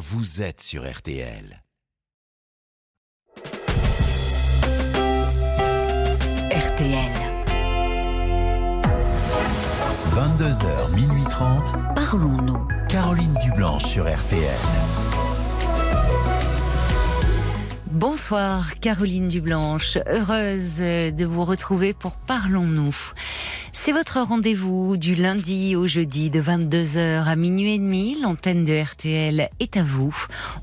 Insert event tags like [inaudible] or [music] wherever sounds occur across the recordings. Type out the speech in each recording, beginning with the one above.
vous êtes sur RTL. RTL. 22h, minuit 30, Parlons-nous. Caroline Dublanche sur RTL. Bonsoir Caroline Dublanche, heureuse de vous retrouver pour Parlons-nous. C'est votre rendez-vous du lundi au jeudi de 22h à minuit et demi. L'antenne de RTL est à vous.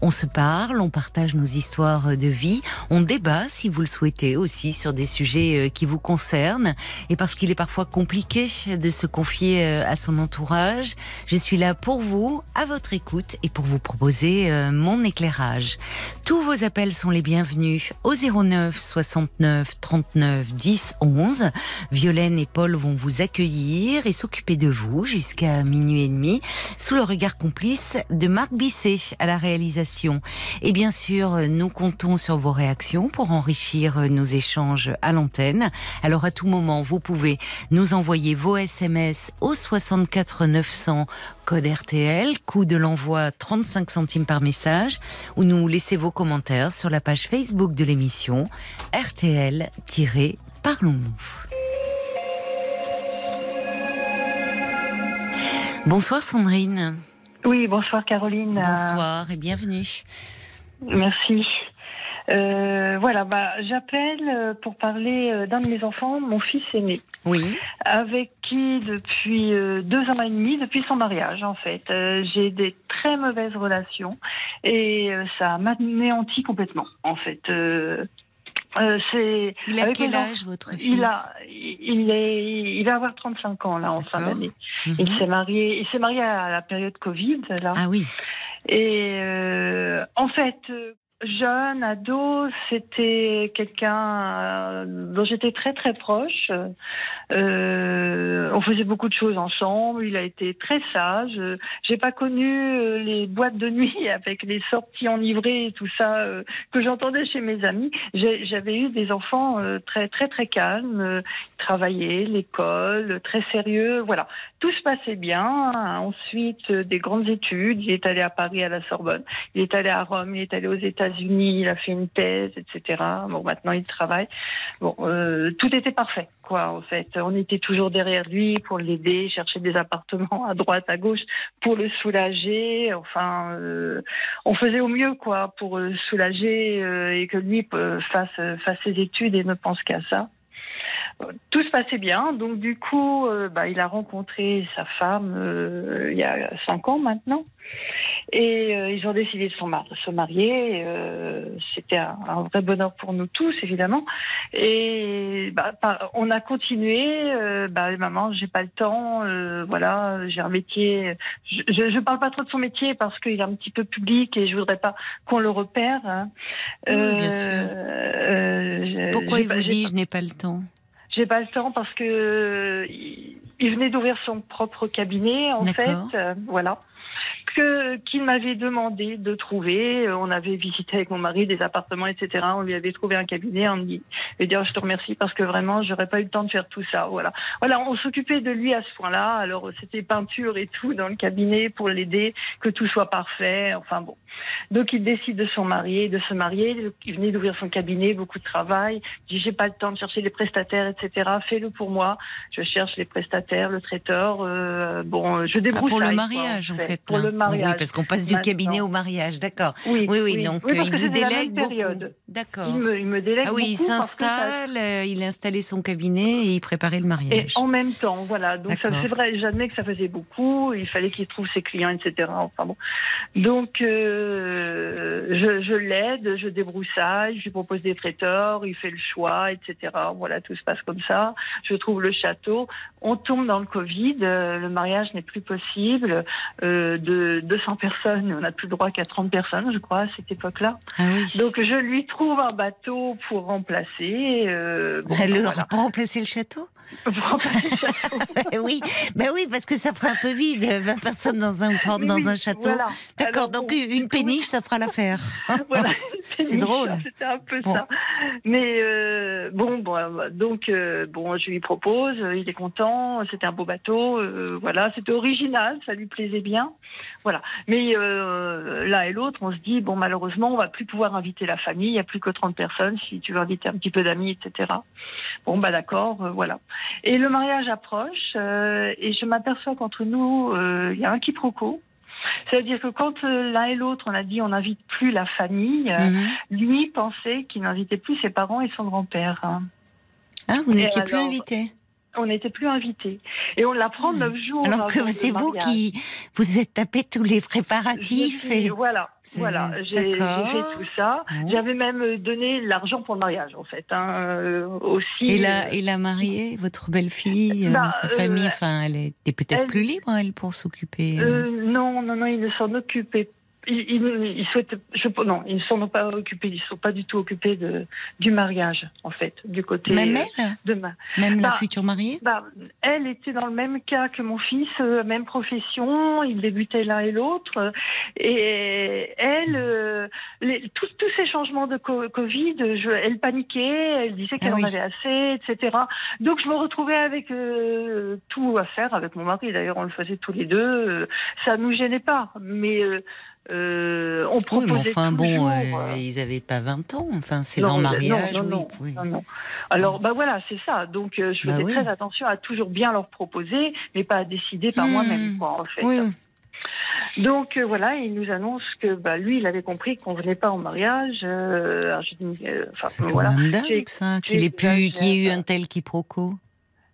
On se parle, on partage nos histoires de vie, on débat si vous le souhaitez aussi sur des sujets euh, qui vous concernent. Et parce qu'il est parfois compliqué de se confier euh, à son entourage, je suis là pour vous, à votre écoute et pour vous proposer euh, mon éclairage. Tous vos appels sont les bienvenus au 09 69 39 10 11. Violaine et Paul vont vous accueillir et s'occuper de vous jusqu'à minuit et demi sous le regard complice de Marc Bisset à la réalisation. Et bien sûr, nous comptons sur vos réactions pour enrichir nos échanges à l'antenne. Alors à tout moment, vous pouvez nous envoyer vos SMS au 64 900 code RTL, coût de l'envoi 35 centimes par message, ou nous laissez vos commentaires sur la page Facebook de l'émission RTL-Parlons-nous. Bonsoir Sandrine. Oui, bonsoir Caroline. Bonsoir et bienvenue. Merci. Euh, voilà, bah, j'appelle euh, pour parler euh, d'un de mes enfants, mon fils aîné. Oui. Avec qui, depuis deux ans et demi, depuis son mariage, en fait, j'ai des très mauvaises relations et ça m'anéantit complètement, en fait. C'est il a quel âge votre fils il, a, il, est, il va avoir 35 ans là en fin d'année. Il Mhm. s'est marié, il s'est marié à la période Covid là. Ah oui. Et euh, en fait, euh, jeune, ado, c'était quelqu'un euh, dont j'étais très très proche. Euh, on faisait beaucoup de choses ensemble. Il a été très sage. J'ai pas connu euh, les boîtes de nuit [laughs] avec les sorties enivrées et tout ça euh, que j'entendais chez mes amis. J'avais eu des enfants euh, très très très calmes, travaillaient, l'école, très sérieux. Voilà, tout se passait bien. Ensuite, des grandes études. Il est allé à Paris à la Sorbonne. Il est allé à Rome. Il est allé aux États-Unis. Il a fait une thèse, etc. Bon, maintenant il travaille. Bon, tout était parfait, on était toujours derrière lui pour l'aider, chercher des appartements à droite, à gauche pour le soulager. Enfin, euh, on faisait au mieux, quoi, pour le soulager euh, et que lui euh, fasse ses études et ne pense qu'à ça. Tout se passait bien, donc du coup, euh, bah, il a rencontré sa femme euh, il y a cinq ans maintenant, et euh, ils ont décidé de se mar- se marier. euh, C'était un, un vrai bonheur pour nous tous, évidemment. Et bah, par- on a continué. Euh, bah, maman, j'ai pas le temps. euh, voilà, j'ai un métier. Je, je, je parle pas trop de son métier parce qu'il est un petit peu public et je voudrais pas qu'on le repère. hein. Oui, bien sûr. euh, Pourquoi il vous dit pas- je n'ai pas le temps? J'ai pas le temps parce que euh, il venait d'ouvrir son propre cabinet en fait, euh, voilà. Que qu'il m'avait demandé de trouver. Euh, On avait visité avec mon mari des appartements, etc. On lui avait trouvé un cabinet. On lui a dit oh, je te remercie parce que vraiment j'aurais pas eu le temps de faire tout ça. Voilà, voilà. On s'occupait de lui à ce point-là. Alors c'était peinture et tout dans le cabinet pour l'aider, que tout soit parfait. Enfin bon. Donc il décide de se marier, de se marier. Il venait d'ouvrir son cabinet, beaucoup de travail. Il dit j'ai pas le temps de chercher les prestataires, etc. Fais-le pour moi. Je cherche les prestataires, le traiteur. euh, bon, je Ah, débrouille. Pour le mariage, en fait. Pour là. le mariage. Oui, parce qu'on passe du Maintenant. cabinet au mariage, d'accord. Oui, Oui, oui, donc Oui, euh, il vous délègue beaucoup. D'accord. Il me, il me délègue Ah oui, il beaucoup ça- s'installe, euh, il installait son cabinet et il préparait le Et mariage. en même temps, voilà. Donc ça, c'est vrai, j'admets que ça faisait beaucoup. Il fallait qu'il trouve ses clients, etc. Enfin bon. Donc euh, je, je l'aide, je débroussaille, je lui propose des traiteurs, il fait le choix, etc. Voilà, tout se passe comme ça. Je trouve le château. On tombe dans le Covid. le mariage n'est plus possible. Euh, de 200 personnes, on n'a plus le droit qu'à 30 personnes, je crois, à cette époque-là. Ah oui. Donc je lui trouve un bateau pour remplacer. euh, bon, le, voilà. Pour remplacer le château château. [laughs] oui, ben oui, parce que ça fera un peu vide, 20 personnes dans un, Oui, dans oui, un château. voilà. D'accord, donc bon, une péniche, ça fera l'affaire. [laughs] Voilà, [laughs] C'est drôle. C'était un peu Bon. ça. Mais euh, bon, bon, donc euh, bon, je lui propose, il est content, c'était un beau bateau, euh, voilà, c'était original, ça lui plaisait bien, voilà. Mais euh, l'un et l'autre, on se dit bon, malheureusement, on va plus pouvoir inviter la famille, il y a plus que 30 personnes. Si tu veux inviter un petit peu d'amis, etc. Bon, bah d'accord, euh, voilà. Et le mariage approche, euh, et je m'aperçois qu'entre nous, il y a un quiproquo. C'est-à-dire que quand l'un et l'autre, on a dit on n'invite plus la famille, Mhm. lui pensait qu'il n'invitait plus ses parents et son grand-père. hein. Ah, vous n'étiez plus invité. On n'était plus invités. Et on l'apprend neuf jours. Hmm. Alors que c'est vous qui vous êtes tapé tous les préparatifs. suis- Et... Voilà, voilà. J'ai fait tout ça. J'avais même donné l'argent pour le mariage, en fait, hein, euh, aussi. Et la, et la mariée, votre belle-fille, euh, Bah, sa euh, famille, enfin, elle était peut-être plus libre, elle, pour s'occuper. euh. Euh, non, non, non, ils ne s'en occupaient. Ils, ils, ils souhaitent, je, non, ils ne s'en ont pas occupés. Ils ne sont pas du tout occupés de, du mariage, en fait, du côté Même euh, de ma. Même la bah, future mariée? Bah, elle était dans le même cas que mon fils, euh, même profession, ils débutaient l'un et l'autre. Et elle, euh, les- tous, tous ces changements de co- Covid, je, elle paniquait, elle disait qu'elle Ah oui. en avait assez, etc. Donc je me retrouvais avec euh, tout à faire, avec mon mari d'ailleurs, on le faisait tous les deux. euh, ça nous gênait pas, mais euh, on Oui, proposait mais enfin bon, euh, euh, ils n'avaient pas 20 ans, enfin, c'est leur mariage, non, oui. non, oui. non, non. Alors, bah voilà, c'est ça. Donc, je Bah faisais oui. très attention à toujours bien leur proposer, mais pas à décider par Hmm. moi-même, quoi, en fait. Oui, oui. Donc, euh, voilà, il nous annonce que, bah, lui, il avait compris qu'on venait pas au mariage. euh, euh, enfin, c'est voilà. dingue ça, qu'il ait pu, qu'il y ait eu un tel quiproquo.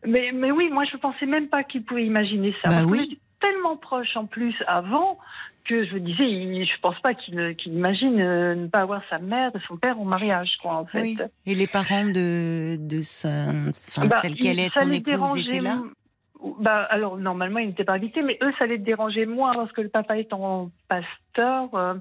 Mais, mais oui, moi, je pensais même pas qu'il pouvait imaginer ça. Bah oui. tellement proches en plus avant que je disais, il- je pense pas qu'il ne- qu'il imagine euh, ne pas avoir sa mère et son père au mariage, quoi, en fait. Oui. Et les parents de, de son, enfin, Bah, celle être ça son épouse dérangeait était là bah, alors, normalement, ils n'étaient pas invités, mais eux, ça les dérangeait moins parce que le papa étant euh,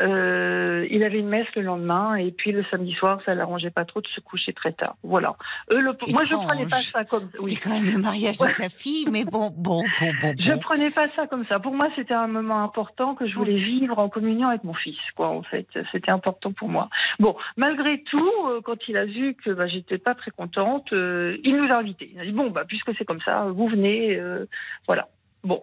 euh, il avait une messe le lendemain et puis le samedi soir, ça l'arrangeait pas trop de se coucher très tard. Voilà. Eux, le, moi, je prenais pas ça comme C'était oui. quand même le mariage de sa fille, mais bon, bon, bon, bon. Je bon. prenais pas ça comme ça. Pour moi, c'était un moment important que je voulais vivre en communion avec mon fils, quoi. En fait, c'était important pour moi. Bon, malgré tout, euh, quand il a vu que bah, j'étais pas très contente, euh, il nous a invités. Il a dit bon, bah puisque c'est comme ça, vous venez, euh, voilà. Bon.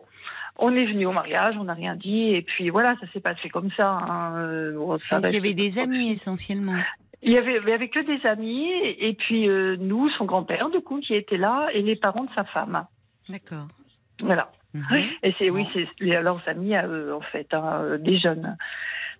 On est venu au mariage, on n'a rien dit, et puis voilà, ça s'est passé comme ça. hein. Euh, bon, ça Donc il y avait des amis essentiellement. Il y avait, il y avait que des amis, et puis euh, nous, son grand-père, du coup, qui était là, et les parents de sa femme. D'accord. Voilà. Mhm. Et c'est oui, c'est leurs amis à eux en fait, hein, euh, des jeunes.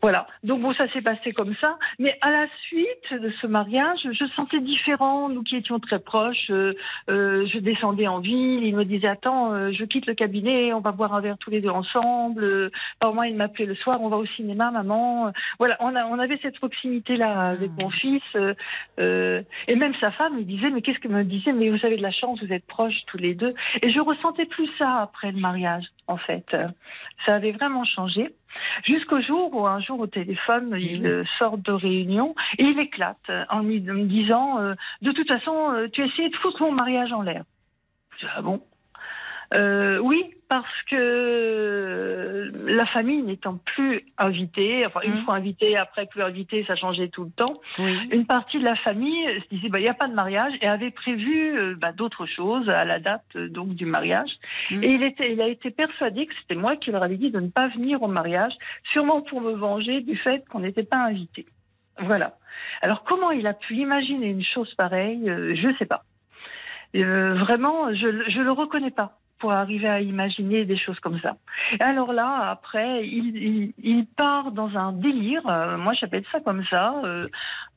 Voilà. Donc bon, ça s'est passé comme ça. Mais à la suite de ce mariage, je sentais différent. Nous qui étions très proches, euh, euh, je descendais en ville. Il me disait attends, euh, je quitte le cabinet, on va boire un verre tous les deux ensemble. Par moi, il m'appelait le soir, on va au cinéma, maman. Voilà, on, a, on avait cette proximité là avec Ah. mon fils. euh, euh, et même sa femme me disait mais qu'est-ce que me disait? Mais vous avez de la chance, vous êtes proches tous les deux. Et je ressentais plus ça après le mariage, en fait. Euh, Ça avait vraiment changé. Jusqu'au jour où un jour au téléphone, il euh, sort de réunion et il éclate euh, en me disant euh, De toute façon, tu as essayé de foutre mon mariage en l'air. Je dis, Ah bon? Euh, Oui, parce que la famille n'étant plus invitée, enfin une Mhm. fois invitée, après plus invitée, ça changeait tout le temps Oui. une partie de la famille se disait bah il n'y a pas de mariage et avait prévu euh, bah, d'autres choses à la date euh, donc du mariage Mm. et il était il a été persuadé que c'était moi qui leur avais dit de ne pas venir au mariage sûrement pour me venger du fait qu'on n'était pas invité voilà alors comment il a pu imaginer une chose pareille euh, je sais pas Euh, vraiment je je le reconnais pas pour arriver à imaginer des choses comme ça. Et alors là, après, il, part dans un délire, euh, moi j'appelle ça comme ça. euh,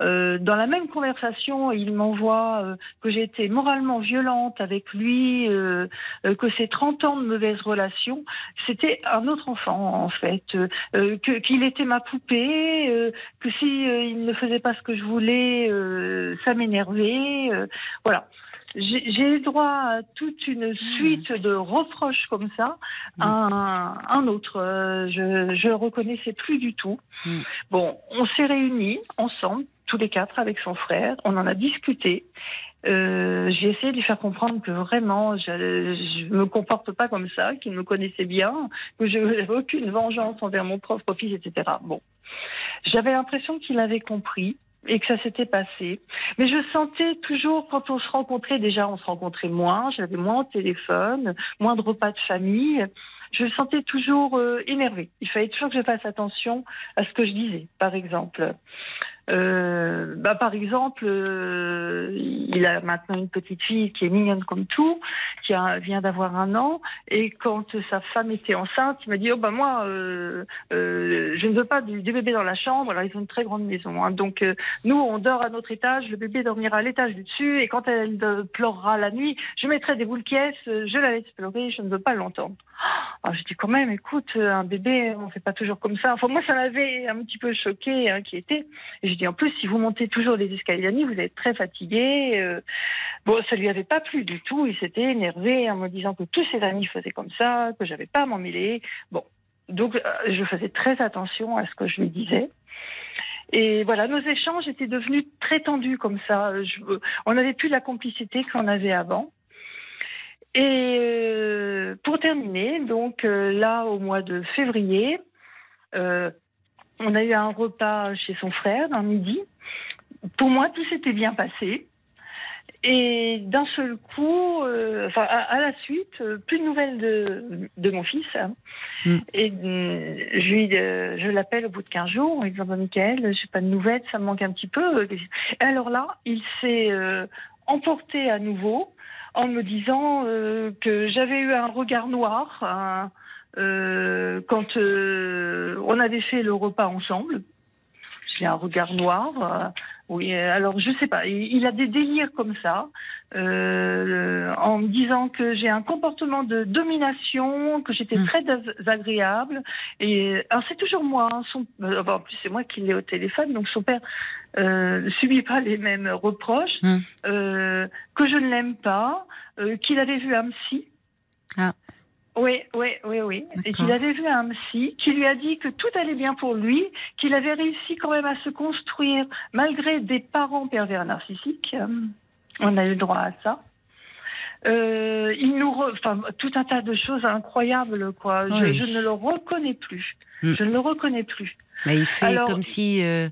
euh, dans la même conversation, il m'envoie que j'ai été moralement violente avec lui, que ces 30 ans de mauvaises relations, c'était un autre enfant en fait, qu'il était ma poupée, que si euh, il ne faisait pas ce que je voulais, ça m'énervait. voilà. J'ai eu droit à toute une suite de reproches comme ça. Mm. Un, un autre, euh, je je le reconnaissais plus du tout. Mm. Bon, on s'est réunis ensemble, tous les quatre, avec son frère. On en a discuté. Euh, j'ai essayé de lui faire comprendre que vraiment, je ne me comporte pas comme ça, qu'il me connaissait bien, que je n'avais aucune vengeance envers mon propre fils, etc. Bon, j'avais l'impression qu'il avait compris et que ça s'était passé. Mais je sentais toujours, quand on se rencontrait, déjà on se rencontrait moins, j'avais moins de téléphone, moins de repas de famille, je me sentais toujours euh, énervée. Il fallait toujours que je fasse attention à ce que je disais, par exemple. Euh, bah, par exemple, euh, il a maintenant une petite fille qui est mignonne comme tout, qui vient d'avoir un an, et quand sa femme était enceinte, il m'a dit oh bah moi, euh, je ne veux pas du, bébé dans la chambre. Alors ils ont une très grande maison, hein. donc nous on dort à notre étage, le bébé dormira à l'étage du dessus, et quand elle pleurera la nuit, je mettrai des boules caisses, je la laisse pleurer, je ne veux pas l'entendre. Alors je dis quand même, écoute, un bébé, on fait pas toujours comme ça. Enfin moi ça m'avait un petit peu choqué, inquiété. Je dis en plus, si vous montez toujours les escaliers la vous êtes très fatigué. Euh. bon, ça lui avait pas plu du tout. Il s'était énervé en me disant que tous ses amis faisaient comme ça, que j'avais pas à m'en mêler. Bon, donc euh, je faisais très attention à ce que je lui disais. Et voilà, nos échanges étaient devenus très tendus comme ça. on n'avait plus la complicité qu'on avait avant. Et euh, pour terminer, donc là, au mois de février, on a eu un repas chez son frère d'un midi. Pour moi, tout s'était bien passé. Et d'un seul coup, euh, enfin, à, la suite, euh, plus de nouvelles de, mon fils. Hein. Mm. Et euh, je, lui, je l'appelle au bout de 15 jours en disant bah, Michael, je n'ai pas de nouvelles, ça me manque un petit peu. Et alors là, il s'est emporté à nouveau en me disant que j'avais eu un regard noir, euh, quand euh, on avait fait le repas ensemble, j'ai un regard noir. Euh, oui, alors je sais pas. Il, a des délires comme ça, en me disant que j'ai un comportement de domination, que j'étais hmm. très désagréable. Et alors c'est toujours moi. Hein, son, en plus c'est moi qui l'ai au téléphone, donc son père ne subit pas les mêmes reproches, hmm. que je ne l'aime pas, qu'il avait vu un psy. Ah. Oui, oui, oui, oui. Et qu'il avait vu un psy qui lui a dit que tout allait bien pour lui, qu'il avait réussi quand même à se construire malgré des parents pervers narcissiques. Euh, on a eu droit à ça. Euh, il nous, enfin, tout un tas de choses incroyables, quoi. Je, ne le reconnais plus. Hmm. Je ne le reconnais plus. Mais il fait comme si. Euh,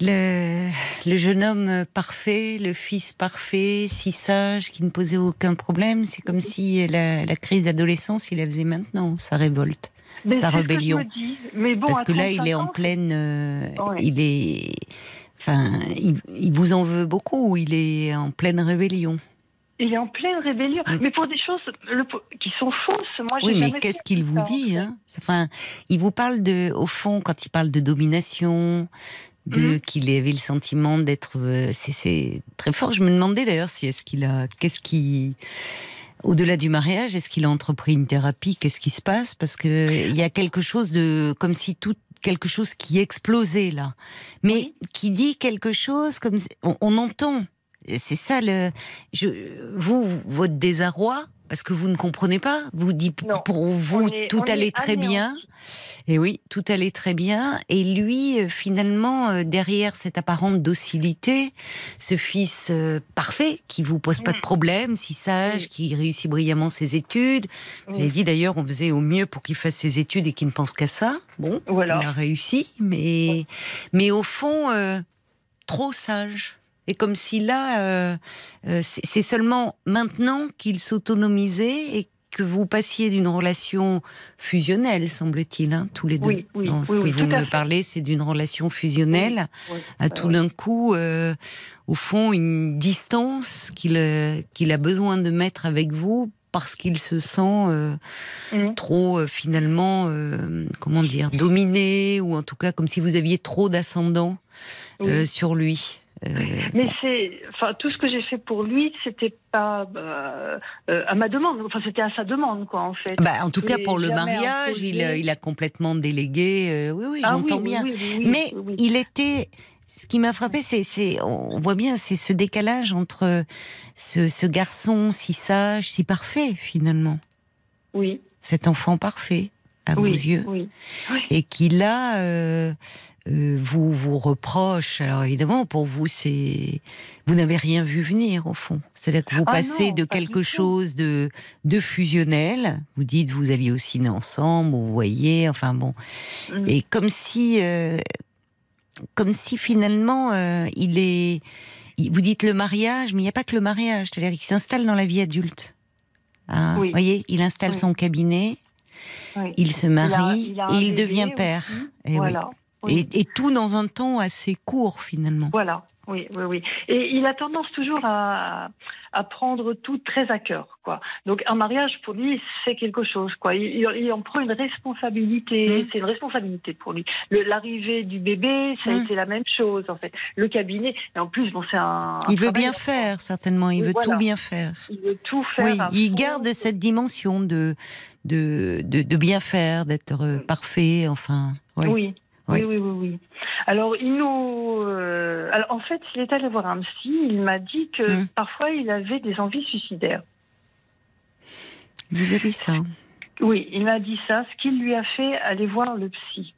le, le, jeune homme parfait, le fils parfait, si sage, qui ne posait aucun problème, c'est comme si la, la crise d'adolescence, il la faisait maintenant, sa révolte, sa rébellion. Mais bon, Parce que là, il est en pleine, euh, il est, enfin, il, il, vous en veut beaucoup. Il est en pleine rébellion. Il est en pleine rébellion, mm. mais pour des choses qui sont fausses. Moi, oui, mais qu'est-ce qu'il vous dit hein? Enfin, il vous parle de, au fond, quand il parle de domination, de mhm. qu'il avait le sentiment d'être euh, c'est très fort. Je me demandais d'ailleurs si est-ce qu'il a qu'est-ce qui au-delà du mariage est-ce qu'il a entrepris une thérapie? Qu'est-ce qui se passe? Parce que il y a quelque chose de comme si tout quelque chose qui explosait là. Mais qui dit quelque chose comme on, on entend c'est ça le je vous votre désarroi parce que vous ne comprenez pas. Vous dites pour vous tout allait très bien. Et oui, tout allait très bien. Et lui, euh, finalement, euh, derrière cette apparente docilité, ce fils euh, parfait qui vous pose pas de mm. problème, si sage, qui réussit brillamment ses études. Vous avez dit d'ailleurs, on faisait au mieux pour qu'il fasse ses études et qu'il ne pense qu'à ça. Bon, voilà. il a réussi, mais mais au fond, trop sage. Et comme si là, euh, euh, c'est seulement maintenant qu'il s'autonomisait et que vous passiez d'une relation fusionnelle, semble-t-il, hein, tous les deux. Oui, oui, ce que vous me parlez, c'est d'une relation fusionnelle à tout d'un coup, euh, au fond, une distance qu'il qu'il a besoin de mettre avec vous parce qu'il se sent mmh. trop finalement, comment dire, dominé ou en tout cas comme si vous aviez trop d'ascendant sur lui. Euh, Mais c'est, enfin, tout ce que j'ai fait pour lui, c'était pas euh, euh, à ma demande. Enfin, c'était à sa demande, quoi, en fait. Bah, en tout cas, pour le mariage, il, il, a complètement délégué. oui, oui, ah j'entends bien. Mais il était. Ce qui m'a frappé, c'est, on voit bien, c'est ce décalage entre ce, ce garçon si sage, si parfait, finalement. Oui. Cet enfant parfait à vos Oui, yeux oui. et qui là euh, euh, vous vous reproche. Alors évidemment, pour vous, c'est vous n'avez rien vu venir au fond. C'est-à-dire que vous Ah passez non, de quelque chose de de fusionnel. Vous dites vous alliez au ciné ensemble, vous voyez, enfin bon, Mm. et comme si euh, comme si finalement il est. Vous dites le mariage, mais il n'y a pas que le mariage. C'est-à-dire qu'il s'installe dans la vie adulte. Hein, voyez, il installe son cabinet, Oui. il se marie il a un et il bébé devient père. Eh oui. voilà. Oui. Et, et tout dans un temps assez court finalement. Voilà, oui, oui, oui. Et il a tendance toujours à, à prendre tout très à cœur, quoi. Donc un mariage pour lui, c'est quelque chose, quoi. Il, en prend une responsabilité. Mm. C'est une responsabilité pour lui. L'arrivée du bébé, ça a Mm. été la même chose, en fait. Le cabinet, et en plus, bon, c'est un. Il un veut bien faire certainement. Il veut voilà. tout bien faire. Il veut tout faire. Oui, il garde cette dimension de de de, de bien faire, d'être euh, parfait. Enfin, oui. Oui. Oui. Oui, oui, oui, oui. Alors, il nous. euh, alors, en fait, il est allé voir un psy. Il m'a dit que Mm. parfois, il avait des envies suicidaires. Il vous a dit ça. Oui, il m'a dit ça, ce qui lui a fait aller voir le psy.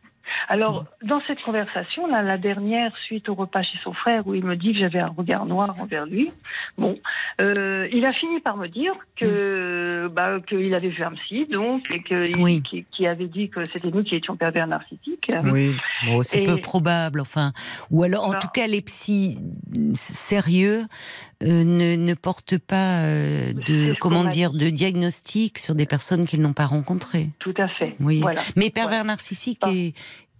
Alors, dans cette conversation, là, la dernière, suite au repas chez son frère, où il me dit que j'avais un regard noir envers lui, bon, euh, il a fini par me dire que bah, qu'il avait vu un psy, donc, et que, Oui. qui, qui avait dit que c'était nous qui étions pervers narcissiques. Oui, bon, c'est Et- peu probable. Enfin, ou alors, en Bah. tout cas, les psys sérieux euh, ne, ne portent pas euh, de comment dire de diagnostic sur des personnes qu'ils n'ont pas rencontrées. Tout à fait. Oui. Voilà. Mais pervers narcissique Ah.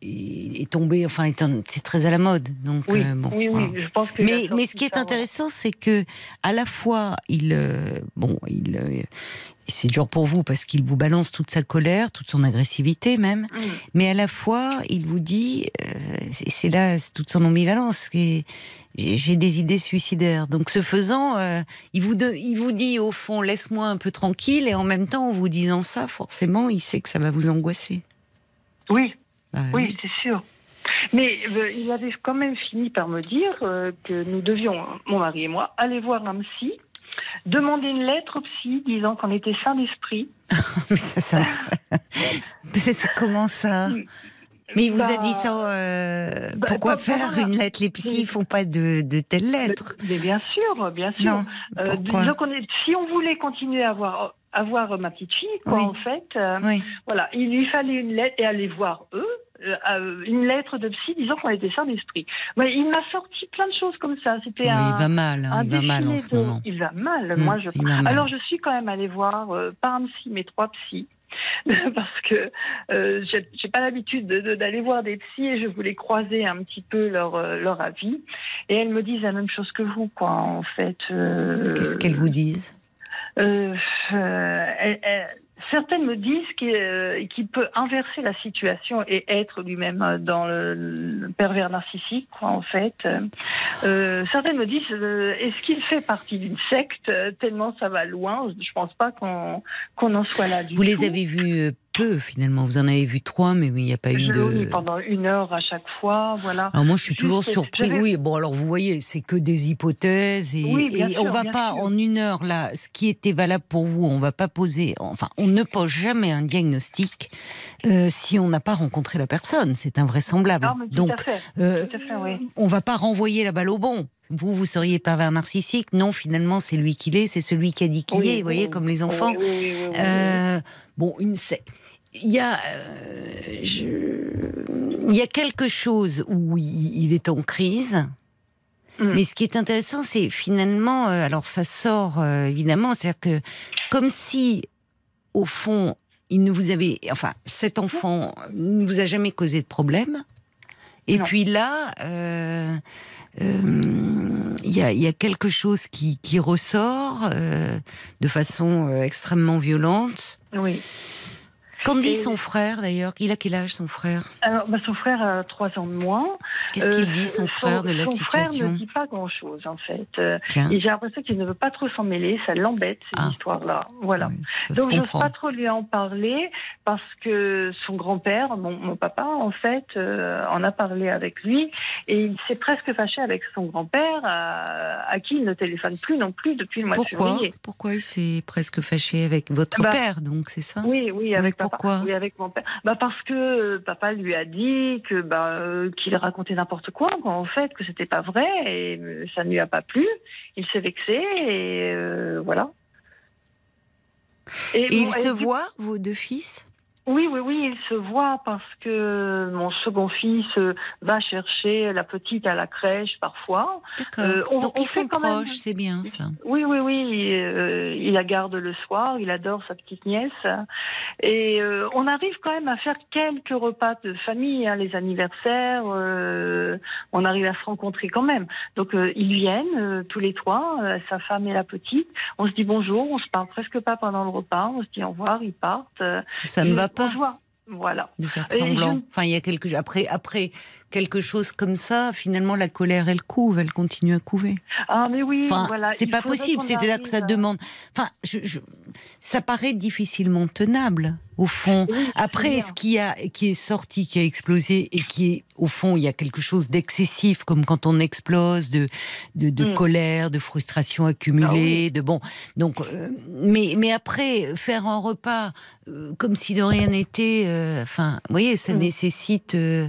est, tombé, enfin, c'est très à la mode. Donc, Oui, euh, bon, oui, voilà. oui, je pense que. Mais, mais ce qui est ça, intéressant, c'est que à la fois, il, euh, bon, il, euh, c'est dur pour vous parce qu'il vous balance toute sa colère, toute son agressivité même, mais à la fois, il vous dit, euh, c'est là toute son ambivalence, j'ai des idées suicidaires. Donc, ce faisant, euh, il vous, de- il vous dit au fond, laisse-moi un peu tranquille, et en même temps, en vous disant ça, forcément, il sait que ça va vous angoisser. Oui, Bah, Oui, c'est sûr. Mais euh, il avait quand même fini par me dire euh, que nous devions, mon mari et moi, aller voir un psy, demander une lettre au psy disant qu'on était sain d'esprit. [laughs] Mais ça, ça- c'est [laughs] c'est comment ça Mais il vous a dit ça. euh, bah, pourquoi bah, faire une lettre? Les psys ils font pas de, de telles lettres. Mais, mais bien sûr, bien sûr. Non. Euh, Pourquoi? est- si on voulait continuer à voir, à voir ma petite fille, quoi, Oui. en fait, euh, Oui. voilà, il lui fallait une lettre et aller voir eux. euh, euh, une lettre de psy disant qu'on était sain d'esprit. Mais il m'a sorti plein de choses comme ça. C'était Oui, un, il va mal. hein, il va mal en ce de- moment. Il va mal, Mm, moi je mal. Alors je suis quand même allée voir, euh, pas un psy, mais trois psys. [laughs] Parce que euh, j'ai pas l'habitude de- de- d'aller voir des psys et je voulais croiser un petit peu leur, euh, leur avis. Et elles me disent la même chose que vous, quoi, en fait. euh, Qu'est-ce qu'elles vous disent? Euh, euh, elles- elles- certaines me disent qu'il euh, qu'il peut inverser la situation et être lui-même dans le, le pervers narcissique, quoi, en fait. Euh, certaines me disent euh, est-ce qu'il fait partie d'une secte tellement ça va loin? Je pense pas qu'on en soit là du Vous les avez vus peu finalement. Vous en avez vu trois, mais oui, il n'y a pas eu de. oui, pendant une heure à chaque fois, voilà. Alors moi, je suis Juste, toujours surpris. Oui, bon, alors vous voyez, c'est que des hypothèses et, Oui, et sûr, on va pas sûr. en une heure là. Ce qui était valable pour vous, on va pas poser. Enfin, on ne pose jamais un diagnostic euh, si on n'a pas rencontré la personne. C'est invraisemblable. Non, mais tout Donc, à fait. euh, tout à fait, oui. on va pas renvoyer la balle au bon. Vous, vous seriez pervers narcissique. Non, finalement, c'est lui qui l'est. C'est celui qui a dit qui Oui, est. Vous voyez, oui, comme les enfants. oui. Euh, bon, une, il y a, euh, je- il y a quelque chose où il, est en crise. Mm. Mais ce qui est intéressant, c'est finalement, euh, alors ça sort euh, évidemment, c'est-à-dire que comme si, au fond, il ne vous avait, enfin, cet enfant ne vous a jamais causé de problème. Et Non. puis là, il y, a, il y a quelque chose qui, qui ressort de façon extrêmement violente. Oui. Qu'en dit Et- son frère d'ailleurs Il a quel âge son frère? Alors, bah, son frère a trois ans de moins. Qu'est-ce Euh, qu'il dit son frère de la son frère situation ne dit pas grand-chose, en fait. Euh, et j'ai l'impression qu'il ne veut pas trop s'en mêler, ça l'embête, cette Ah. histoire-là. Voilà. oui, Donc, je n'ose comprend. pas trop lui en parler parce que son grand-père, mon, mon papa, en fait, euh, en a parlé avec lui Et il s'est presque fâché avec son grand-père, à, à qui il ne téléphone plus non plus depuis le mois de février. Pourquoi il s'est presque fâché avec votre Bah, père, donc c'est ça? Oui, oui, avec papa. Pourquoi Oui, avec mon père. Bah parce que euh, papa lui a dit que bah, euh, qu'il racontait n'importe quoi, quoi, en fait, que c'était pas vrai, et euh, ça ne lui a pas plu. Il s'est vexé, et euh, voilà. Et bon, ils se voient, vos deux fils? Oui, oui, oui, ils se voient parce que mon second fils euh, va chercher la petite à la crèche parfois. D'accord. Euh, on- donc on ils sont même- proches, c'est bien ça. Oui, oui, oui, euh, il la garde le soir, il adore sa petite nièce. Et euh, on arrive quand même à faire quelques repas de famille, hein, les anniversaires, on arrive à se rencontrer quand même. Donc ils viennent tous les trois, sa femme et la petite. On se dit bonjour, on se parle presque pas pendant le repas, on se dit au revoir, ils partent. Ça va pas. Voilà. de faire semblant. je- Enfin, il y a quelque après après quelque chose comme ça. Finalement, la colère, elle couve, elle continue à couver. Ah mais oui, Enfin, voilà. c'est pas possible. C'est-à-dire que ça à- demande. Enfin, je, je- ça paraît difficilement tenable au fond. Oui, Après, ce qui a, qui est sorti, qui a explosé et qui est, au fond, il y a quelque chose d'excessif, comme quand on explose de, de, de Mm. colère, de frustration accumulée, Ah oui. de bon. Donc, euh, mais, mais après, faire un repas euh, comme si de rien n'était, euh, enfin, vous voyez, ça Mm. nécessite euh,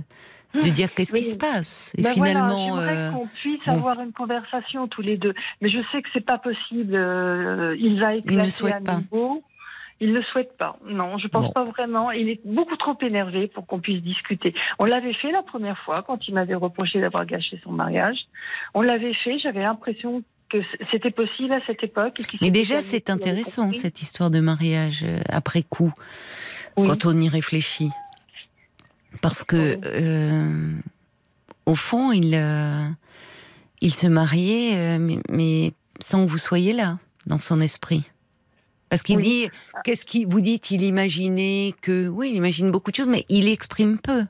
de dire qu'est-ce qui se passe? Et Ben finalement, voilà, euh, qu'on puisse bon. avoir une conversation tous les deux, mais je sais que c'est pas possible. euh, il va éclater Il ne souhaite à pas. nouveau. Il ne souhaite pas. Non, je pense Bon. pas vraiment. Il est beaucoup trop énervé pour qu'on puisse discuter. On l'avait fait la première fois quand il m'avait reproché d'avoir gâché son mariage. On l'avait fait. J'avais l'impression que c'était possible à cette époque. et mais déjà, c'est intéressant cette histoire de mariage euh, après coup, Oui. quand on y réfléchit, parce que Oui. euh, au fond, il euh, il se mariait, euh, mais, mais sans que vous soyez là dans son esprit. Parce qu'il Oui. dit, qu'est-ce qui vous dites Il imaginait que, oui, il imagine beaucoup de choses, mais il exprime peu.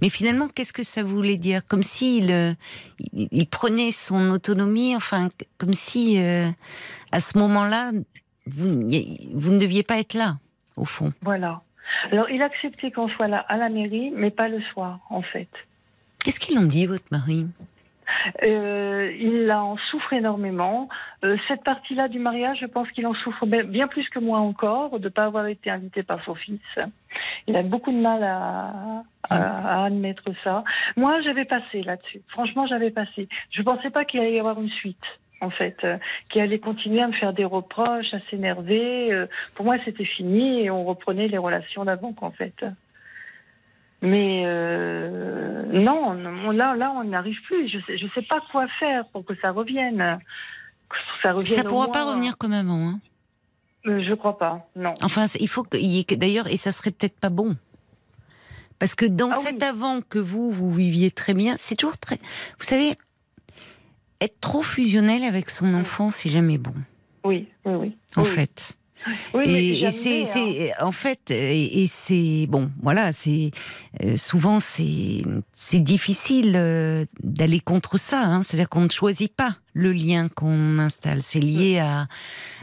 Mais finalement, qu'est-ce que ça voulait dire? Comme s'il il, il prenait son autonomie, enfin, comme si euh, à ce moment-là, vous, vous ne deviez pas être là, au fond. Voilà. Alors, il acceptait qu'on soit là à la mairie, mais pas le soir, en fait. Qu'est-ce qu'ils ont dit, votre mari Euh, il en souffre énormément. Euh, cette partie-là du mariage, je pense qu'il en souffre bien plus que moi encore de ne pas avoir été invité par son fils. Il a beaucoup de mal à, à- à admettre ça. Moi, j'avais passé là-dessus. Franchement, j'avais passé. Je ne pensais pas qu'il allait y avoir une suite. En fait, euh, qu'il allait continuer à me faire des reproches, à s'énerver. Euh, pour moi, c'était fini et on reprenait les relations d'avant, qu'en fait. Mais euh, non, là, là, on n'y arrive plus. Je sais, je sais pas quoi faire pour que ça revienne. Que ça revienne. Ça pourra moins. pas revenir comme avant. Hein. Je crois pas. Non. Enfin, il faut qu'il y ait d'ailleurs, et ça serait peut-être pas bon. Parce que dans Ah cet oui. avant que vous, vous viviez très bien, c'est toujours très. Vous savez, être trop fusionnel avec son enfant, c'est jamais bon, Oui, oui, oui. en Oui, fait. Oui, et, c'est, hein. en fait, et, et c'est bon, voilà, c'est euh, souvent c'est c'est difficile euh, d'aller contre ça. hein. C'est-à-dire qu'on ne choisit pas le lien qu'on installe. C'est lié à,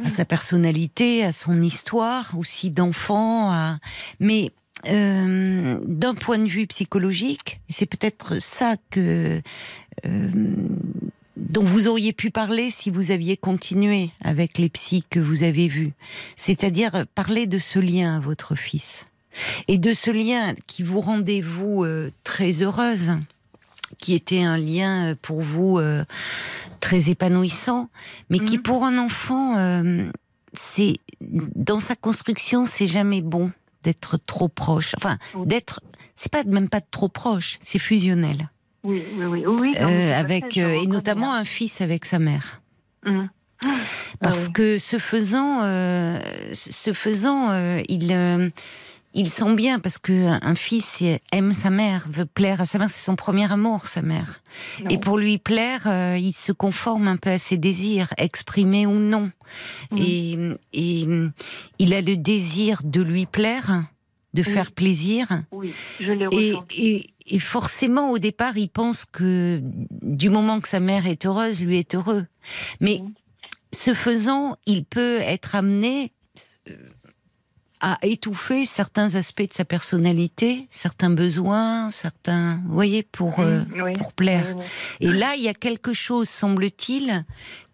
à sa personnalité, à son histoire aussi d'enfant. À... Mais euh, d'un point de vue psychologique, c'est peut-être ça que euh, dont vous auriez pu parler si vous aviez continué avec les psys que vous avez vus. C'est-à-dire parler de ce lien à votre fils. Et de ce lien qui vous rendait, vous, euh, très heureuse, qui était un lien euh, pour vous euh, très épanouissant, mais qui Mhm. pour un enfant, euh, c'est dans sa construction, c'est jamais bon d'être trop proche. Enfin, d'être, c'est pas même pas trop proche, c'est fusionnel. Oui, oui, oui. Euh, avec euh, et notamment un fils avec sa mère. Hum. Parce oui. que ce faisant, euh, ce faisant, euh, il, il sent bien parce que un fils aime sa mère, veut plaire à sa mère, c'est son premier amour, sa mère. Non. Et pour lui plaire, euh, il se conforme un peu à ses désirs, exprimés ou non. Mhm. Et, et il a le désir de lui plaire, de Oui. faire plaisir. Oui, je l'ai Et, et- et forcément, au départ, il pense que du moment que sa mère est heureuse, lui est heureux. Mais Mhm. ce faisant, il peut être amené euh, a étouffé certains aspects de sa personnalité, certains besoins, certains, vous voyez, pour, euh, oui. pour plaire. Oui. Et là, il y a quelque chose, semble-t-il,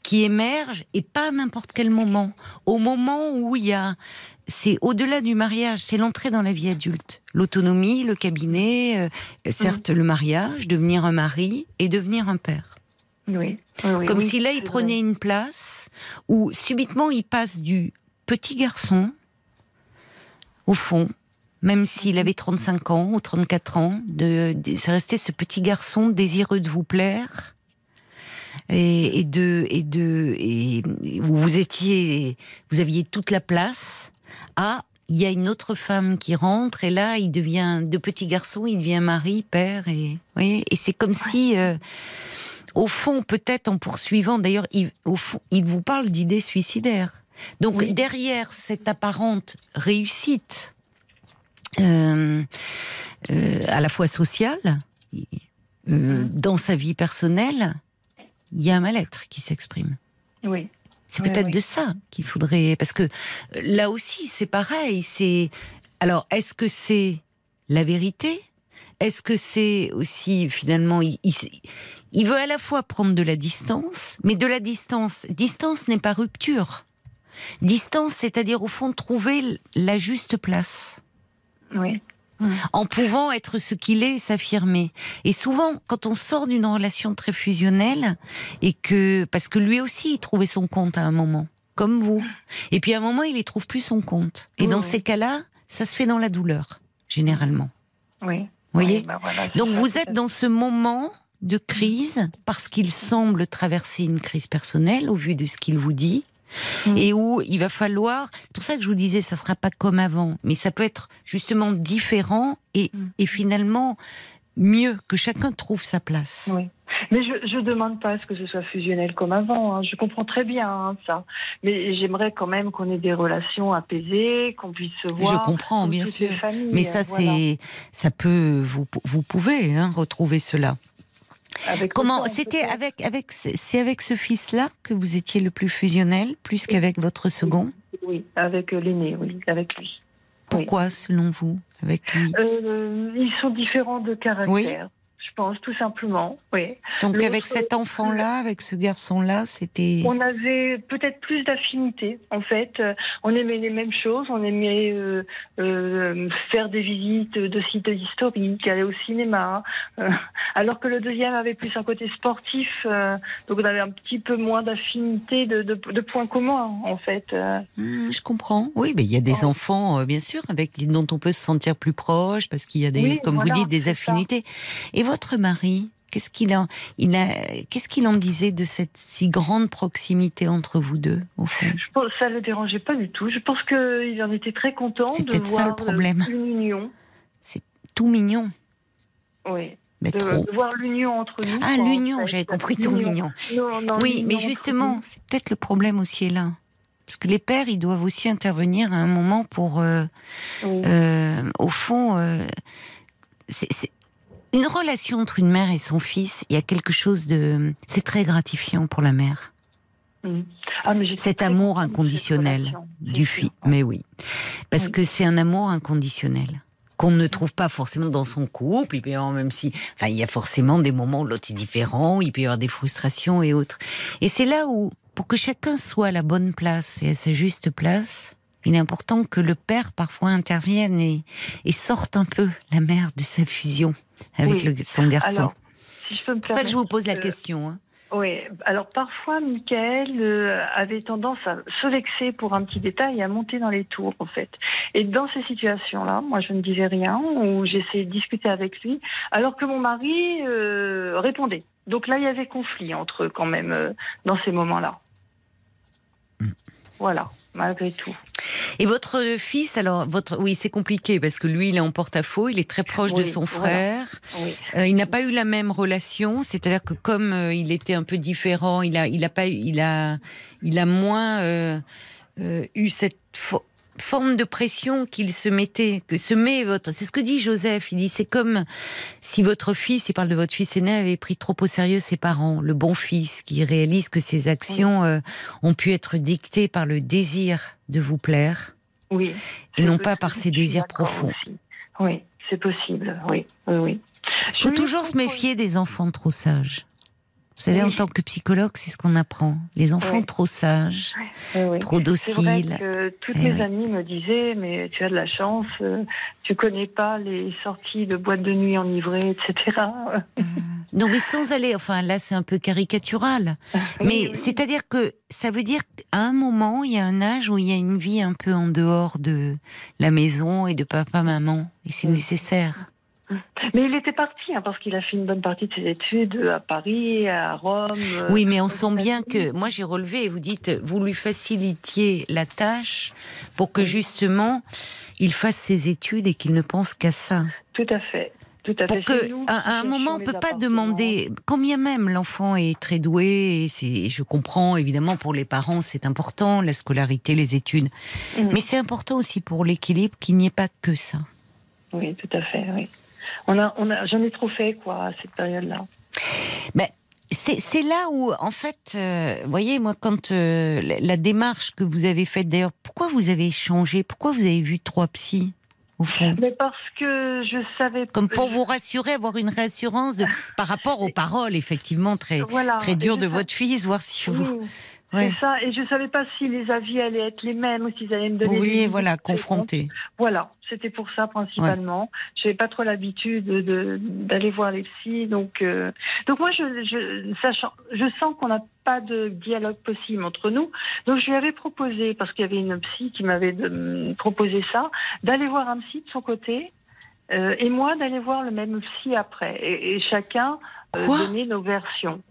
qui émerge, et pas à n'importe quel moment. Au moment où il y a, c'est au-delà du mariage, c'est l'entrée dans la vie adulte. L'autonomie, le cabinet, euh, certes le mariage, devenir un mari et devenir un père. Oui, Comme oui, si là, il prenait une place où subitement il passe du petit garçon, au fond, même s'il avait 35 ans ou 34 ans, de, de- c'est resté ce petit garçon désireux de vous plaire. Et, et de et de et où vous étiez vous aviez toute la place à il y a une autre femme qui rentre et là il devient de petit garçon il devient mari père et voyez et c'est comme si euh, au fond, peut-être en poursuivant, d'ailleurs, il, au fond, il vous parle d'idées suicidaires. Donc Oui. derrière cette apparente réussite, euh, euh, à la fois sociale, euh, dans sa vie personnelle, il y a un mal-être qui s'exprime. Oui. C'est peut-être de ça qu'il faudrait, parce que euh, là aussi c'est pareil. C'est alors est-ce que c'est la vérité? Est-ce que c'est aussi finalement il, il, il veut à la fois prendre de la distance, mais de la distance. Distance n'est pas rupture. Distance, c'est-à-dire au fond trouver la juste place Oui. En pouvant être ce qu'il est et s'affirmer. Et souvent, quand on sort d'une relation très fusionnelle, et que, parce que lui aussi, il trouvait son compte à un moment, comme vous. Et puis à un moment, il ne trouve plus son compte. Et Oui, dans oui. ces cas-là, ça se fait dans la douleur, généralement. Oui. Vous voyez Oui, bah voilà, Donc vous êtes dans ce moment de crise parce qu'il semble traverser une crise personnelle au vu de ce qu'il vous dit Mm. et où il va falloir c'est pour ça que je vous disais ça sera pas comme avant mais ça peut être justement différent et, Mm. et finalement mieux que chacun trouve sa place. Oui. Mais je ne demande pas à ce que ce soit fusionnel comme avant. hein. Je comprends très bien hein, ça. Mais j'aimerais quand même qu'on ait des relations apaisées, qu'on puisse se voir. Je comprends bien sûr. les familles, Mais ça, voilà. c'est, ça peut, vous, vous pouvez hein, retrouver cela. Avec Comment c'était avec avec ce- c'est avec ce fils-là que vous étiez le plus fusionnel, plus qu'avec votre second? Oui, avec l'aîné, oui, avec lui. Pourquoi, selon vous, avec lui? Euh, ils sont différents de caractère, je pense, tout simplement. Oui. Donc l'autre- avec cet enfant-là, avec ce garçon-là, c'était. On avait peut-être plus d'affinité, en fait. Euh, On aimait les mêmes choses, on aimait euh, euh, faire des visites de sites historiques, aller au cinéma. euh, alors que le deuxième avait plus un côté sportif, donc on avait un petit peu moins d'affinité, de, de, de points communs, en fait. Hmm, je comprends. Oui, mais il y a des Oh. enfants, bien sûr, avec dont on peut se sentir plus proche parce qu'il y a des, Oui, comme voilà, vous dites, des ça. affinités. Et votre mari, qu'est-ce qu'il en, il a, qu'est-ce qu'il en disait de cette si grande proximité entre vous deux, au fond? Je pense que ça ne le dérangeait pas du tout. Je pense qu'il en était très content C'est de peut-être ça, voir le problème. euh, une union. Tout mignon, Oui. mais De, trop. de voir l'union entre nous. Ah, en l'union, fait. j'avais compris tout mignon. Non, non, Oui, l'union mais justement, c'est peut-être le problème aussi est là. Parce que les pères, ils doivent aussi intervenir à un moment pour, euh, Oui. euh, au fond, euh, c'est c'est- une relation entre une mère et son fils. Il y a quelque chose de, c'est très gratifiant pour la mère. Mm. Ah, mais Cet amour inconditionnel du fils. Mais oui, parce Oui. que c'est un amour inconditionnel qu'on ne trouve pas forcément dans son couple. Il peut y avoir même si, enfin, il y a forcément des moments où l'autre est différent. Il peut y avoir des frustrations et autres. Et c'est là où, pour que chacun soit à la bonne place et à sa juste place, il est important que le père parfois intervienne et, et sorte un peu la mère de sa fusion avec Oui. le- son garçon. Alors, si je peux me c'est pour ça que je vous pose la euh, question. hein. Oui, alors parfois, Michael euh, avait tendance à se vexer pour un petit détail et à monter dans les tours, en fait. Et dans ces situations-là, moi, je ne disais rien, ou j'essayais de discuter avec lui, alors que mon mari euh, répondait. Donc là, il y avait conflit entre eux, quand même, euh, dans ces moments-là. Voilà, malgré tout. Et votre fils, alors, votre, oui, c'est compliqué parce que lui, il est en porte-à-faux, il est très proche de son voilà. frère. Oui. Euh, il n'a pas eu la même relation, c'est-à-dire que comme euh, il était un peu différent, il a, il a pas, il a, il a moins euh, euh, eu cette fo- forme de pression qu'il se mettait, que se met votre. C'est ce que dit Joseph. Il dit c'est comme si votre fils, il parle de votre fils aîné, avait pris trop au sérieux ses parents, le bon fils qui réalise que ses actions euh, ont pu être dictées par le désir de vous plaire Oui. et non pas par ses désirs profonds. aussi. Oui, c'est possible. Oui, oui, oui. Je faut toujours se méfier des enfants trop sages. Vous savez, en tant que psychologue, c'est ce qu'on apprend. Les enfants Oui. trop sages, Oui, trop C'est vrai dociles. que toutes Eh mes amies me disaient, mais tu as de la chance, euh, tu connais pas les sorties de boîtes de nuit enivrées, etc. Non, mais sans aller, enfin là c'est un peu caricatural. [laughs] Mais c'est-à-dire que ça veut dire qu'à un moment, il y a un âge où il y a une vie un peu en dehors de la maison et de papa-maman. Et c'est nécessaire. Mais il était parti, hein, parce qu'il a fait une bonne partie de ses études à Paris, à Rome. euh, Oui, mais on sent bien que, moi j'ai relevé, et vous dites, vous lui facilitiez la tâche pour que justement il fasse ses études et qu'il ne pense qu'à ça. Tout à fait. Tout à Pour fait. que, nous à, un moment, on cherchions peut pas demander, combien même l'enfant est très doué, et je comprends évidemment pour les parents c'est important, la scolarité, les études, Mm. mais c'est important aussi pour l'équilibre qu'il n'y ait pas que ça. Oui, tout à fait. Oui. On a, on a, j'en ai trop fait quoi à cette période-là. C'est, c'est là où, en fait, euh, voyez, moi, quand euh, la, la démarche que vous avez faite, d'ailleurs, pourquoi vous avez changé? Pourquoi vous avez vu trois psys, au fond? Mais parce que je savais. Comme pour vous rassurer, avoir une réassurance de, par rapport aux paroles, effectivement, très, voilà, très dures de votre fils, voir si vous. Oui, Ouais. c'est ça. Et je savais pas si les avis allaient être les mêmes ou s'ils allaient me donner. Vous vouliez, voilà, confronter. Voilà, c'était pour ça principalement. J'avais pas trop l'habitude de d'aller voir les psys, donc euh, donc moi je, je sachant, je sens qu'on n'a pas de dialogue possible entre nous, donc je lui avais proposé parce qu'il y avait une psy qui m'avait de- proposé ça, d'aller voir un psy de son côté. euh, et moi d'aller voir le même psy après et, et chacun euh, donner nos versions.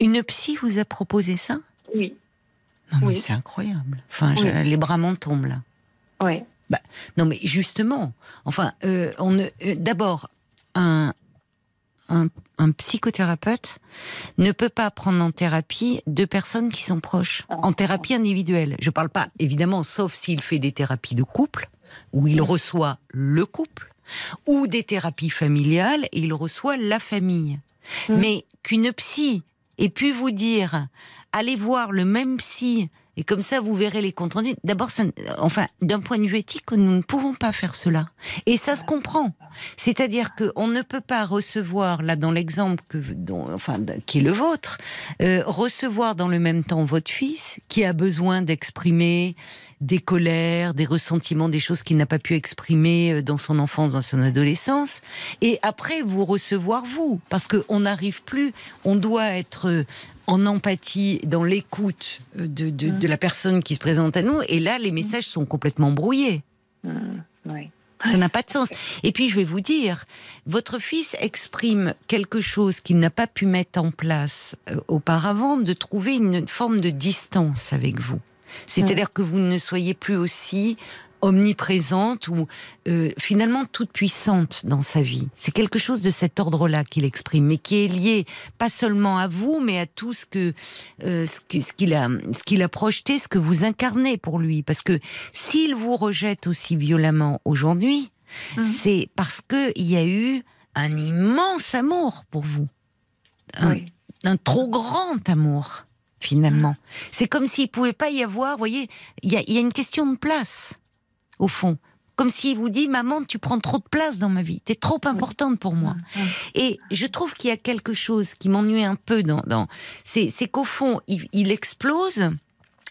Une psy vous a proposé ça? Oui, Non, mais Oui. c'est incroyable. Enfin, je- les bras m'en tombent là. oui, Non, mais justement, enfin, euh, on ne- euh, d'abord, un, un, un psychothérapeute ne peut pas prendre en thérapie deux personnes qui sont proches, Ah. en thérapie individuelle. Je parle pas, évidemment, sauf s'il fait des thérapies de couple, où il reçoit le couple, ou des thérapies familiales, et il reçoit la famille. Mm. Mais qu'une psy ait pu vous dire, allez voir le même psy, et comme ça vous verrez les comptes rendus. D'abord, enfin, d'un point de vue éthique, nous ne pouvons pas faire cela. Et ça se comprend. C'est-à-dire qu'on ne peut pas recevoir, là dans l'exemple enfin, qui est le vôtre, euh, recevoir dans le même temps votre fils qui a besoin d'exprimer des colères, des ressentiments, des choses qu'il n'a pas pu exprimer euh, dans son enfance, dans son adolescence, et après vous recevoir vous, parce qu'on n'arrive plus, on doit être euh, en empathie, dans l'écoute euh, de, de, de la personne qui se présente à nous, et là les messages sont complètement brouillés. Mm, oui. Ça n'a pas de sens. Et puis je vais vous dire, votre fils exprime quelque chose qu'il n'a pas pu mettre en place euh, auparavant, de trouver une forme de distance avec vous. C'est-à-dire que vous ne soyez plus aussi omniprésente ou euh, finalement toute puissante dans sa vie. C'est quelque chose de cet ordre-là qu'il exprime, mais qui est lié pas seulement à vous, mais à tout ce que euh, ce qu'il a ce qu'il a projeté, ce que vous incarnez pour lui. Parce que s'il vous rejette aussi violemment aujourd'hui, Mhm. c'est parce que il y a eu un immense amour pour vous, un, oui. un trop grand amour finalement. C'est comme s'il pouvait pas y avoir, vous voyez, il y y a une question de place au fond. Comme s'il vous dit, maman, tu prends trop de place dans ma vie, t'es trop importante pour moi. Mm, Et je trouve qu'il y a quelque chose qui m'ennuie un peu dans, dans c'est, qu'au fond, il, il explose.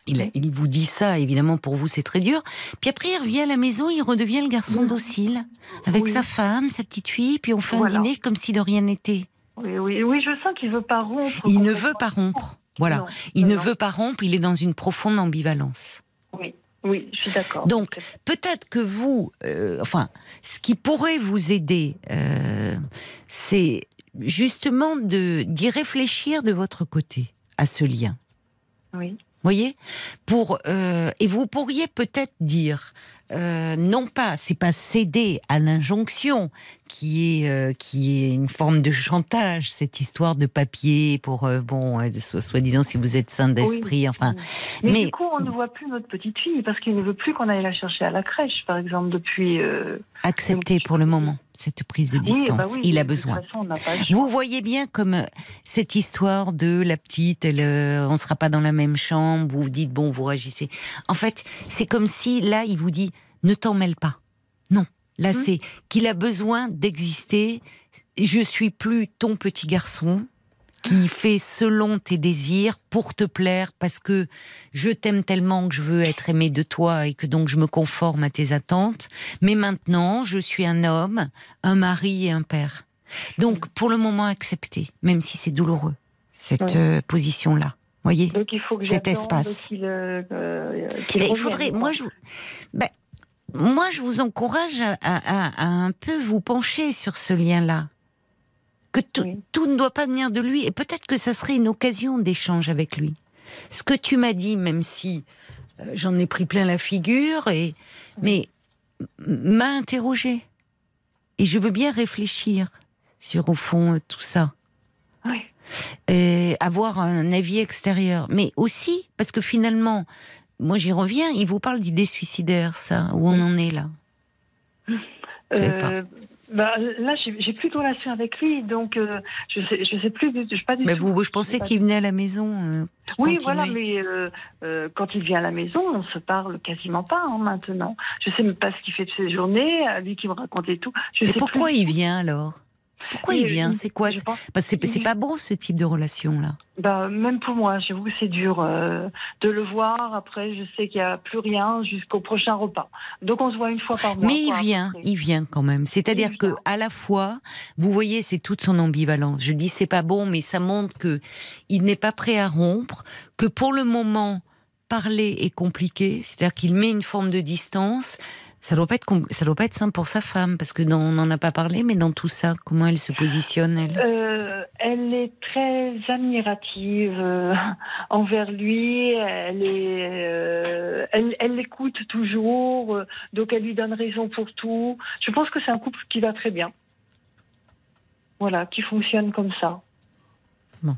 Il, vous dit ça, évidemment, pour vous, c'est très dur. Puis après, il revient à la maison, il redevient le garçon docile, avec Oui. sa femme, sa petite fille, puis on fait Voilà. un dîner comme si de rien n'était. Oui, oui, oui, je sens qu'il veut pas rompre. Il ne veut pas rompre. Voilà. Non, Il non, ne veut pas rompre, il est dans une profonde ambivalence. Oui, je suis d'accord. Donc, peut-être que vous, euh, enfin, ce qui pourrait vous aider, euh, c'est justement d'y réfléchir de votre côté à ce lien. oui, voyez? Pour euh, et vous pourriez peut-être dire euh, non pas c'est pas céder à l'injonction qui est euh, qui est une forme de chantage cette histoire de papier pour euh, bon so- soi-disant si vous êtes sain d'esprit enfin. Mais, mais- du coup, on ne voit plus notre petite fille parce qu'il ne veut plus qu'on aille la chercher à la crèche, par exemple, depuis. accepter pour le moment cette prise de Oui, bah distance. oui, il a besoin. façon. Vous voyez bien comme euh, cette histoire de la petite, elle, euh, on sera pas dans la même chambre, vous vous dites bon, vous réagissez. En fait, c'est comme si là, il vous dit ne t'en mêle pas. Non, là, Hmm. c'est qu'il a besoin d'exister. Je suis plus ton petit garçon qui fait selon tes désirs pour te plaire parce que je t'aime tellement que je veux être aimé de toi et que donc je me conforme à tes attentes. Mais maintenant, je suis un homme, un mari et un père. Donc, pour le moment, accepter, même si c'est douloureux, cette Ouais. euh, position-là. Voyez? Donc il faut que Cet espace. qu'il euh, euh, qu'il Mais il faudrait, moi je, vous- ben, moi je vous encourage à, à- à un peu vous pencher sur ce lien-là. Que tout, Oui. tout ne doit pas venir de lui, et peut-être que ça serait une occasion d'échange avec lui. Ce que tu m'as dit, même si euh, j'en ai pris plein la figure, et mais m'a interrogé, et je veux bien réfléchir sur au fond euh, tout ça Oui. et avoir un avis extérieur. Mais aussi, parce que finalement, moi j'y reviens, il vous parle d'idées suicidaires, ça, où on en est là? Euh, bah, là, j'ai plus de relation avec lui, donc euh, je sais, je sais plus, du- je sais pas du Mais tout. vous, je sais pensais qu'il venait à la maison. euh, Oui, continuait. voilà, mais euh, euh, quand il vient à la maison, on se parle quasiment pas hein, maintenant. Je sais même pas ce qu'il fait de ses journées, lui qui me racontait tout. Je Mais sais pourquoi plus. il vient alors? Pourquoi il vient? C'est quoi? c'est- pense- pas bon ce type de relation là. bah, Même pour moi, j'avoue que c'est dur euh, de le voir. Après, je sais qu'il n'y a plus rien jusqu'au prochain repas. Donc on se voit une fois par mois. Mais il vient, il vient quand même. C'est-à-dire que vient. à la fois, vous voyez, c'est toute son ambivalence. Je dis c'est pas bon, mais ça montre que il n'est pas prêt à rompre, que pour le moment parler est compliqué. C'est-à-dire qu'il met une forme de distance. Ça doit pas être ça doit pas être simple pour sa femme parce que dans, on n'en a pas parlé, mais dans tout ça, comment elle se positionne elle? Euh, elle est très admirative euh, envers lui. Elle est, euh, elle, l'écoute toujours, donc elle lui donne raison pour tout. Je pense que c'est un couple qui va très bien. Voilà, qui fonctionne comme ça. Bon.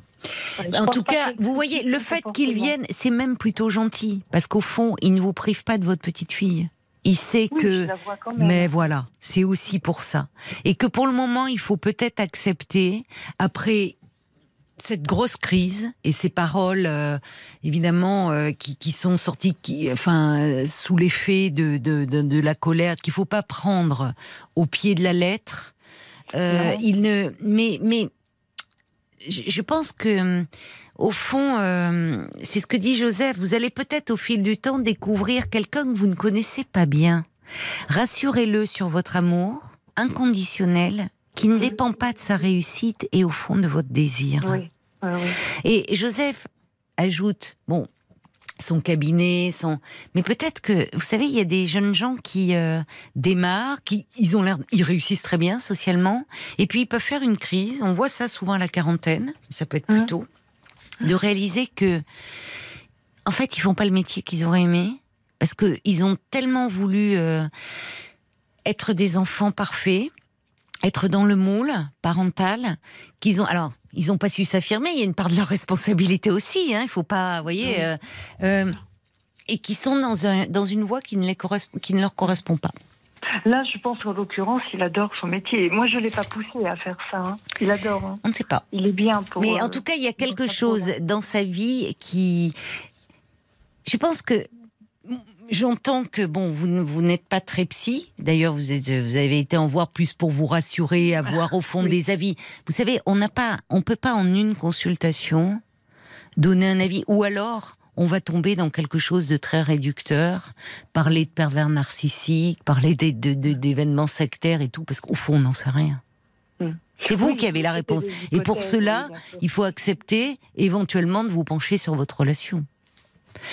En tout cas, vous voyez, le fait qu'il vienne, c'est même plutôt gentil parce qu'au fond, il ne vous prive pas de votre petite fille. Il sait Oui, que je la vois quand même. Mais voilà, c'est aussi pour ça. Et que pour le moment, il faut peut-être accepter, après cette grosse crise et ces paroles, euh, évidemment, euh, qui, qui sont sorties qui, enfin, euh, sous l'effet de, de, de, de la colère, qu'il faut pas prendre au pied de la lettre. Euh, il ne, mais, mais je, je pense que, hum, au fond, euh, c'est ce que dit Joseph. Vous allez peut-être au fil du temps découvrir quelqu'un que vous ne connaissez pas bien. Rassurez-le sur votre amour inconditionnel qui ne Mhm. dépend pas de sa réussite et au fond de votre désir. Oui. Et Joseph ajoute, bon, son cabinet, son, mais peut-être que, vous savez, il y a des jeunes gens qui euh, démarrent, qui ils ont l'air, ils réussissent très bien socialement, et puis ils peuvent faire une crise. On voit ça souvent à la quarantaine, ça peut être plus Mhm. tôt, de réaliser que, en fait, ils font pas le métier qu'ils auraient aimé parce que ils ont tellement voulu euh, être des enfants parfaits, être dans le moule parental, qu'ils ont alors ils n'ont pas su s'affirmer. Il y a une part de leur responsabilité aussi. Hein, il faut pas, vous voyez, euh, euh, et qui sont dans un dans une voie qui ne les correspond, qui ne leur correspond pas. Là, je pense qu'en l'occurrence, il adore son métier. Moi, je ne l'ai pas poussé à faire ça. hein. Il adore. hein. On ne sait pas. Il est bien pour. Mais euh, en tout cas, il y a quelque chose dans sa vie qui. Je pense que. J'entends que bon, vous, vous n'êtes pas très psy. D'ailleurs, vous, êtes, vous avez été en voir plus pour vous rassurer, avoir au fond [laughs] Oui. des avis. Vous savez, on n'a pas, on peut pas en une consultation donner un avis, ou alors on va tomber dans quelque chose de très réducteur, parler de pervers narcissiques, parler d'événements sectaires et tout, parce qu'au fond, on n'en sait rien. Hmm. C'est vous Oui, qui avez la réponse. Et pour cela, il faut accepter éventuellement de vous pencher sur votre relation.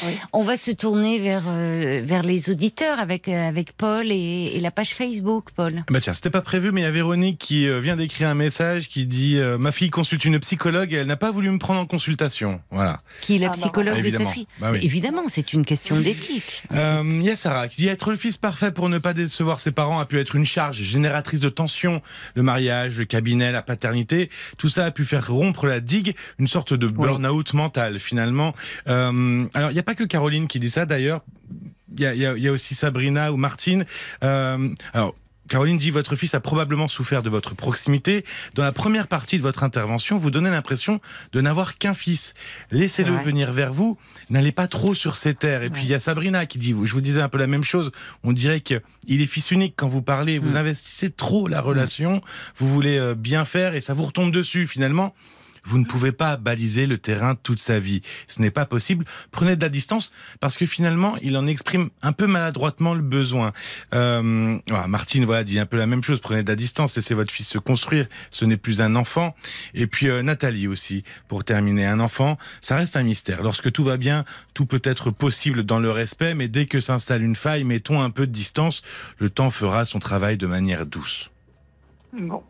Oui. On va se tourner vers, euh, vers les auditeurs avec, euh, avec Paul et, et la page Facebook, Paul. Bah tiens, c'était pas prévu, mais il y a Véronique qui euh, vient d'écrire un message qui dit euh, Ma fille consulte une psychologue et elle n'a pas voulu me prendre en consultation. Voilà. Qui est la Ah, bah, psychologue de sa fille Bah oui. Évidemment, c'est une question d'éthique. Euh, Il y a Sarah qui dit Être le fils parfait pour ne pas décevoir ses parents a pu être une charge génératrice de tension. Le mariage, le cabinet, la paternité, tout ça a pu faire rompre la digue, une sorte de burn-out mental finalement. Euh, alors, n'y a pas que Caroline qui dit ça d'ailleurs. Il y a, y y aussi Sabrina ou Martine. Euh, alors, Caroline dit votre fils a probablement souffert de votre proximité. Dans la première partie de votre intervention, vous donnez l'impression de n'avoir qu'un fils. Laissez-le Ouais. venir vers vous. N'allez pas trop sur ses terres. Et puis il y a Sabrina qui dit, je vous disais un peu la même chose. On dirait qu'il est fils unique quand vous parlez. Vous Mm. investissez trop la relation. Vous voulez euh, bien faire et ça vous retombe dessus finalement. Vous ne pouvez pas baliser le terrain toute sa vie. Ce n'est pas possible. Prenez de la distance parce que finalement, il en exprime un peu maladroitement le besoin. Euh, voilà, Martine, voilà, dit un peu la même chose. Prenez de la distance, laissez votre fils se construire. Ce n'est plus un enfant. Et puis euh, Nathalie aussi, pour terminer, un enfant, ça reste un mystère. Lorsque tout va bien, tout peut être possible dans le respect, mais dès que s'installe une faille, mettons un peu de distance. Le temps fera son travail de manière douce. Bon.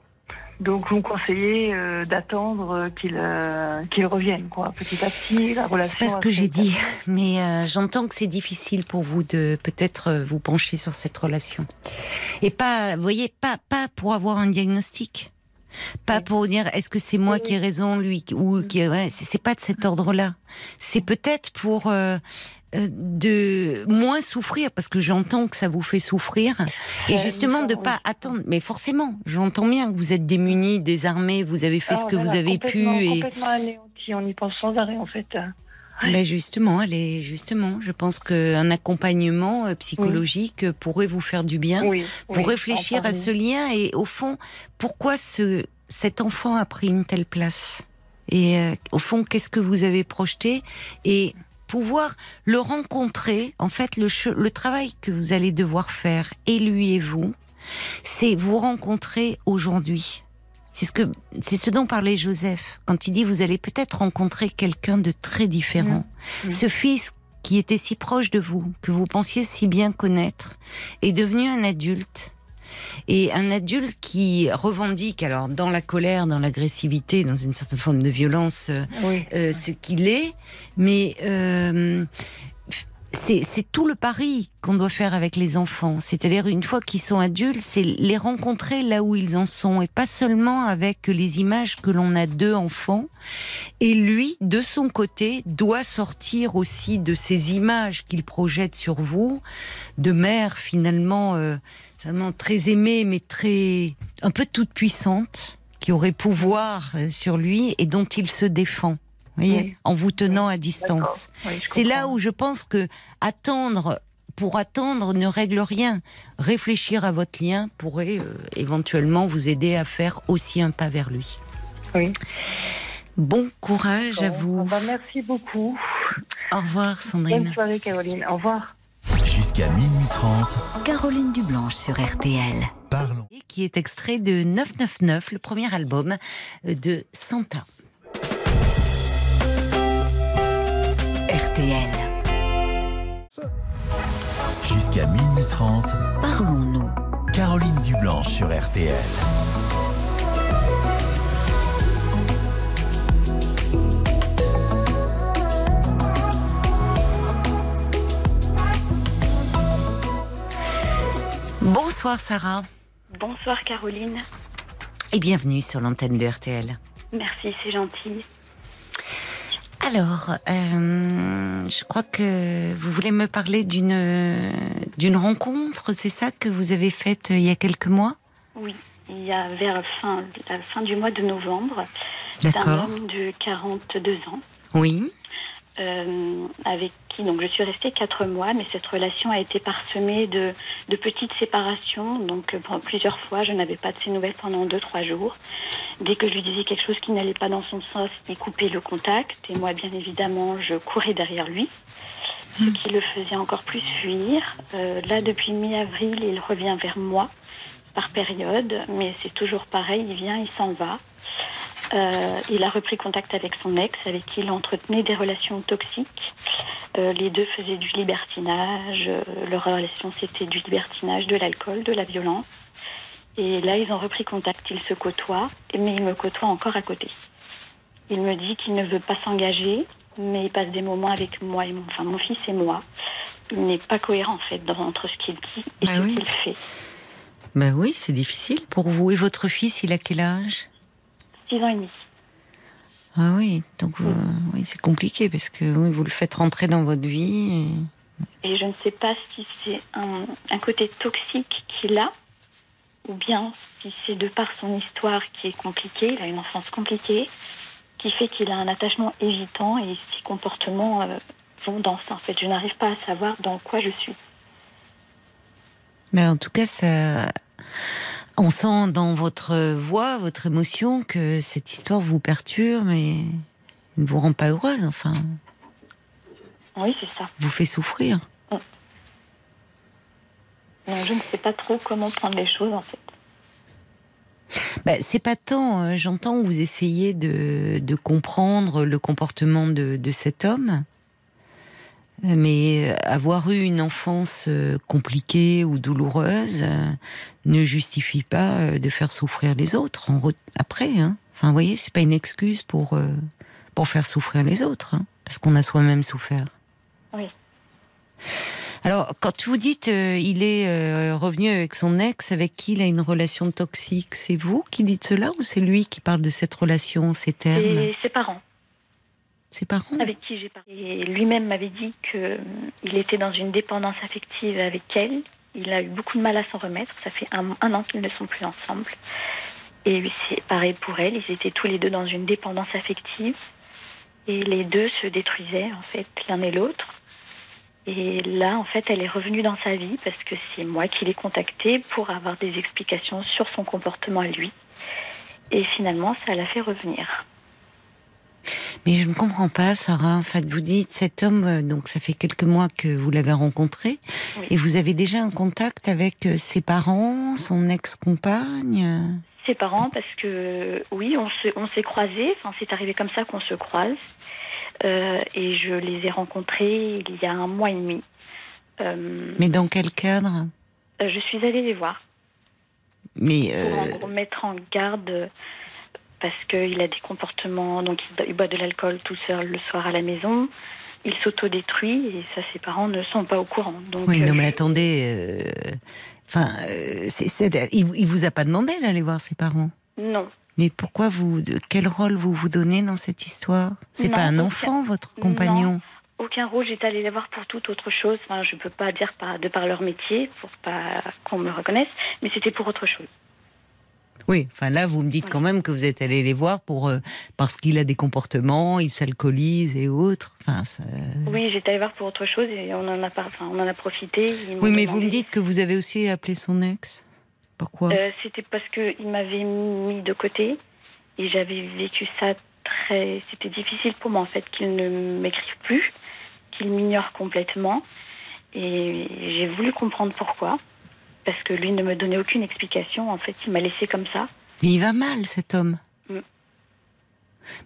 Donc, vous me conseillez euh, d'attendre euh, qu'il euh, qu'il revienne, quoi, petit à petit, la relation. C'est pas ce que j'ai dit, mais euh, j'entends que c'est difficile pour vous de peut-être vous pencher sur cette relation. Et pas, vous voyez, pas, pas pour avoir un diagnostic. Pas pour dire est-ce que c'est moi qui ai raison, lui, ou qui, ouais, c'est pas de cet ordre-là. C'est peut-être pour euh, de moins souffrir, parce que j'entends que ça vous fait souffrir, et Ouais, justement de pas attendre. Mais forcément, j'entends bien que vous êtes démunis, désarmés, vous avez fait Ah, ce que voilà, vous avez pu, et Complètement anéanti, on y pense sans arrêt, en fait. Ben justement, allez, justement, je pense qu'un accompagnement euh, psychologique euh, pourrait vous faire du bien Oui. pour oui, réfléchir à ce lien et au fond, pourquoi ce, cet enfant a pris une telle place? Et euh, au fond, qu'est-ce que vous avez projeté? Et pouvoir le rencontrer, en fait, le, travail que vous allez devoir faire, et lui et vous, c'est vous rencontrer aujourd'hui. C'est ce que, c'est ce dont parlait Joseph quand il dit vous allez peut-être rencontrer quelqu'un de très différent. Mmh. Ce fils qui était si proche de vous, que vous pensiez si bien connaître, est devenu un adulte. Et un adulte qui revendique, alors dans la colère, dans l'agressivité, dans une certaine forme de violence, euh, Oui. euh, ce qu'il est, mais euh, c'est c'est tout le pari qu'on doit faire avec les enfants. C'est-à-dire, une fois qu'ils sont adultes, c'est les rencontrer là où ils en sont, et pas seulement avec les images que l'on a d'eux enfants. Et lui, de son côté, doit sortir aussi de ces images qu'il projette sur vous, de mère finalement, euh, certainement très aimée, mais très un peu toute puissante, qui aurait pouvoir euh, sur lui et dont il se défend. Vous voyez, Oui. en vous tenant à distance. Oui, C'est là où je pense que attendre pour attendre ne règle rien. Réfléchir à votre lien pourrait euh, éventuellement vous aider à faire aussi un pas vers lui. Oui. Bon courage à vous. bah, merci beaucoup. Au revoir Bonne Sandrine. soirée, Caroline. Au revoir. Jusqu'à minuit 30, Caroline Dublanche sur RTL. parlons. Qui est extrait de 999, le premier album de Santa. RTL. Jusqu'à minuit 30, Parlons-nous. Caroline Dublanche sur RTL. Bonsoir Sarah Bonsoir Caroline. et bienvenue sur l'antenne de RTL. Merci, c'est gentil. Alors, euh, je crois que vous voulez me parler d'une d'une rencontre, c'est ça que vous avez faite il y a quelques mois? Oui, il y a vers la fin, la fin du mois de novembre, D'accord. homme de 42 ans Oui. Euh, avec qui donc je suis restée quatre mois, mais cette relation a été parsemée de, de petites séparations. Donc euh, bon, plusieurs fois, je n'avais pas de ses nouvelles pendant deux trois jours. Dès que je lui disais quelque chose qui n'allait pas dans son sens, il coupait le contact et moi, bien évidemment, je courais derrière lui. Ce qui le faisait encore plus fuir. Euh, là, depuis mi-avril, il revient vers moi par période, mais c'est toujours pareil, il vient, il s'en va. Euh, il a repris contact avec son ex, avec qui il entretenait des relations toxiques. Euh, les deux faisaient du libertinage. euh, leur relation, c'était du libertinage, de l'alcool, de la violence. Et là, ils ont repris contact. Ils se côtoient, mais il me côtoie encore à côté. Il me dit qu'il ne veut pas s'engager, mais il passe des moments avec moi et mon, enfin, mon fils et moi. Il n'est pas cohérent, en fait, dans- entre ce qu'il dit et Bah ce oui. qu'il fait. Ben oui, c'est difficile pour vous. Et votre fils, il a quel âge? Six ans et demi. Ah oui, donc euh, oui, c'est compliqué parce que oui, vous le faites rentrer dans votre vie. et- Et je ne sais pas si c'est un, un côté toxique qu'il a ou bien si c'est de par son histoire qui est compliquée, il a une enfance compliquée, qui fait qu'il a un attachement évitant et ses comportements euh, vont dans ça. En fait, je n'arrive pas à savoir dans quoi je suis. Mais en tout cas, ça, on sent dans votre voix, votre émotion, que cette histoire vous perturbe et ne vous rend pas heureuse. Enfin, Oui, c'est ça. vous fait souffrir. Donc, je ne sais pas trop comment prendre les choses, en fait. Bah, c'est pas tant, euh, j'entends vous essayez de, de comprendre le comportement de, de cet homme, mais avoir eu une enfance euh, compliquée ou douloureuse euh, ne justifie pas euh, de faire souffrir les autres en après. Hein. Enfin, vous voyez, c'est pas une excuse pour, euh, pour faire souffrir les autres, hein, parce qu'on a soi-même souffert. Oui. Alors, quand vous dites euh, il est euh, revenu avec son ex, avec qui il a une relation toxique, c'est vous qui dites cela ou c'est lui qui parle de cette relation, ces termes? Et ses parents, Ses parents avec qui j'ai parlé. Lui-même m'avait dit qu'il était dans une dépendance affective avec elle. Il a eu beaucoup de mal à s'en remettre. Ça fait un, un an qu'ils ne sont plus ensemble. Et c'est pareil pour elle. Ils étaient tous les deux dans une dépendance affective. Et les deux se détruisaient, en fait, l'un et l'autre. Et là, en fait, elle est revenue dans sa vie parce que c'est moi qui l'ai contactée pour avoir des explications sur son comportement à lui. Et finalement, ça l'a fait revenir. Mais je ne comprends pas, Sarah. En fait, vous dites cet homme, euh, donc ça fait quelques mois que vous l'avez rencontré, Oui. et vous avez déjà un contact avec euh, ses parents, son ex-compagne? Ses parents, parce que oui, on se- on s'est croisés. Enfin, c'est arrivé comme ça qu'on se croise. Euh, et je les ai rencontrés il y a un mois et demi. Euh, Mais dans quel cadre? je suis allée les voir Mais pour en mettre en garde parce qu'il a des comportements. Donc, il, boit de l'alcool tout seul le soir à la maison. Il s'autodétruit et ça, ses parents ne sont pas au courant. Donc, oui, non, euh, mais attendez. euh, Enfin, euh, il, il vous a pas demandé d'aller voir ses parents? Non. Mais pourquoi vous, quel rôle vous vous donnez dans cette histoire? C'est pas un aucun. enfant, votre Non. compagnon? Aucun rôle, j'étais allée les voir pour toute autre chose. Enfin, je peux pas dire par, de par leur métier, pour pas qu'on me reconnaisse, mais c'était pour autre chose. Oui, enfin là, vous me dites quand même que vous êtes allé les voir pour euh, parce qu'il a des comportements, il s'alcoolise et autres. Enfin, ça- Oui, j'étais allée voir pour autre chose et on en a, pas, enfin, on en a profité. Oui, mais vous me dites que vous avez aussi appelé son ex. Pourquoi? Euh, C'était parce qu'il m'avait mis de côté et j'avais vécu ça très. C'était difficile pour moi en fait qu'il ne m'écrive plus, qu'il m'ignore complètement. Et j'ai voulu comprendre pourquoi. Parce que lui ne me donnait aucune explication. En fait, il m'a laissé comme ça. Mais il va mal, cet homme. Mm.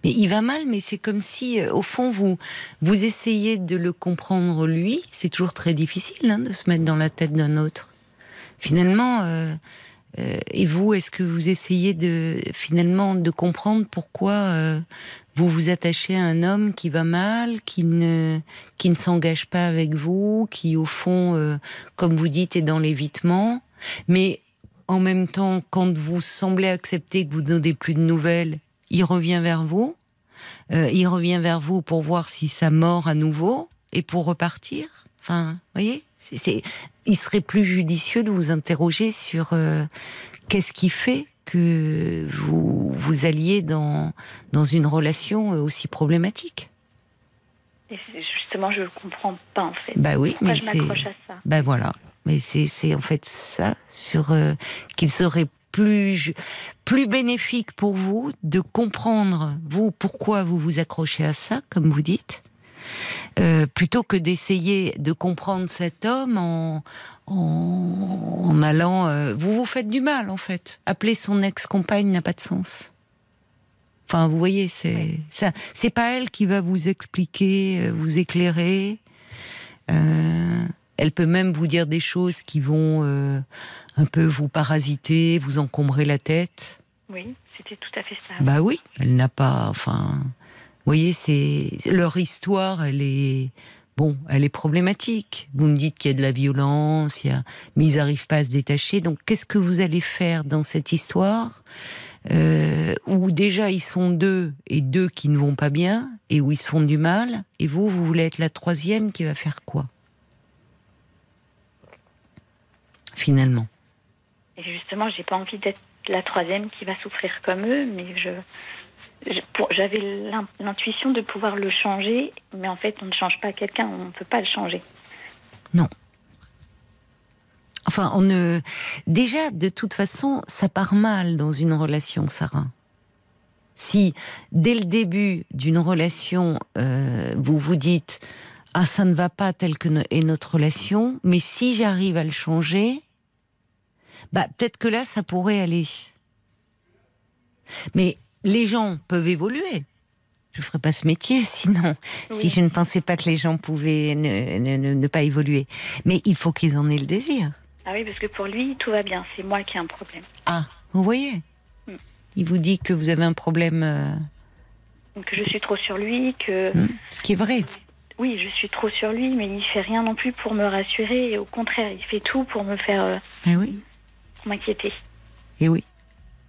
Mais il va mal, mais c'est comme si, euh, au fond, vous vous essayez de le comprendre lui. C'est toujours très difficile hein, de se mettre dans la tête d'un autre. Finalement, euh, euh, et vous, est-ce que vous essayez de finalement de comprendre pourquoi euh, vous vous attachez à un homme qui va mal, qui ne qui ne s'engage pas avec vous, qui au fond, euh, comme vous dites, est dans l'évitement, mais en même temps, quand vous semblez accepter que vous ne donnez plus de nouvelles, il revient vers vous? Euh, il revient vers vous pour voir si ça mord à nouveau et pour repartir? Enfin, il serait plus judicieux de vous interroger sur euh, qu'est-ce qui fait que vous vous alliez dans dans une relation euh, aussi problématique? Et justement, je ne comprends pas en fait. Bah oui, Pourquoi mais je m'accroche à ça? Ben voilà. Mais c'est en fait ça sur euh, qu'il serait plus plus bénéfique pour vous de comprendre vous pourquoi vous vous accrochez à ça, comme vous dites, euh, plutôt que d'essayer de comprendre cet homme en en, en allant. euh, vous vous faites du mal en fait. Appeler son ex-compagne n'a pas de sens. Enfin, vous voyez, c'est ça. C'est pas elle qui va vous expliquer, euh, vous éclairer. Euh, elle peut même vous dire des choses qui vont euh, un peu vous parasiter, vous encombrer la tête. Oui, c'était tout à fait ça. Bah oui, elle n'a pas. Enfin, vous voyez, c'est leur histoire. Elle est bon, elle est problématique. Vous me dites qu'il y a de la violence, mais ils n'arrivent pas à se détacher. Donc, qu'est-ce que vous allez faire dans cette histoire euh, où déjà ils sont deux et deux qui ne vont pas bien et où ils se font du mal? Et vous, vous voulez être la troisième qui va faire quoi? Finalement. Et justement, j'ai pas envie d'être la troisième qui va souffrir comme eux, mais je, j'avais l'in- l'intuition de pouvoir le changer, mais en fait, on ne change pas quelqu'un, on ne peut pas le changer. Enfin, on ne. Déjà, de toute façon, ça part mal dans une relation, Sarah. Si, dès le début d'une relation, euh, vous vous dites Ah, ça ne va pas tel que est notre relation, mais si j'arrive à le changer, bah, peut-être que là, ça pourrait aller. Mais les gens peuvent évoluer. Je ne ferais pas ce métier [laughs] sinon, si je ne pensais pas que les gens pouvaient ne- ne- ne- ne pas évoluer. Mais il faut qu'ils en aient le désir. Ah oui, parce que pour lui, tout va bien, c'est moi qui ai un problème. Ah, vous voyez Mm. Il vous dit que vous avez un problème, euh, Donc je suis trop sur lui, que mm, ce qui est vrai. oui, je suis trop sur lui, mais il fait rien non plus pour me rassurer, et au contraire, il fait tout pour me faire euh, Eh oui, pour m'inquiéter. eh oui.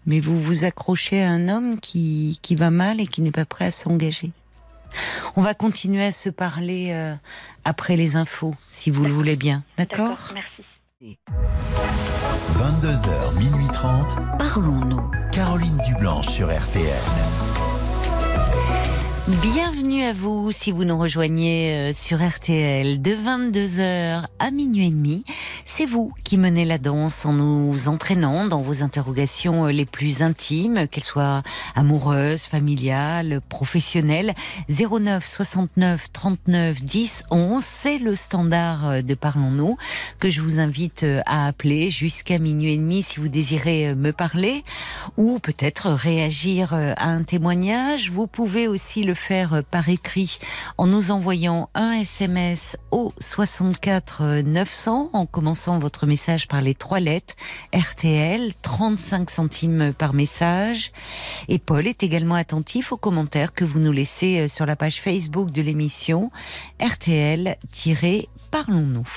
Mais vous vous accrochez à un homme qui, qui va mal et qui n'est pas prêt à s'engager. On va continuer à se parler euh, après les infos, si vous le voulez bien. D'accord merci. 22h, minuit 30. Parlons-nous. Caroline Dublanche sur RTL. Bienvenue à vous si vous nous rejoignez euh, sur RTL de 22h à minuit et demi. C'est vous qui menez la danse en nous entraînant dans vos interrogations euh, les plus intimes, qu'elles soient amoureuses, familiales, professionnelles. 09 69 39 10 11, c'est le standard euh, de Parlons-nous que je vous invite à appeler jusqu'à minuit et demi si vous désirez me parler ou peut-être réagir à un témoignage. Vous pouvez aussi le faire euh, par écrit en nous envoyant un SMS au 64 900 en commençant votre message par les trois lettres RTL, 35 centimes par message. Et Paul est également attentif aux commentaires que vous nous laissez euh, sur la page Facebook de l'émission RTL-Parlons-nous.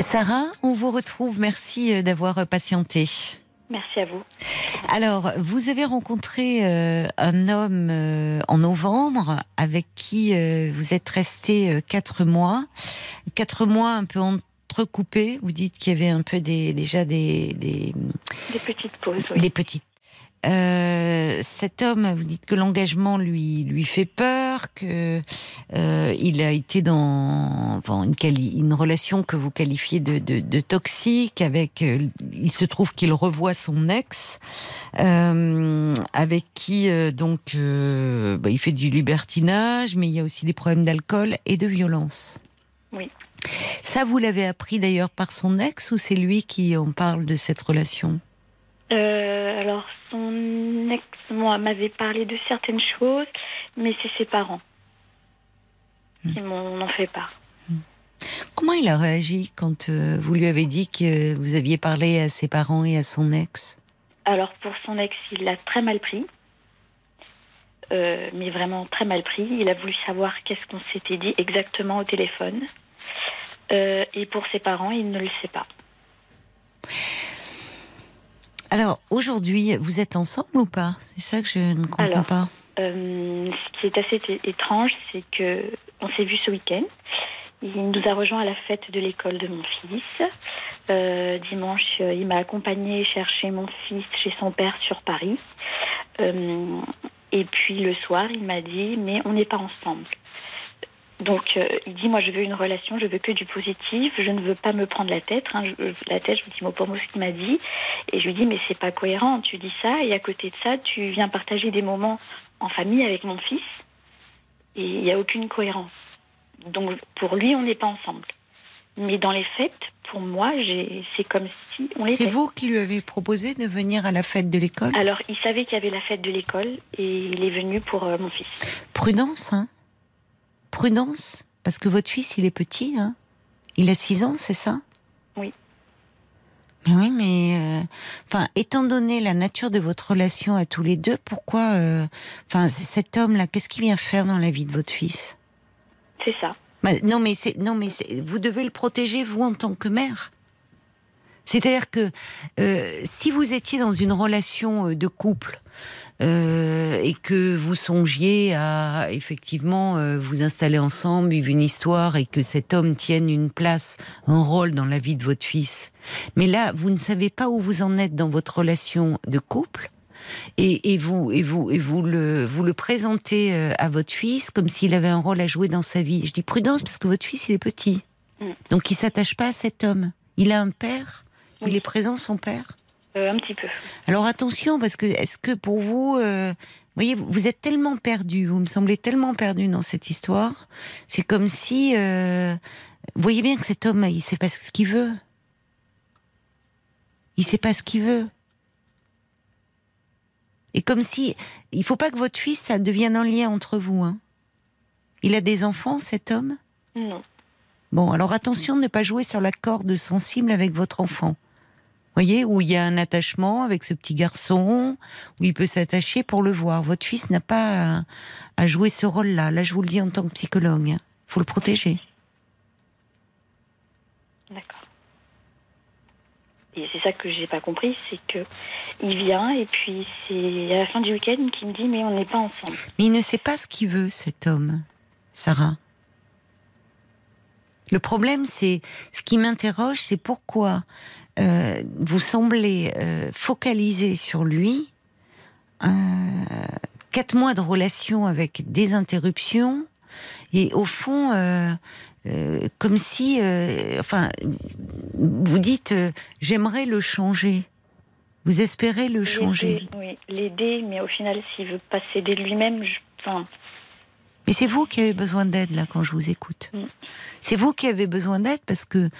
Sarah, on vous retrouve. Merci euh, d'avoir patienté. Merci à vous. Alors, vous avez rencontré euh, un homme euh, en novembre avec qui euh, vous êtes resté quatre mois. Quatre mois un peu entrecoupés. Vous dites qu'il y avait un peu des, déjà des, des, Des petites pauses, oui. des petites. Euh, cet homme, vous dites que l'engagement lui lui fait peur, que euh, il a été dans enfin, une, quali- une relation que vous qualifiez de, de, de toxique. Avec, euh, il se trouve qu'il revoit son ex, avec qui donc bah, il fait du libertinage, mais il y a aussi des problèmes d'alcool et de violence. Oui. Ça, vous l'avez appris d'ailleurs par son ex ou c'est lui qui en parle de cette relation? Euh, alors, son ex, moi, m'avait parlé de certaines choses, mais c'est ses parents qui m'en ont fait part. Comment il a réagi quand euh, vous lui avez dit que vous aviez parlé à ses parents et à son ex? Alors, pour son ex, il l'a très mal pris. Euh, mais vraiment très mal pris. Il a voulu savoir qu'est-ce qu'on s'était dit exactement au téléphone. Et pour ses parents, il ne le sait pas. Alors aujourd'hui, vous êtes ensemble ou pas? C'est ça que je ne comprends Alors, pas. Euh, ce qui est assez étrange, c'est que on s'est vu ce week-end. Il nous a rejoint à la fête de l'école de mon fils. Euh, dimanche, il m'a accompagné chercher mon fils chez son père sur Paris. Euh, et puis le soir, il m'a dit mais on n'est pas ensemble. Donc euh, il dit moi je veux une relation, je veux que du positif, je ne veux pas me prendre la tête. hein. Je- la tête, je vous dis mot pour mot ce qu'il m'a dit. Et je lui dis mais c'est pas cohérent. Tu dis ça et à côté de ça, tu viens partager des moments en famille avec mon fils et il n'y a aucune cohérence. Donc pour lui, on n'est pas ensemble. Mais dans les fêtes, pour moi, c'est comme si on C'est vous qui lui avez proposé de venir à la fête de l'école? Alors, il savait qu'il y avait la fête de l'école et il est venu pour euh, mon fils. Prudence, hein? Prudence, parce que votre fils, il est petit, hein Il a 6 ans, c'est ça? Oui. Mais oui, mais... euh, Enfin, étant donné la nature de votre relation à tous les deux, pourquoi... euh, Enfin, cet homme-là, qu'est-ce qu'il vient faire dans la vie de votre fils? C'est ça. Bah, non, mais c'est non, mais c'est- vous devez le protéger vous en tant que mère. C'est-à-dire que euh, si vous étiez dans une relation de couple euh, et que vous songiez à effectivement euh, vous installer ensemble, vivre une histoire et que cet homme tienne une place, un rôle dans la vie de votre fils, mais là vous ne savez pas où vous en êtes dans votre relation de couple. Et, et vous et vous et vous le vous le présentez euh, à votre fils comme s'il avait un rôle à jouer dans sa vie. Je dis prudence parce que votre fils il est petit, Mm. donc il s'attache pas à cet homme. Il a un père, il est présent son père. Euh, un petit peu. Alors attention, parce que est-ce que pour vous, euh, vous voyez, vous êtes tellement perdu, vous me semblez tellement perdu dans cette histoire. C'est comme si, euh, vous voyez bien que cet homme, il sait pas ce qu'il veut. Il sait pas ce qu'il veut. Et comme si, il faut pas que votre fils, ça devienne un lien entre vous. Hein. Il a des enfants, cet homme? Non. Bon, alors attention de ne pas jouer sur la corde sensible avec votre enfant. Voyez, où il y a un attachement avec ce petit garçon, où il peut s'attacher pour le voir. Votre fils n'a pas à, à jouer ce rôle-là. Là, je vous le dis en tant que psychologue. Il faut le protéger. D'accord. Et c'est ça que j'ai pas compris, c'est que il vient et puis c'est à la fin du week-end qu'il me dit mais on n'est pas ensemble. Mais il ne sait pas ce qu'il veut, cet homme, Sarah. Le problème, c'est ce qui m'interroge, c'est pourquoi euh, vous semblez euh, focaliser sur lui. quatre mois de relation avec des interruptions et au fond, euh, euh, comme si, enfin, vous dites, j'aimerais le changer. Vous espérez le changer. L'aider, Oui, l'aider, mais au final, s'il veut pas s'aider lui-même, je... enfin, Mais c'est vous qui avez besoin d'aide là quand je vous écoute. Mm. C'est vous qui avez besoin d'aide parce que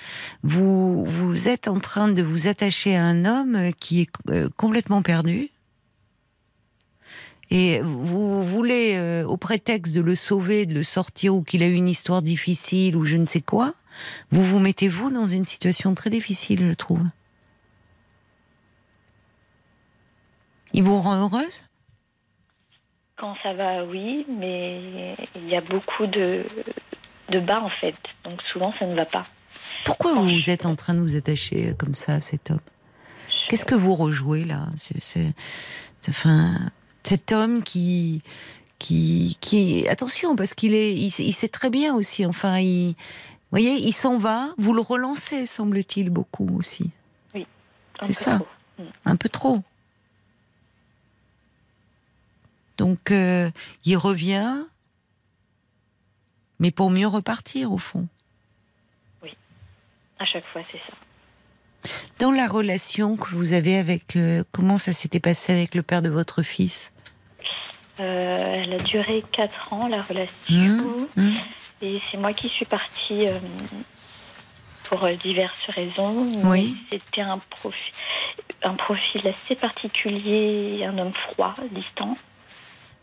vous vous êtes en train de vous attacher à un homme qui est euh, complètement perdu. Et vous voulez, euh, au prétexte de le sauver, de le sortir, ou qu'il a eu une histoire difficile, ou je ne sais quoi, vous vous mettez vous dans une situation très difficile, je trouve. Il vous rend heureuse? Quand ça va, oui, mais il y a beaucoup de, de bas en fait, donc souvent ça ne va pas. Pourquoi vous êtes en train de vous attacher comme ça à cet homme? Qu'est-ce que vous rejouez là? C'est, c'est- c'est- enfin, cet homme qui, qui, qui, attention parce qu'il est, il, sait- il sait très bien aussi. Enfin, il, vous voyez, il s'en va. Vous le relancez, semble-t-il, beaucoup aussi, Un C'est ça. trop. un peu trop. Donc, euh, il revient, mais pour mieux repartir au fond. À chaque fois, c'est ça. Dans la relation que vous avez avec, euh, comment ça s'était passé avec le père de votre fils? Euh, elle a duré 4 ans, la relation. Mmh, mmh. Et c'est moi qui suis partie pour diverses raisons. Oui. C'était un profil, un profil assez particulier, un homme froid, distant.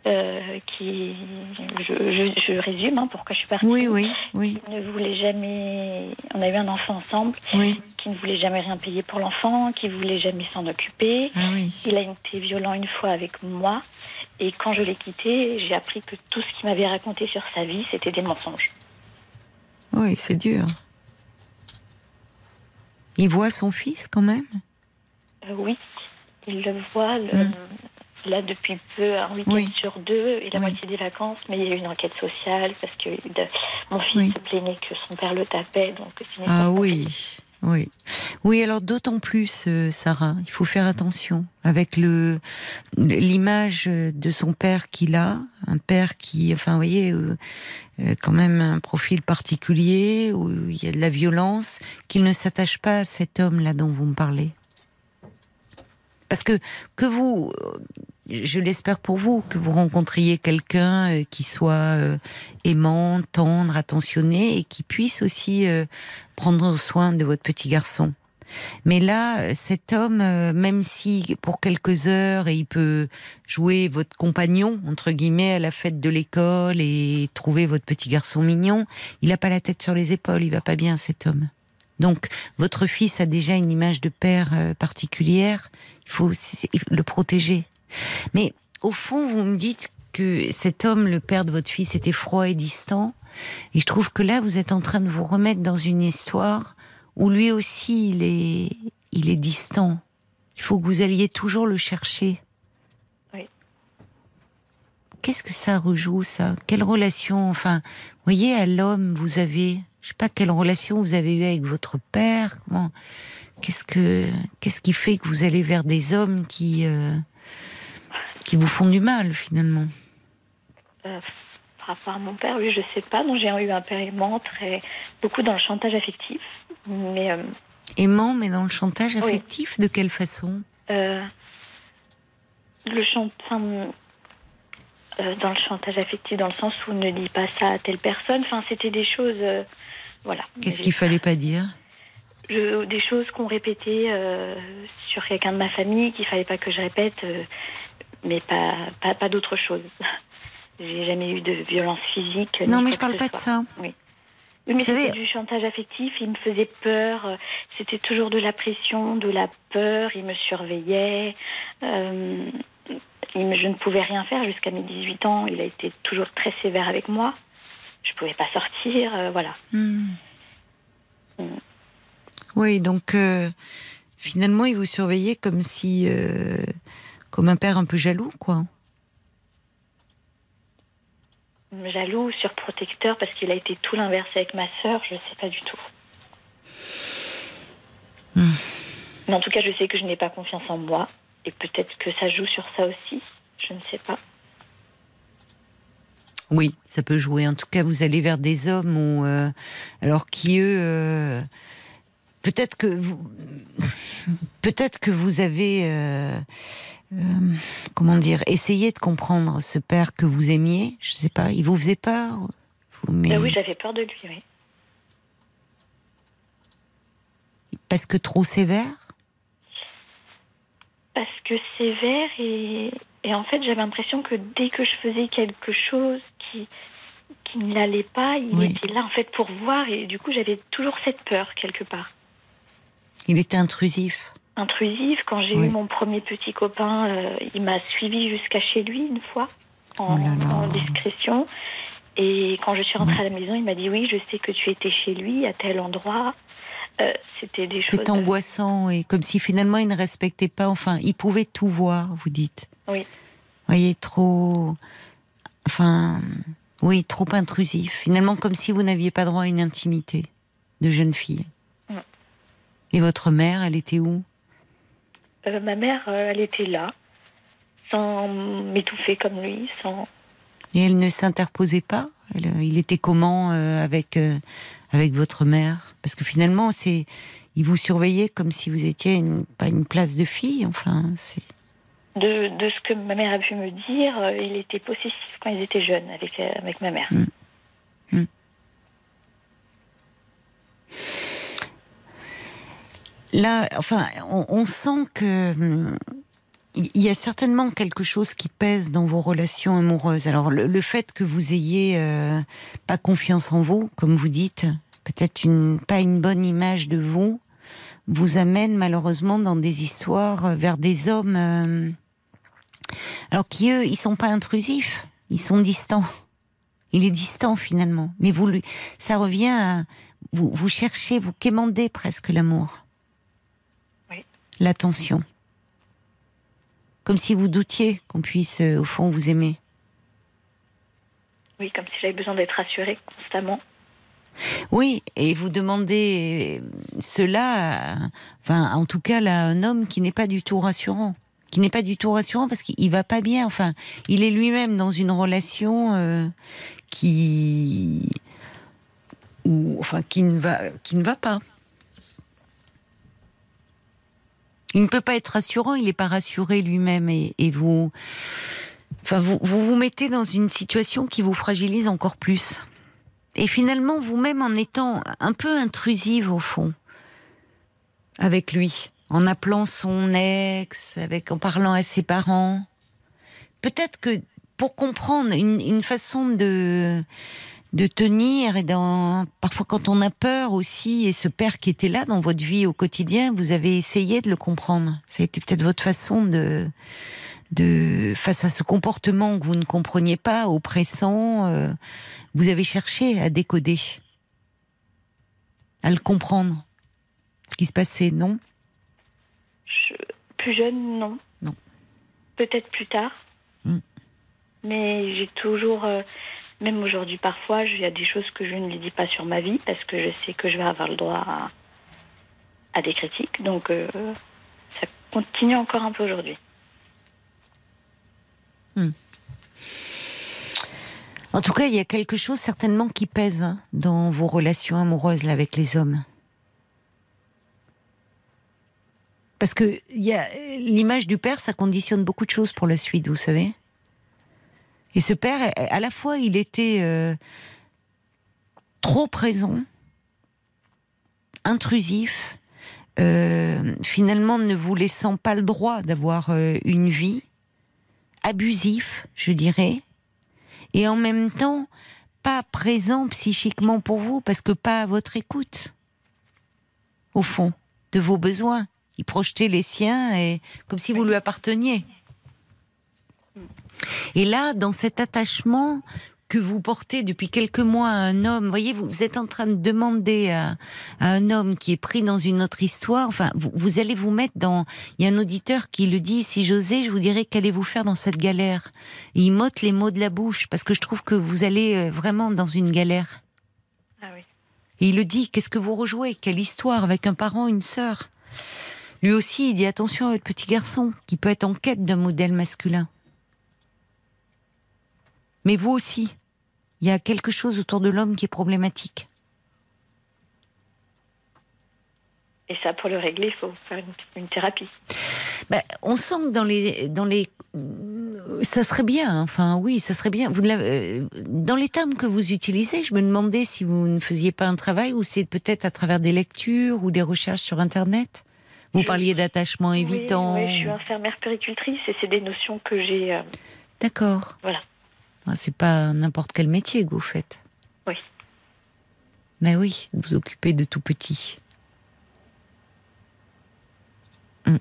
Euh, qui, je, je- je résume hein, pourquoi je suis partie. Oui, oui, oui, ne voulait jamais. On a eu un enfant ensemble, oui. qui ne voulait jamais rien payer pour l'enfant, qui voulait jamais s'en occuper. Ah oui. Il a été violent une fois avec moi. Et quand je l'ai quitté, j'ai appris que tout ce qu'il m'avait raconté sur sa vie, c'était des mensonges. Oui, c'est dur. Il voit son fils quand même? Euh, oui, il le voit le- Mm. Là depuis peu, un week-end Oui. sur deux et la Oui. moitié des vacances. Mais il y a eu une enquête sociale parce que de- mon fils Oui. se plaignait que son père le tapait. Donc, Ah oui, oui. Oui, alors d'autant plus, euh, Sarah, il faut faire attention avec le l'image de son père qu'il a, un père qui, enfin, vous voyez, euh, euh, quand même un profil particulier où il y a de la violence, qu'il ne s'attache pas à cet homme-là dont vous me parlez. Parce que que vous, je l'espère pour vous, que vous rencontriez quelqu'un euh, qui soit euh, aimant, tendre, attentionné et qui puisse aussi euh, prendre soin de votre petit garçon. Mais là, cet homme, même si pour quelques heures, il peut jouer votre compagnon, entre guillemets, à la fête de l'école et trouver votre petit garçon mignon, il n'a pas la tête sur les épaules, il va pas bien cet homme. Donc, votre fils a déjà une image de père euh, particulière, il faut aussi le protéger. Mais au fond, vous me dites que cet homme, le père de votre fils, était froid et distant. Et je trouve que là, vous êtes en train de vous remettre dans une histoire où lui aussi, il est, il est distant. Il faut que vous alliez toujours le chercher. Oui. Qu'est-ce que ça rejoue, ça? Quelle relation Enfin, voyez, à l'homme, vous avez, je sais pas quelle relation vous avez eue avec votre père. Comment Qu'est-ce que, qu'est-ce qui fait que vous allez vers des hommes qui, euh, qui vous font du mal finalement? Euh, par rapport à mon père, oui, je sais pas. Donc j'ai eu un père aimant, très beaucoup dans le chantage affectif, mais euh, Aimant, mais dans le chantage Oui. affectif, de quelle façon? Euh, le chant, enfin, euh, dans le chantage affectif, dans le sens où ne dis pas ça à telle personne. Enfin, c'était des choses, euh, voilà. Qu'est-ce qu'il fallait pas dire je- des choses qu'on répétait euh, sur quelqu'un de ma famille qu'il fallait pas que je répète, euh, mais pas pas, pas d'autre chose. [laughs] J'ai jamais eu de violence physique. Non, mais je parle pas de ça. Oui, mais savez- c'était du chantage affectif. Il me faisait peur. euh, C'était toujours de la pression, de la peur. Il me surveillait. euh, il me- je ne pouvais rien faire jusqu'à mes 18 ans. Il a été toujours très sévère avec moi. Je pouvais pas sortir. euh, voilà. Hmm. Oui, donc euh, finalement, il vous surveillait comme si, euh, comme un père un peu jaloux, quoi. Jaloux, surprotecteur, parce qu'il a été tout l'inverse avec ma sœur, je sais pas du tout. Hmm. Mais en tout cas, je sais que je n'ai pas confiance en moi. Et peut-être que ça joue sur ça aussi. Je ne sais pas. Oui, ça peut jouer. En tout cas, vous allez vers des hommes où, euh, alors qui eux, euh, peut-être que vous, [laughs] peut-être que vous avez, euh, comment dire, essayé de comprendre ce père que vous aimiez. Je sais pas, il vous faisait peur. Vous- Mais oui, j'avais peur de lui, oui. parce que trop sévère? Parce que sévère et, et en fait, j'avais l'impression que dès que je faisais quelque chose qui, qui ne l'allait pas, il Oui. était là en fait pour voir et du coup, j'avais toujours cette peur quelque part. Il était intrusif. intrusive. Quand j'ai Oui. eu mon premier petit copain, euh, il m'a suivi jusqu'à chez lui une fois, en, Oh là là. en discrétion. Et quand je suis rentrée à la maison, il m'a dit oui, je sais que tu étais chez lui à tel endroit. Euh, C'était des choses. C'est angoissant et comme si finalement il ne respectait pas. Enfin, il pouvait tout voir. Vous dites. Oui. voyez, trop. Enfin, oui, trop intrusif. Finalement, comme si vous n'aviez pas droit à une intimité de jeune fille. Mm. Et votre mère, elle était où? Euh, ma mère, euh, elle était là, sans m'étouffer comme lui, sans. Et elle ne s'interposait pas? Elle, euh, Il était comment euh, avec, euh, avec votre mère Parce que finalement, c'est. Il vous surveillait comme si vous étiez une, pas une place de fille. Enfin, c'est. De, de ce que ma mère a pu me dire, euh, il était possessif quand ils étaient jeunes avec, euh, avec ma mère. Là, enfin, on, on sent que hum, il y a certainement quelque chose qui pèse dans vos relations amoureuses. Alors, le, le fait que vous ayez euh, pas confiance en vous, comme vous dites, peut-être une pas une bonne image de vous, vous amène malheureusement dans des histoires euh, vers des hommes, euh, alors qui eux, ils sont pas intrusifs, ils sont distants. Il est distant finalement, mais vous, lui- ça revient à vous, vous cherchez, vous quémandez presque l'amour l'attention. Comme si vous doutiez qu'on puisse, euh, au fond, vous aimer. Oui, comme si j'avais besoin d'être rassurée constamment. Oui, et vous demandez cela, enfin, en tout cas, à un homme qui n'est pas du tout rassurant. Qui n'est pas du tout rassurant parce qu'il va pas bien. Enfin, il est lui-même dans une relation euh, qui. enfin, qui ne, va, qui ne va pas. Il ne peut pas être rassurant, il n'est pas rassuré lui-même et, vous, enfin vous vous mettez dans une situation qui vous fragilise encore plus. Et finalement, vous-même en étant un peu intrusive au fond avec lui, en appelant son ex, avec en parlant à ses parents, peut-être que pour comprendre une, une façon de de tenir et dans parfois quand on a peur aussi et ce père qui était là dans votre vie au quotidien vous avez essayé de le comprendre. Ça a été peut-être votre façon de de face à ce comportement que vous ne compreniez pas oppressant euh, vous avez cherché à décoder à le comprendre ce qui se passait non? Plus jeune, non. Non. Peut-être plus tard. Hmm. Mais j'ai toujours, euh, même aujourd'hui parfois, il y a des choses que je ne lui dis pas sur ma vie parce que je sais que je vais avoir le droit à, à des critiques. Donc euh, ça continue encore un peu aujourd'hui. En tout cas, il y a quelque chose certainement qui pèse hein, dans vos relations amoureuses avec les hommes. Parce que l'image du père, ça conditionne beaucoup de choses pour la suite, vous savez. Et ce père, à la fois, il était euh, trop présent, intrusif, euh, finalement ne vous laissant pas le droit d'avoir euh, une vie, abusif, je dirais, et en même temps pas présent psychiquement pour vous parce que pas à votre écoute, au fond, de vos besoins. Il projetait les siens et comme si vous lui apparteniez. Et là, dans cet attachement que vous portez depuis quelques mois à un homme, voyez, vous, vous êtes en train de demander à, à un homme qui est pris dans une autre histoire, enfin, vous, vous allez vous mettre dans... Il y a un auditeur qui le dit, si j'osais, je vous dirais qu'allez-vous faire dans cette galère? Et il m'ôte les mots de la bouche, parce que je trouve que vous allez euh, vraiment dans une galère. Ah oui. Et il le dit, qu'est-ce que vous rejouez? Quelle histoire avec un parent, une sœur? Lui aussi, il dit attention à votre petit garçon, qui peut être en quête d'un modèle masculin. Mais vous aussi, il y a quelque chose autour de l'homme qui est problématique. Et ça, pour le régler, il faut faire une, une thérapie. Ben, on sent que dans les, dans les, ça serait bien. Enfin, oui, ça serait bien. Vous euh, dans les termes que vous utilisez, je me demandais si vous ne faisiez pas un travail ou c'est peut-être à travers des lectures ou des recherches sur Internet. Vous parliez d'attachement Oui, évitant. oui, je suis infirmière péricultrice et c'est des notions que j'ai. euh, D'accord. Voilà. C'est pas n'importe quel métier que vous faites. Oui. Mais oui, vous vous occupez de tout petit. Hmm.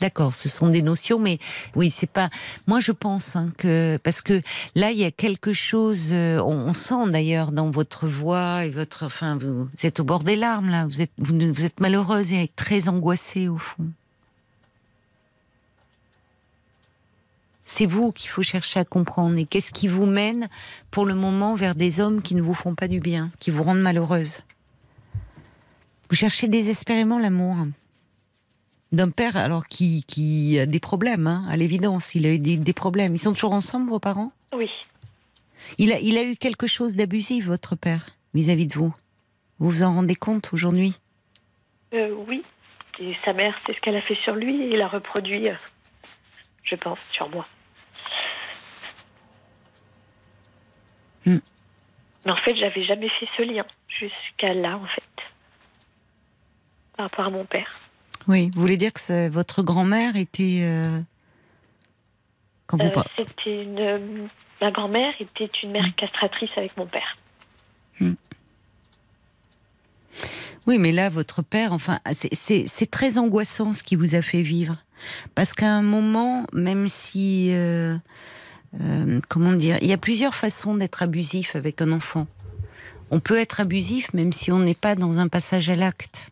D'accord, ce sont des notions, mais oui, c'est pas. Moi, je pense hein, que parce que là, il y a quelque chose. euh, on, on sent d'ailleurs dans votre voix et votre. Enfin, vous, vous êtes au bord des larmes là. Vous êtes, vous, vous êtes malheureuse et très angoissée au fond. C'est vous qu'il faut chercher à comprendre. Et qu'est-ce qui vous mène pour le moment vers des hommes qui ne vous font pas du bien, qui vous rendent malheureuse? Vous cherchez désespérément l'amour d'un père alors qui, qui a des problèmes, hein, à l'évidence. Il a eu des, des problèmes. Ils sont toujours ensemble, vos parents? Oui. il a, il a eu quelque chose d'abusif, votre père, vis-à-vis de vous. Vous vous en rendez compte aujourd'hui? Euh, oui. Et sa mère, c'est ce qu'elle a fait sur lui et il a reproduit, euh, je pense, sur moi. Hmm. Mais en fait, j'avais jamais fait ce lien jusqu'à là, en fait, par rapport à mon père. Oui, vous voulez dire que votre grand-mère était... euh, Quand vous Euh, C'était une. euh, ma grand-mère était une mère castratrice avec mon père. Oui, mais là, votre père, enfin, c'est très angoissant ce qui vous a fait vivre. Parce qu'à un moment, même si. euh, euh, comment dire Il y a plusieurs façons d'être abusif avec un enfant. On peut être abusif même si on n'est pas dans un passage à l'acte.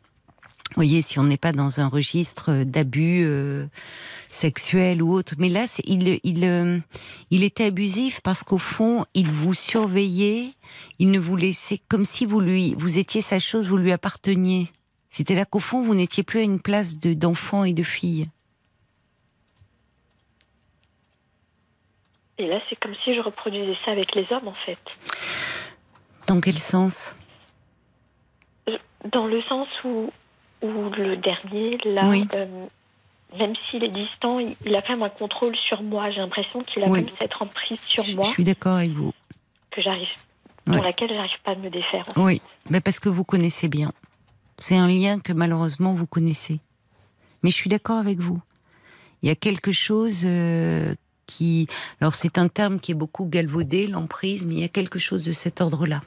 Vous voyez, si on n'est pas dans un registre d'abus euh, sexuel ou autre. Mais là, euh, il était abusif parce qu'au fond, il vous surveillait, il ne vous laissait comme si vous lui, vous étiez sa chose, vous lui apparteniez. C'était là qu'au fond, vous n'étiez plus à une place de- d'enfant et de fille. Et là, c'est comme si je reproduisais ça avec les hommes, en fait. Dans quel sens? Dans le sens où, où le dernier, là, Oui. euh, même s'il est distant, il, a quand même un contrôle sur moi. J'ai l'impression qu'il a Oui. même cette emprise sur Je- moi Je suis d'accord avec vous. que j'arrive, Ouais. pour laquelle j'arrive pas à me défaire. Oui, mais parce que vous connaissez bien. C'est un lien que malheureusement vous connaissez. Mais je suis d'accord avec vous. Il y a quelque chose euh, Alors c'est un terme qui est beaucoup galvaudé, l'emprise, mais il y a quelque chose de cet ordre-là.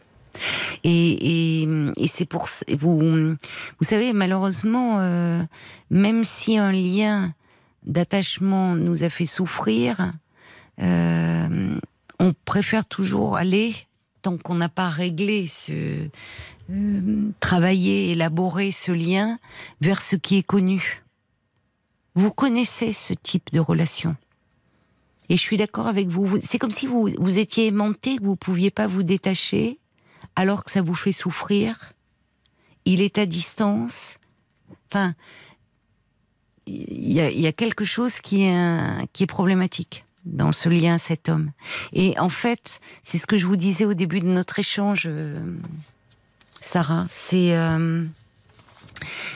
Et c'est pour vous, vous savez malheureusement, euh, même si un lien d'attachement nous a fait souffrir, euh, on préfère toujours aller tant qu'on n'a pas réglé ce euh, travailler, élaborer ce lien vers ce qui est connu. Vous connaissez ce type de relation. Et je suis d'accord avec vous. C'est comme si vous, vous étiez aimanté, que vous ne pouviez pas vous détacher, alors que ça vous fait souffrir. Il est à distance. Enfin, il y a, quelque chose qui est, problématique dans ce lien cet homme. Et en fait, c'est ce que je vous disais au début de notre échange, euh, Sarah. C'est euh,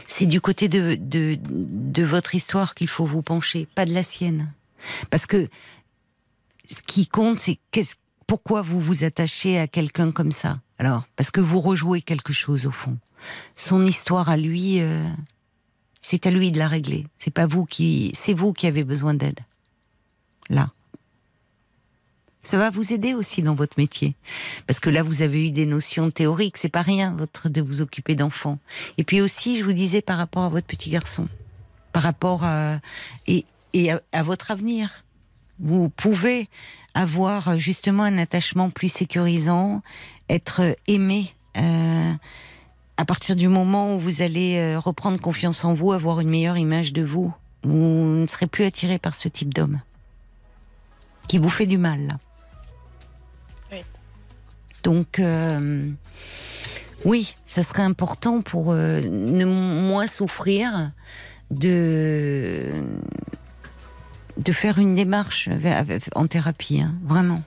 c'est du côté de, de, de votre histoire qu'il faut vous pencher, pas de la sienne. Parce que ce qui compte, c'est qu'est-ce, pourquoi vous vous attachez à quelqu'un comme ça. Alors, parce que vous rejouez quelque chose au fond. Son histoire à lui, euh, c'est à lui de la régler. C'est pas vous qui, c'est vous qui avez besoin d'aide. Là. Ça va vous aider aussi dans votre métier. Parce que là, vous avez eu des notions théoriques. C'est pas rien, votre, de vous occuper d'enfants. Et puis aussi, je vous disais par rapport à votre petit garçon. Par rapport à, et, et à, à votre avenir. Vous pouvez avoir justement un attachement plus sécurisant, être aimé, euh, à partir du moment où vous allez euh, reprendre confiance en vous, avoir une meilleure image de vous. Vous ne serez plus attiré par ce type d'homme. Qui vous fait du mal. Oui. Donc, euh, oui, ça serait important pour euh, ne moins souffrir de de faire une démarche en thérapie, hein, vraiment.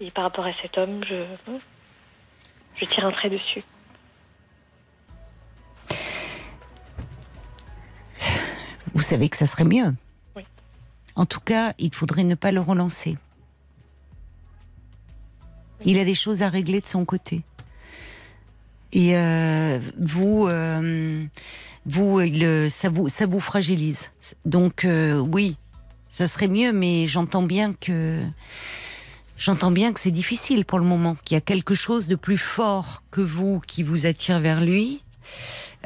Et par rapport à cet homme, je, je tire un trait dessus. Vous savez que ça serait mieux. Oui. En tout cas, il faudrait ne pas le relancer. Il a des choses à régler de son côté. Et euh, vous, euh, vous, il, ça vous, ça vous fragilise. Donc euh, oui, ça serait mieux, mais j'entends bien que j'entends bien que c'est difficile pour le moment. Qu'il y a quelque chose de plus fort que vous qui vous attire vers lui.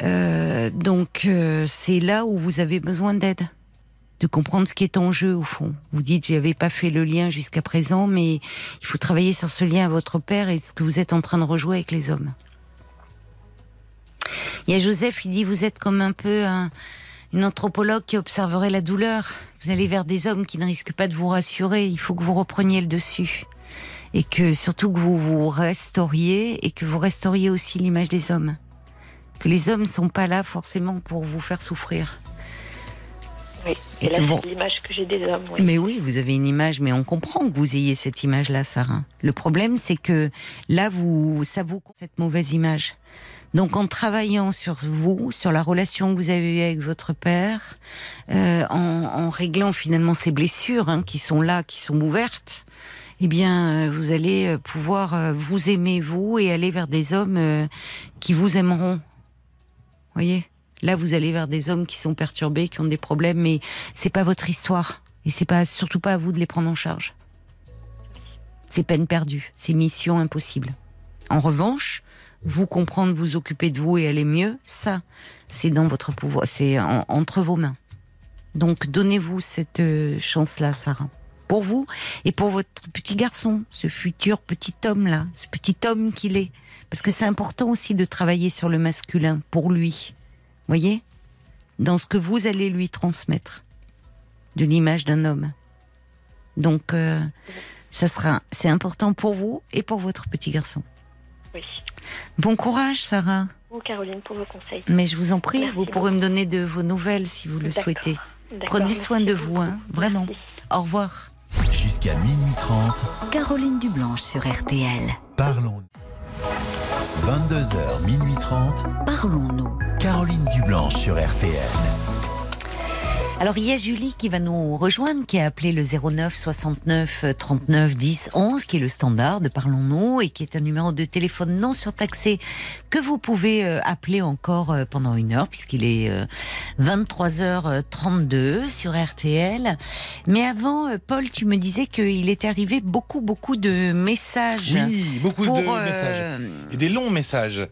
Euh, donc euh, c'est là où vous avez besoin d'aide, de comprendre ce qui est en jeu au fond. Vous dites j'avais pas fait le lien jusqu'à présent, mais il faut travailler sur ce lien à votre père et ce que vous êtes en train de rejouer avec les hommes. Il y a Joseph, il dit vous êtes comme un peu un- une anthropologue qui observerait la douleur. Vous allez vers des hommes qui ne risquent pas de vous rassurer. Il faut que vous repreniez le dessus et que surtout que vous vous restauriez et que vous restauriez aussi l'image des hommes que les hommes sont pas là forcément pour vous faire souffrir. Oui. Et Et là, c'est l'image que j'ai des hommes. Oui. Mais oui, vous avez une image, mais on comprend que vous ayez cette image-là, Sarah. Le problème, c'est que là, vous, ça vous cette mauvaise image. Donc, en travaillant sur vous, sur la relation que vous avez eue avec votre père, euh, en, en réglant finalement ces blessures hein, qui sont là, qui sont ouvertes, eh bien, euh, vous allez euh, pouvoir euh, vous aimer vous et aller vers des hommes euh, qui vous aimeront. Voyez? Là, vous allez vers des hommes qui sont perturbés, qui ont des problèmes, mais c'est pas votre histoire. Et c'est pas, surtout pas à vous de les prendre en charge. C'est peine perdue. C'est mission impossible. En revanche, vous comprendre, vous occuper de vous et aller mieux, ça, c'est dans votre pouvoir. C'est en- entre vos mains. Donc, donnez-vous cette euh, chance-là, Sarah. Pour vous et pour votre petit garçon, ce futur petit homme-là, ce petit homme qu'il est. Parce que c'est important aussi de travailler sur le masculin pour lui. Voyez? Dans ce que vous allez lui transmettre de l'image d'un homme. Donc, euh, ça sera, c'est important pour vous et pour votre petit garçon. Oui. Bon courage, Sarah. Vous, Caroline, pour vos conseils. Mais je vous en prie, Merci vous pourrez me donner de vos nouvelles si vous le souhaitez. Prenez soin de vous, hein, vraiment. Merci. Au revoir. Jusqu'à minuit 30, Caroline Dublanche sur RTL. parlons. 22h, minuit 30, Parlons-nous. Caroline Dublanche sur RTL. Alors il y a Julie qui va nous rejoindre, qui a appelé le 09 69 39 10 11, qui est le standard de Parlons-nous et qui est un numéro de téléphone non surtaxé que vous pouvez euh, appeler encore euh, pendant une heure puisqu'il est euh, 23h32 sur RTL. Mais avant, euh, Paul, tu me disais qu'il était arrivé beaucoup beaucoup de messages. Oui, beaucoup pour, de euh, messages. Et des longs messages.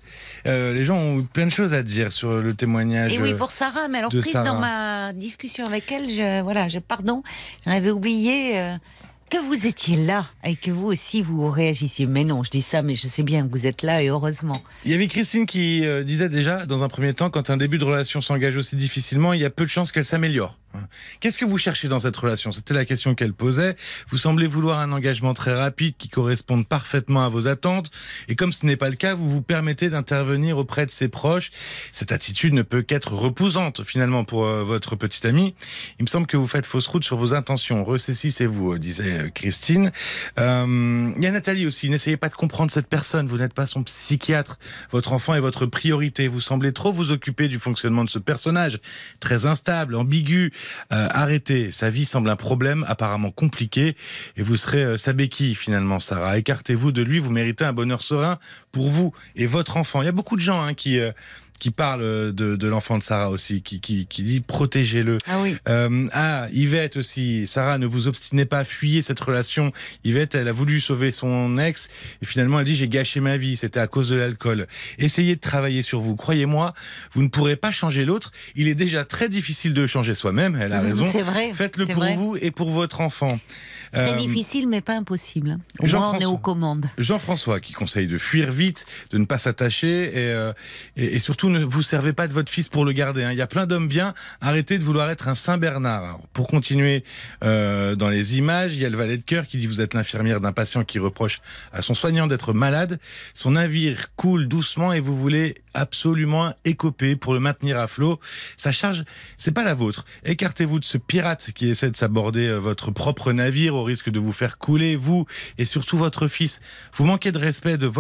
Euh, les gens ont eu plein de choses à dire sur le témoignage. Et oui, pour Sarah, mais alors de prise Sarah. dans ma discussion avec elle, je, voilà, je, pardon, j'en avais oublié. euh, que vous étiez là et que vous aussi vous réagissiez. Mais non, je dis ça, mais je sais bien que vous êtes là et heureusement. Il y avait Christine qui euh, disait déjà, dans un premier temps, quand un début de relation s'engage aussi difficilement, il y a peu de chances qu'elle s'améliore. Qu'est-ce que vous cherchez dans cette relation? C'était la question qu'elle posait. Vous semblez vouloir un engagement très rapide qui corresponde parfaitement à vos attentes. Et comme ce n'est pas le cas, vous vous permettez d'intervenir auprès de ses proches. Cette attitude ne peut qu'être reposante finalement pour euh, votre petite amie. Il me semble que vous faites fausse route sur vos intentions. Ressaisissez-vous, euh, disait euh, Christine. Il y a Nathalie aussi. N'essayez pas de comprendre cette personne. Vous n'êtes pas son psychiatre. Votre enfant est votre priorité. Vous semblez trop vous occuper du fonctionnement de ce personnage. Très instable, ambigu, euh, arrêtez, sa vie semble un problème apparemment compliqué et vous serez euh, sa béquille finalement, Sarah. Écartez-vous de lui, vous méritez un bonheur serein pour vous et votre enfant. Il y a beaucoup de gens hein, qui... Euh, qui parle de, de l'enfant de Sarah aussi, qui, qui, qui dit protégez-le. Ah oui. Euh, ah, Yvette aussi. Sarah, ne vous obstinez pas, fuyez cette relation. Yvette, elle a voulu sauver son ex et finalement elle dit j'ai gâché ma vie, c'était à cause de l'alcool. Essayez de travailler sur vous. Croyez-moi, vous ne pourrez pas changer l'autre. Il est déjà très difficile de changer soi-même. Elle a [laughs] raison. C'est vrai. Faites-le pour vrai. vous et pour votre enfant. Très Euh, difficile, mais pas impossible. Au moins, on est Jean-François. aux commandes. Jean-François qui conseille de fuir vite, de ne pas s'attacher et, euh, et, et surtout ne vous servez pas de votre fils pour le garder. hein. Il y a plein d'hommes bien. Arrêtez de vouloir être un Saint Bernard. Pour continuer euh, dans les images, il y a le valet de cœur qui dit vous êtes l'infirmière d'un patient qui reproche à son soignant d'être malade. Son navire coule doucement et vous voulez absolument écoper pour le maintenir à flot. Sa charge, c'est pas la vôtre. Écartez-vous de ce pirate qui essaie de s'aborder euh, votre propre navire au risque de vous faire couler, vous et surtout votre fils. Vous manquez de respect de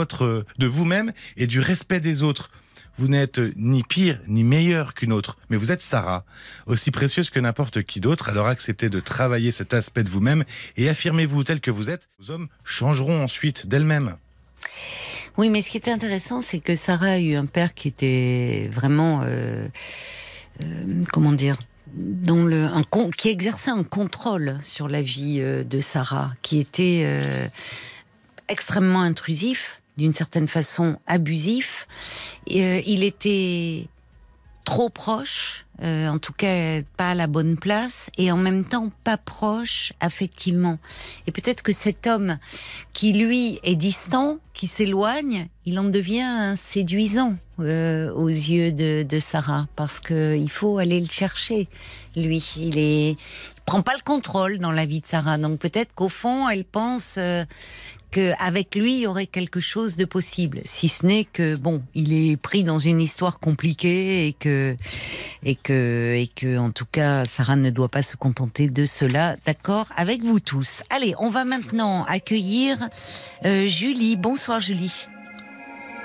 de vous-même et du respect des autres. Vous n'êtes ni pire ni meilleur qu'une autre, mais vous êtes Sarah, aussi précieuse que n'importe qui d'autre. Alors acceptez de travailler cet aspect de vous-même et affirmez-vous tel que vous êtes. Vos hommes changeront ensuite d'elles-mêmes. Oui, mais ce qui était intéressant, c'est que Sarah a eu un père qui était vraiment, euh, euh, comment dire, qui exerçait un contrôle sur la vie euh, de Sarah, qui était extrêmement intrusif, d'une certaine façon abusif. Euh, il était trop proche, euh, en tout cas pas à la bonne place, et en même temps pas proche affectivement. Et peut-être que cet homme qui lui est distant, qui s'éloigne, il en devient séduisant euh, aux yeux de, Sarah, parce que il faut aller le chercher. Lui, il prend pas le contrôle dans la vie de Sarah. Donc peut-être qu'au fond, elle pense qu'avec lui, il y aurait quelque chose de possible. Si ce n'est que, bon, il est pris dans une histoire compliquée et que, et que, et que, en tout cas, Sarah ne doit pas se contenter de cela. D'accord? Avec vous tous. Allez, on va maintenant accueillir euh, Julie. Bonsoir, Julie.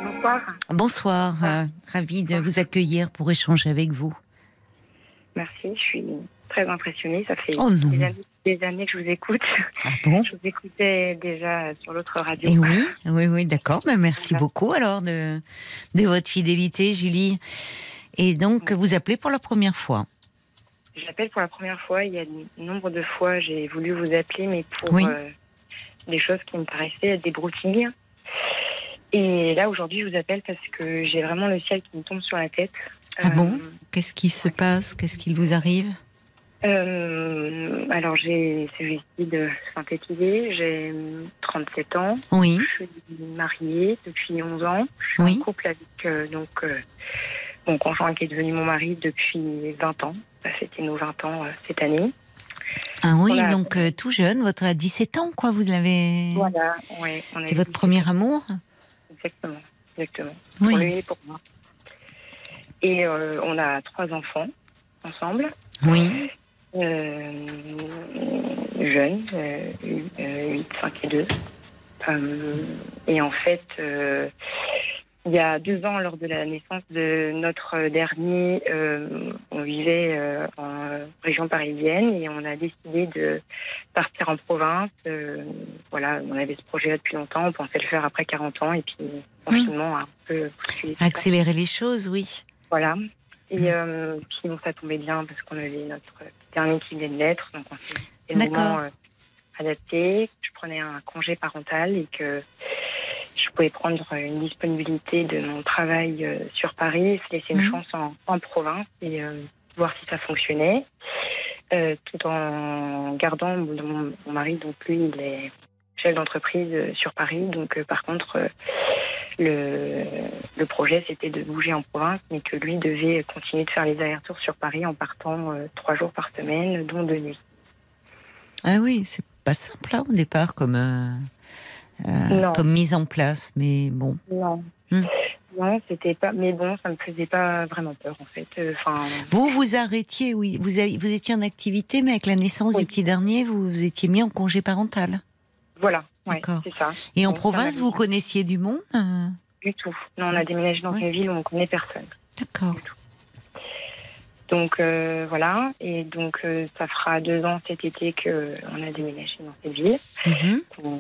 Bonsoir. Bonsoir. euh, ravie de vous accueillir pour échanger avec vous. Merci, je suis très impressionnée. Ça fait Oh non. des, années, des années que je vous écoute. Ah bon Je vous écoutais déjà sur l'autre radio. Et oui, oui, oui, d'accord. Ben, merci Voilà. beaucoup alors de, de votre fidélité, Julie. Et donc, vous appelez pour la première fois. J'appelle pour la première fois. Il y a nombre de fois, j'ai voulu vous appeler, mais pour Oui. euh, des choses qui me paraissaient des broutilles. Et là, aujourd'hui, je vous appelle parce que j'ai vraiment le ciel qui me tombe sur la tête. Ah bon Qu'est-ce qui se passe? Qu'est-ce qui vous arrive? Euh, Alors, j'ai celui-ci de synthétiser. J'ai 37 ans. Oui, Je suis mariée depuis 11 ans. Je suis Oui. en couple avec euh, donc, euh, mon conjoint qui est devenu mon mari depuis 20 ans. Ça, C'était nos 20 ans cette année. ah oui, donc tout jeune, votre à 17 ans, quoi, vous l'avez. Voilà, a C'est votre premier amour Exactement, exactement. Pour lui Oui, et pour moi. Et on a trois enfants ensemble, oui, euh, jeunes, euh, 8, 5 et 2. Euh, et en fait, euh, il y a deux ans, lors de la naissance de notre dernier, euh, on vivait euh, en région parisienne et on a décidé de partir en province. Euh, voilà, on avait ce projet-là depuis longtemps, on pensait le faire après 40 ans et puis le confinement a un peu ça. accélérer les choses, oui. Voilà. Et Mm. euh, puis bon, ça tombait bien parce qu'on avait notre dernier qui venait de naître, donc on s'est moment euh, adapté. Je prenais un congé parental et que je pouvais prendre une disponibilité de mon travail euh, sur Paris, se laisser une Mhm. chance en, en province et euh, voir si ça fonctionnait. euh, tout en gardant mon, mon mari, donc lui, il est chef d'entreprise sur Paris. Donc, par contre, le, le projet, c'était de bouger en province, mais que lui devait continuer de faire les allers-retours sur Paris en partant euh, trois jours par semaine, dont deux nuits. Ah oui, c'est pas simple là, au départ comme, euh, euh, comme mise en place, mais bon. Non. Hmm. Non, c'était pas. Mais bon, ça me faisait pas vraiment peur, en fait. Enfin, Vous vous arrêtiez, oui, vous, avez- vous étiez en activité, mais avec la naissance Oui. du petit dernier, vous vous étiez mis en congé parental. voilà. D'accord. c'est ça. Et en Donc, province, vous connaissiez du monde euh, Du tout. Non, on a déménagé dans Ouais. une ville où on connaît personne. D'accord. Donc euh, voilà, et donc euh, ça fera deux ans cet été que on a déménagé dans cette ville. Mhm. On,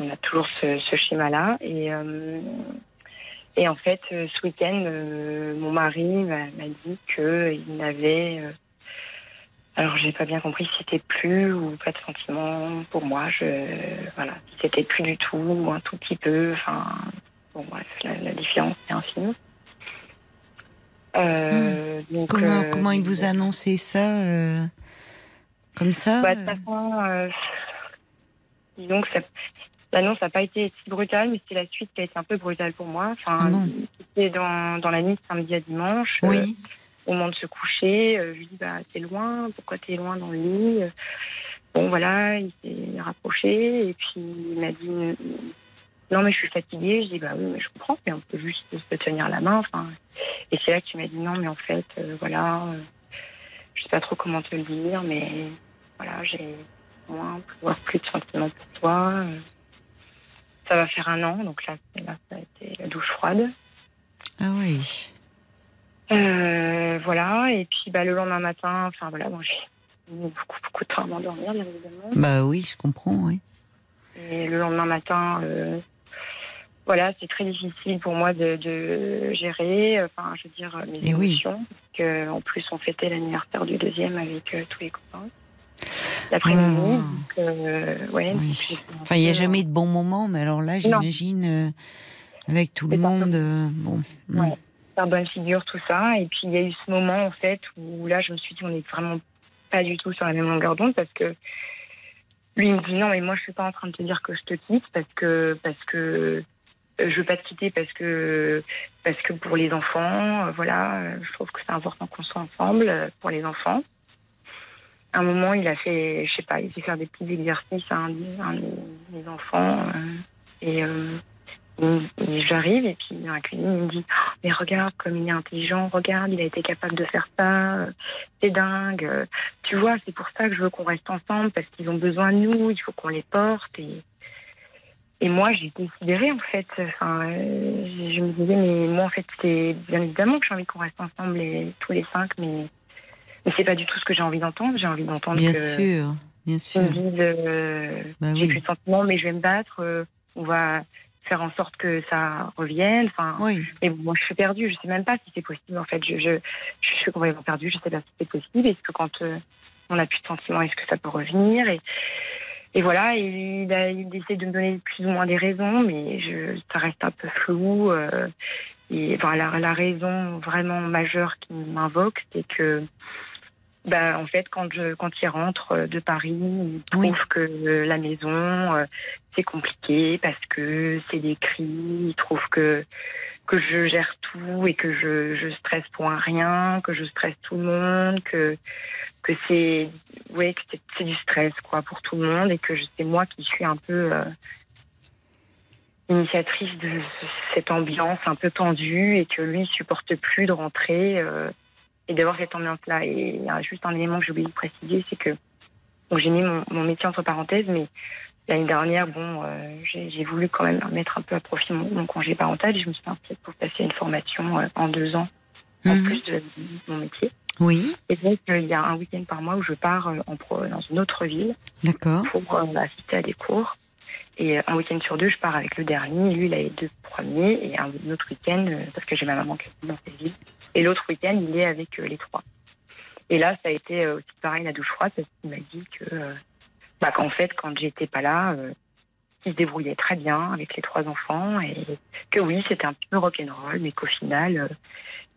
on a toujours ce, ce schéma-là. Et, et en fait, ce week-end, mon mari m'a m'a dit qu'il n'avait. Euh, alors, j'ai pas bien compris si c'était plus ou pas de sentiment pour moi. Je, voilà, si c'était plus du tout ou un tout petit peu. Enfin, bon, bref, la, la différence est infime. Euh, donc, Comment, euh, comment il vous a annoncé ça euh, Comme ça bah, de euh, toute façon, euh, disons que l'annonce n'a pas été si brutale, mais c'est la suite qui a été un peu brutale pour moi. Enfin, Ah c'était dans, dans la nuit de samedi à dimanche, euh, Oui. Au moment de se coucher. euh, je lui dis, bah, t'es loin, pourquoi t'es loin dans le lit Euh, Bon, voilà, il s'est rapproché et puis il m'a dit, non, mais je suis fatiguée. Je dis, bah oui, mais je comprends, mais on peut juste se tenir la main. Enfin, et c'est là que tu m'as dit, non, mais en fait, euh, voilà, euh, je sais pas trop comment te le dire, mais voilà, j'ai moins, voire plus de sentiments pour toi. Euh, Ça va faire un an, donc là ça a été la douche froide. Ah oui. Euh, voilà, et puis bah, le lendemain matin, enfin voilà, bon, j'ai beaucoup, beaucoup de temps à m'endormir, bien évidemment. Bah oui, je comprends, oui. Et le lendemain matin, euh, voilà, c'est très difficile pour moi de, de gérer, enfin, je veux dire, mes Et émotions. que, en plus, on fêtait l'anniversaire du deuxième avec euh, tous les copains. L'après-midi, Oh. euh, ouais. Oui. Enfin, il n'y a jamais de bons moments, mais alors là, j'imagine, euh, avec tout le monde, bon. Ouais. Bonne figure, tout ça. Et puis il y a eu ce moment en fait où là je me suis dit on n'est vraiment pas du tout sur la même longueur d'onde parce que lui il me dit non mais moi je suis pas en train de te dire que je te quitte parce que parce que euh, je veux pas te quitter parce que parce que pour les enfants euh, voilà je trouve que c'est important qu'on soit ensemble euh, pour les enfants. À un moment il a fait je sais pas il fait faire des petits exercices à un, un des enfants et et- j'arrive et puis dans la cuisine, il me dit Oh, Mais regarde comme il est intelligent, regarde, il a été capable de faire ça, euh, c'est dingue. Tu vois, c'est pour ça que je veux qu'on reste ensemble parce qu'ils ont besoin de nous, il faut qu'on les porte. Et, et moi, j'ai considéré en fait, enfin, euh, je me disais Mais moi, en fait, c'est bien évidemment que j'ai envie qu'on reste ensemble les- tous les cinq, mais, mais c'est pas du tout ce que j'ai envie d'entendre. J'ai envie d'entendre Bien que sûr, bien ils sûr. me disent euh, Bah j'ai oui. plus de sentiments, mais je vais me battre. euh, on va faire en sorte que ça revienne. Enfin, Oui, mais bon, moi, je suis perdue. Je sais même pas si c'est possible. En fait, je, je, je suis complètement perdue. Je sais pas si c'est possible. Est-ce que quand euh, on a plus de sentiments, est-ce que ça peut revenir et, et voilà. Et il, a, il essaie de me donner plus ou moins des raisons, mais je, ça reste un peu flou. euh, et enfin, la, la raison vraiment majeure qui m'invoque, c'est que bah, en fait, quand, je, quand il rentre euh, de Paris, il trouve Oui. que euh, la maison, euh, c'est compliqué parce que c'est des cris. Il trouve que, que je gère tout et que je, je stresse pour un rien, que je stresse tout le monde, que, que c'est ouais, que c'est- du stress quoi, pour tout le monde et que c'est moi qui suis un peu euh, initiatrice de cette ambiance un peu tendue et que lui supporte plus de rentrer euh, et d'avoir cette ambiance-là. Et il y a juste un élément que j'ai oublié de préciser, c'est que j'ai mis mon, mon métier entre parenthèses, mais l'année dernière, bon, euh, j'ai voulu quand même mettre un peu à profit mon, mon congé parental je me suis inscrite pour passer une formation euh, en deux ans en Mhm. plus de, de mon métier. oui, Et donc, euh, il y a un week-end par mois où je pars en pro, dans une autre ville pour assister à des cours. Et un week-end sur deux, je pars avec le dernier. Lui, il a les deux premiers. Et un autre week-end, parce que j'ai ma maman qui est dans cette ville. Et l'autre week-end, il est avec euh, les trois. Et là, ça a été euh, aussi pareil, la douche froide, parce qu'il m'a dit que, euh, bah, qu'en fait, quand j'étais pas là, il se débrouillait très bien avec les trois enfants. Et que oui, c'était un peu rock'n'roll, mais qu'au final,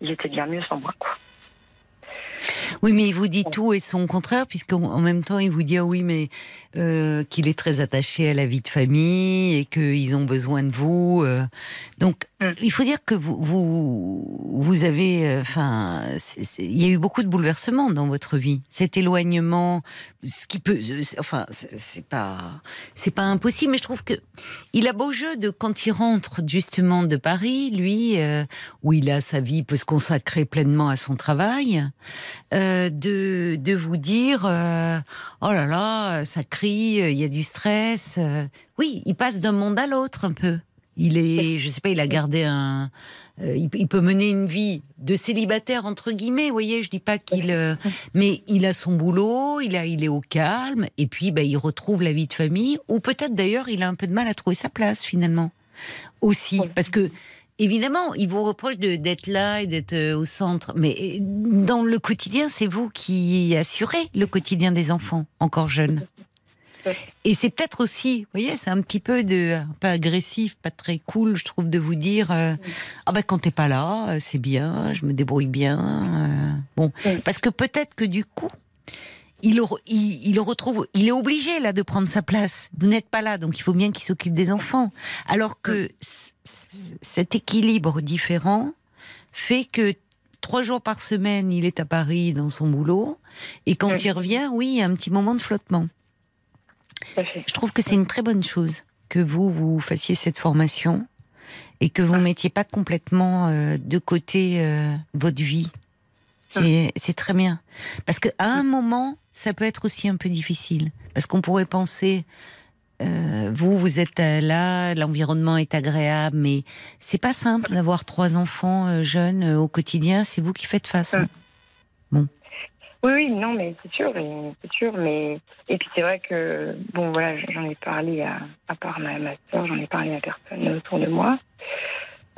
il était bien mieux sans moi. Oui, mais il vous dit tout et son contraire, puisqu'en même temps, il vous dit ah oui, mais euh, qu'il est très attaché à la vie de famille et qu'ils ont besoin de vous. euh. Donc, Mm. il faut dire que vous, vous, vous avez, euh, enfin, il y a eu beaucoup de bouleversements dans votre vie. Cet éloignement, ce qui peut, enfin, c'est pas, c'est pas impossible, mais je trouve que il a beau jeu de quand il rentre justement de Paris, lui, où il a sa vie, peut se consacrer pleinement à son travail de, de vous dire oh là là, ça crie, euh, il y a du stress. euh. Oui, il passe d'un monde à l'autre un peu. Il est, je sais pas, il a gardé un. euh, il, il peut mener une vie de célibataire entre guillemets, vous voyez. Je dis pas qu'il, euh, mais il a son boulot, il a, il est au calme, et puis bah, il retrouve la vie de famille, ou peut-être d'ailleurs il a un peu de mal à trouver sa place finalement aussi, parce que Évidemment, il vous reproche de- d'être là et d'être euh, au centre, mais dans le quotidien, c'est vous qui assurez le quotidien des enfants encore jeunes. Et c'est peut-être aussi, vous voyez, c'est un petit peu de, un peu agressif, pas très cool, je trouve, de vous dire, euh, ah ben quand t'es pas là, euh, c'est bien, je me débrouille bien. euh, bon, parce que peut-être que du coup, il, il, retrouve, il est obligé là de prendre sa place. Vous n'êtes pas là, donc il faut bien qu'il s'occupe des enfants. Alors que cet équilibre différent fait que trois jours par semaine, il est à Paris dans son boulot, et quand il revient, oui, il y a un petit moment de flottement. Tout à fait. Je trouve que c'est une très bonne chose que vous, vous fassiez cette formation et que vous mettiez pas complètement euh, de côté euh, votre vie. C'est très bien. Parce qu'à un moment, ça peut être aussi un peu difficile. Parce qu'on pourrait penser, euh, vous, vous êtes là, l'environnement est agréable, mais c'est pas simple d'avoir trois enfants jeunes au quotidien. C'est vous qui faites face. hein. Oui, oui, non, mais c'est sûr, et- c'est sûr, mais et puis c'est vrai que bon, voilà, j'en ai parlé à, à part ma, ma soeur, j'en ai parlé à personne autour de moi.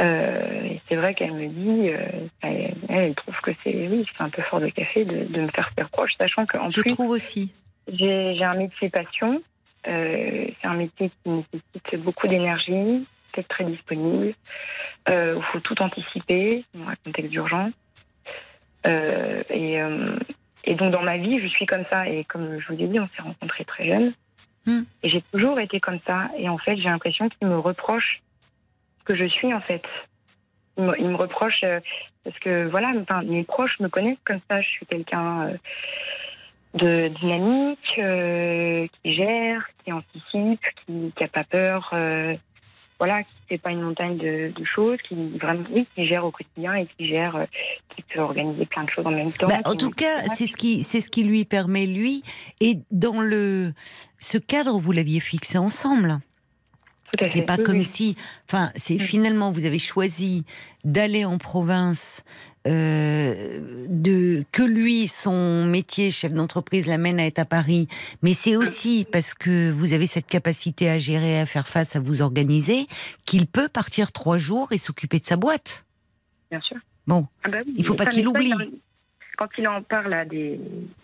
Euh, et c'est vrai qu'elle me dit, euh, elle, elle trouve que c'est oui, c'est un peu fort de café de, de me faire faire proche, sachant qu'en Je plus trouve aussi. j'ai un métier passion. Euh, c'est un métier qui nécessite beaucoup d'énergie, peut-être très disponible. Il faut tout anticiper dans un contexte d'urgence. Euh, et, euh, et donc dans ma vie, je suis comme ça. Et comme je vous ai dit, on s'est rencontrés très jeunes. Hmm. Et j'ai toujours été comme ça. Et en fait, j'ai l'impression qu'ils me reprochent ce que je suis en fait. Ils me, ils me reprochent euh, parce que voilà, enfin, mes proches me connaissent comme ça. Je suis quelqu'un euh, de dynamique, euh, qui gère, qui anticipe, qui n'a pas peur. voilà, qui fait pas une montagne de, de choses, qui vraiment oui, qui gère au quotidien et qui gère, euh, qui peut organiser plein de choses en même temps. Bah, en tout cas, c'est ce qui, c'est ce qui lui permet lui. Et dans le, ce cadre, vous l'aviez fixé ensemble. C'est pas Oui, comme oui. si, enfin, c'est Mm. finalement vous avez choisi d'aller en province, euh, de que lui son métier chef d'entreprise l'amène à être à Paris, mais c'est aussi parce que vous avez cette capacité à gérer, à faire face, à vous organiser, qu'il peut partir trois jours et s'occuper de sa boîte. Bien sûr. Bon, Ah bah Il faut pas qu'il oublie. Quand, quand il en parle à des,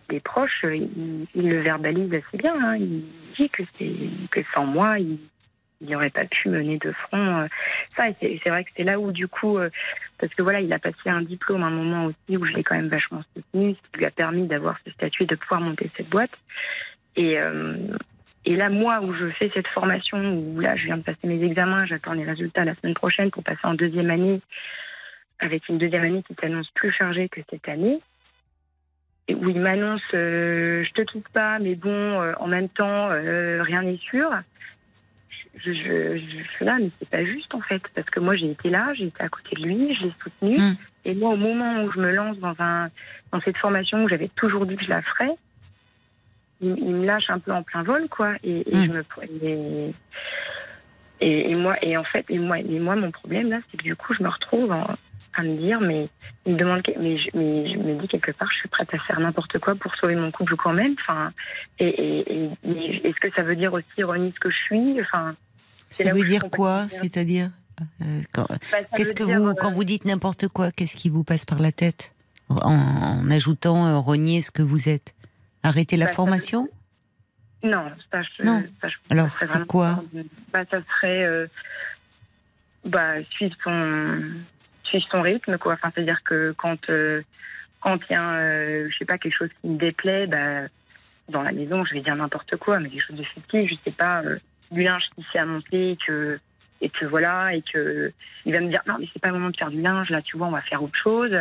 des proches, euh, il, il le verbalise assez bien. hein. Il dit que c'est que sans moi, il il n'aurait pas pu mener de front euh, ça. C'est vrai que c'est là où du coup, euh, parce que voilà, il a passé un diplôme à un moment aussi où je l'ai quand même vachement soutenu, ce qui lui a permis d'avoir ce statut et de pouvoir monter cette boîte. Et euh, là, moi, où je fais cette formation, où là, je viens de passer mes examens, j'attends les résultats la semaine prochaine pour passer en deuxième année, avec une deuxième année qui s'annonce plus chargée que cette année, où il m'annonce je te quitte pas, mais bon, en même temps, rien n'est sûr. Je, je, je suis là, mais c'est pas juste en fait, parce que moi j'ai été là, j'ai été à côté de lui, je l'ai soutenu, Mm. et moi au moment où je me lance dans un dans cette formation où j'avais toujours dit que je la ferais, il, il me lâche un peu en plein vol, quoi, et, et Mm. je me et, et, et moi et en fait et moi et moi mon problème là, c'est que du coup je me retrouve en- à me dire mais il me demande mais je, mais je me dis quelque part je suis prête à faire n'importe quoi pour sauver mon couple quand même, enfin et, et, est-ce que ça veut dire aussi renier ce que je suis, enfin ça là où veut dire quoi. C'est-à-dire euh, quand- bah, ça Qu'est-ce que dire, vous, euh, quand vous dites n'importe quoi, qu'est-ce qui vous passe par la tête en, en ajoutant euh, renier ce que vous êtes? Arrêter la Bah, ça veut- formation? Non, ça, je, Non. ça, je- Alors, ça c'est quoi? bah, Ça serait euh, bah, suivre, son, suivre son rythme. Quoi. Enfin, C'est-à-dire que quand, euh, quand il y a, euh, je sais pas, quelque chose qui me déplaît, bah, dans la maison, je vais dire n'importe quoi, mais quelque chose de fictif, je sais pas, euh, du linge qui s'est amonté, et que, et que voilà, et que il va me dire non, mais c'est pas le moment de faire du linge, là, tu vois, on va faire autre chose.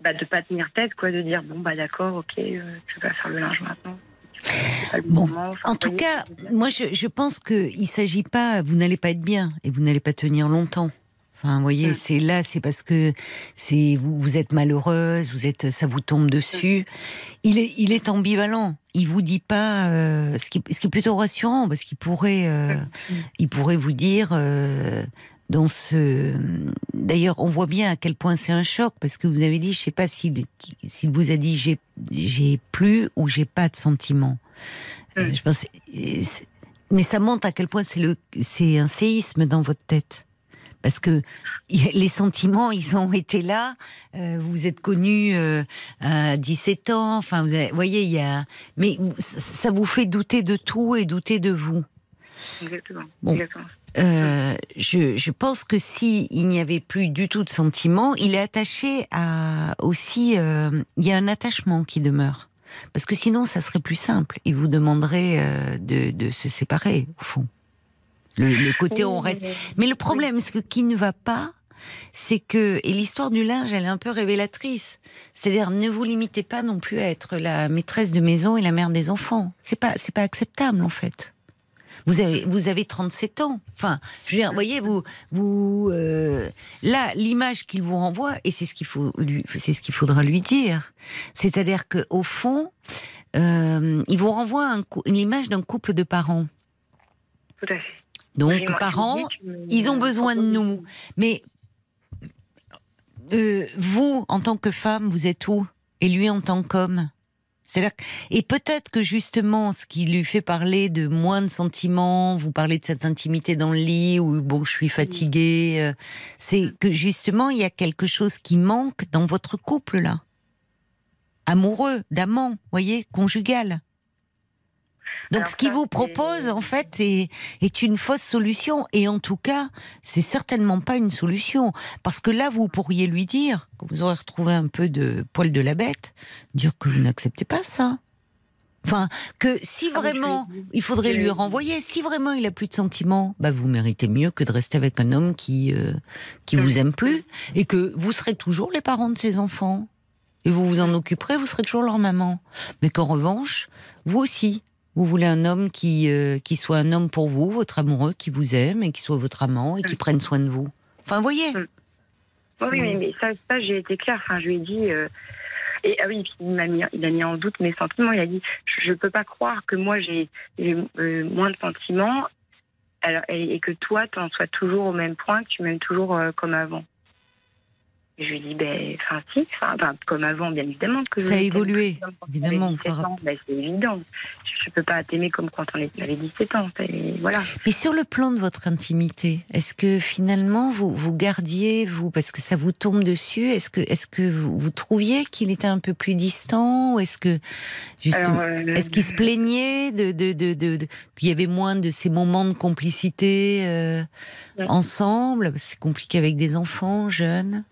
Bah, de pas tenir tête, quoi, de dire bon, bah d'accord, ok, euh, tu vas faire le linge maintenant. Bon, En tout cas, moi, je, je pense qu'il ne s'agit pas, vous n'allez pas être bien et vous n'allez pas tenir longtemps. Enfin, vous voyez, Mm. c'est là, c'est parce que c'est vous, vous êtes malheureuse, vous êtes, ça vous tombe dessus. Il est, il est ambivalent. Il vous dit pas, euh, ce, qui, ce qui est plutôt rassurant, parce qu'il pourrait, euh, il pourrait vous dire. euh, dans ce, d'ailleurs, on voit bien à quel point c'est un choc parce que vous avez dit, je sais pas s'il, s'il vous a dit j'ai, j'ai plus ou j'ai pas de sentiments. Je pense, mais ça montre à quel point c'est le, c'est un séisme dans votre tête. Parce que les sentiments, ils ont été là. euh, vous vous êtes connus euh, à 17 ans. Enfin, vous avez- voyez, il y a. Mais ça- vous fait douter de tout et douter de vous. Exactement. Bon. Exactement. Euh, je, je pense que si il n'y avait plus du tout de sentiments, il est attaché à aussi. euh, il y a un attachement qui demeure. Parce que sinon, ça serait plus simple. Il vous demanderait euh, de, de se séparer, au fond. Le, le côté on reste. mais- Mais le problème, c'est que qui ne va pas, c'est que et l'histoire du linge, elle est un peu révélatrice. C'est-à-dire, ne vous limitez pas non plus à être la maîtresse de maison et la mère des enfants. C'est pas, c'est pas acceptable en fait. Vous avez, vous avez 37 ans. Enfin, je veux dire, voyez, vous, vous, euh, là, l'image qu'il vous renvoie, et c'est ce qu'il faut lui, c'est ce qu'il faudra lui dire. C'est-à-dire que au fond, euh, il vous renvoie un une image d'un couple de parents. Tout à fait. Donc, moi, parents, me ils ont besoin de nous. Mais euh, vous, en tant que femme, vous êtes où? Et lui, en tant qu'homme? Et peut-être que justement, ce qui lui fait parler de moins de sentiments, vous parlez de cette intimité dans le lit où bon, je suis fatiguée, euh, c'est que justement il y a quelque chose qui manque dans votre couple là, amoureux, d'amant, voyez, conjugal. Donc Alors ce qu'il vous propose en fait est, est une fausse solution. Et en tout cas c'est certainement pas une solution. Parce que là vous pourriez lui dire quand vous aurez retrouvé un peu de poil de la bête dire que vous n'acceptez pas ça. Enfin que si Ah, vraiment il faudrait lui renvoyer si vraiment il a plus de sentiments bah vous méritez mieux que de rester avec un homme qui euh, qui vous aime plus et que vous serez toujours les parents de ses enfants. Et vous vous en occuperez vous serez toujours leur maman. Mais qu'en revanche vous aussi vous voulez un homme qui, euh, qui soit un homme pour vous, votre amoureux, qui vous aime et qui soit votre amant et qui Mm. prenne soin de vous. Enfin, vous voyez. C'est- Oui, mais ça, ça j'ai été claire. Enfin, je lui ai dit. euh, Et ah oui, il m'a mis, il a mis en doute mes sentiments. Il a dit, je ne peux pas croire que moi j'ai j'ai, euh, moins de sentiments, alors, et, et que toi, tu en sois toujours au même point, que tu m'aimes toujours euh, comme avant. Je lui dit, ben, enfin si, enfin, comme avant, bien évidemment que Ça a évolué, évidemment, j'avais 17 par ans. Ben, c'est évident. Je ne peux pas t'aimer comme quand on est- avait 17 ans. Et voilà. Mais sur le plan de votre intimité, est-ce que finalement vous, vous gardiez, vous, parce que ça vous tombe dessus, est-ce que, est-ce que vous, vous trouviez qu'il était un peu plus distant ou est-ce que, justement, euh, est-ce qu'il se plaignait de, de, de, de- de- qu'il y avait moins de ces moments de complicité euh, Ouais. ensemble? C'est compliqué avec des enfants jeunes.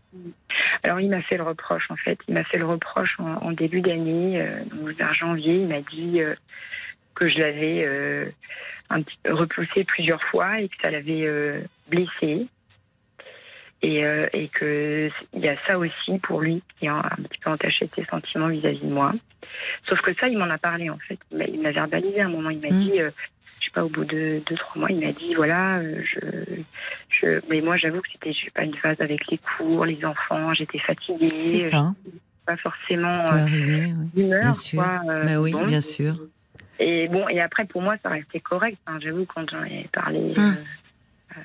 Alors, il m'a fait le reproche, en fait. Il m'a fait le reproche en, en début d'année, euh, donc vers janvier. Il m'a dit euh, que je l'avais euh, un petit peu repoussé plusieurs fois et que ça l'avait blessé. Et, et que il y a ça aussi pour lui qui a un petit peu entaché ses sentiments vis-à-vis de moi. Sauf que ça, il m'en a parlé en fait. Il m'a- verbalisé à un moment. Il m'a Mm. dit, je sais pas, au bout de deux trois mois, il m'a dit voilà, euh, je, je, mais moi j'avoue que c'était je sais pas une phase avec les cours, les enfants, j'étais fatiguée, C'est ça, hein. pas forcément ça euh, d'humeur, bien sûr. quoi. euh, Bah oui, bon. bien sûr. Et bon, et après pour moi ça restait correct. hein. J'avoue quand j'en ai parlé. Hum. euh, euh,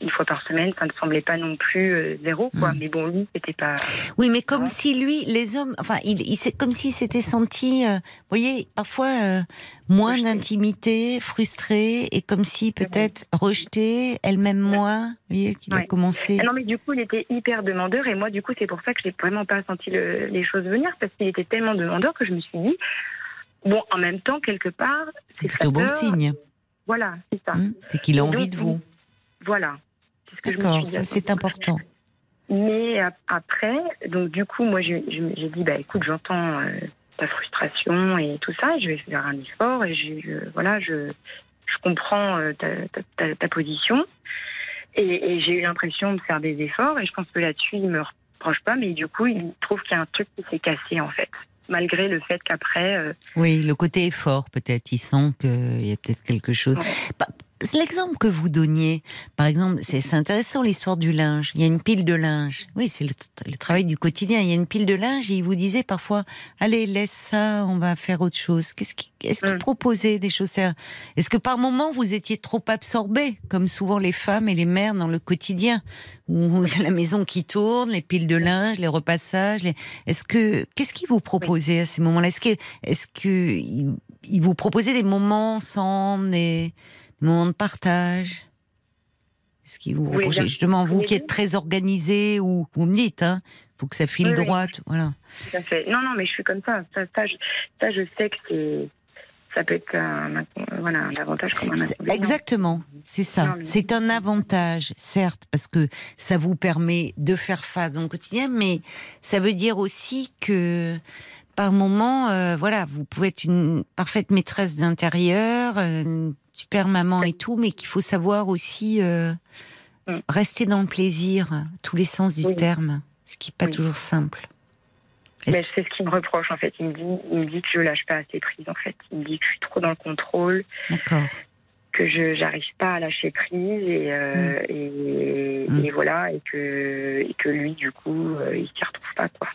une fois par semaine, ça ne semblait pas non plus euh, zéro, quoi. Hum. Mais bon, lui, c'était pas. Oui, mais comme Non. si lui, les hommes, enfin, il, il comme s'il s'était senti, euh, vous voyez, parfois euh, moins d'intimité, frustré, et comme si peut-être rejeté, elle-même moins, vous voyez, qu'il a commencé. Ah non, mais du coup, il était hyper demandeur, et moi, du coup, c'est pour ça que j'ai vraiment pas senti le- les choses venir, parce qu'il était tellement demandeur que je me suis dit, bon, en même temps, quelque part, C'est plutôt bon signe, Voilà, c'est ça. hein, c'est qu'il a donc, envie de vous. Voilà. D'accord, ça c'est important. Mais ap- après, donc du coup, moi, j'ai dit, bah écoute, j'entends euh, ta frustration et tout ça, je vais faire un effort et je, voilà, je, je comprends euh, ta, ta, ta- ta position. Et, et j'ai eu l'impression de faire des efforts et je pense que là-dessus, il me reproche pas, mais du coup, il trouve qu'il y a un truc qui s'est cassé en fait, malgré le fait qu'après, euh, Oui, le côté effort, peut-être. Il sent qu'il y a peut-être quelque chose. Ouais. Bah, L'exemple que vous donniez, par exemple, c'est intéressant l'histoire du linge. Il y a une pile de linge. Oui, c'est le, le travail du quotidien. Il y a une pile de linge et il vous disait parfois, allez, laisse ça, on va faire autre chose. Qu'est-ce qui, est-ce qu'il Mm. proposait des choses? Est-ce que par moment vous étiez trop absorbé, comme souvent les femmes et les mères dans le quotidien, où il y a la maison qui tourne, les piles de linge, les repassages. les- Est-ce que qu'est-ce qu'il vous proposait à ces moments-là? Est-ce que est-ce que il, vous proposait des moments ensemble, des moments de partage Est-ce qu'il vous Oui, bien- justement vous qui êtes très organisé ou vous me dites hein, faut que ça file Oui, oui. droit, voilà. tout à fait. Non, non, mais je suis comme ça. Ça, ça, je, ça, je sais que c'est, ça peut être un, voilà, un avantage comme un C'est- inconvénient. Exactement, c'est ça. Mais- C'est un avantage, certes, parce que ça vous permet de faire face dans le quotidien, mais ça veut dire aussi que par moment, euh, voilà, vous pouvez être une parfaite maîtresse d'intérieur, euh, une super maman et tout, mais qu'il faut savoir aussi euh, Mm. rester dans le plaisir, tous les sens du Oui. terme, ce qui n'est pas Oui. toujours simple. Mais c'est ce qu'il me reproche en fait. Il me dit, il me dit que je lâche pas assez prise en fait. Il me dit que je suis trop dans le contrôle, D'accord. que je j'arrive pas à lâcher prise et euh, et, Mm. et voilà et que et que lui du coup il s'y retrouve pas quoi.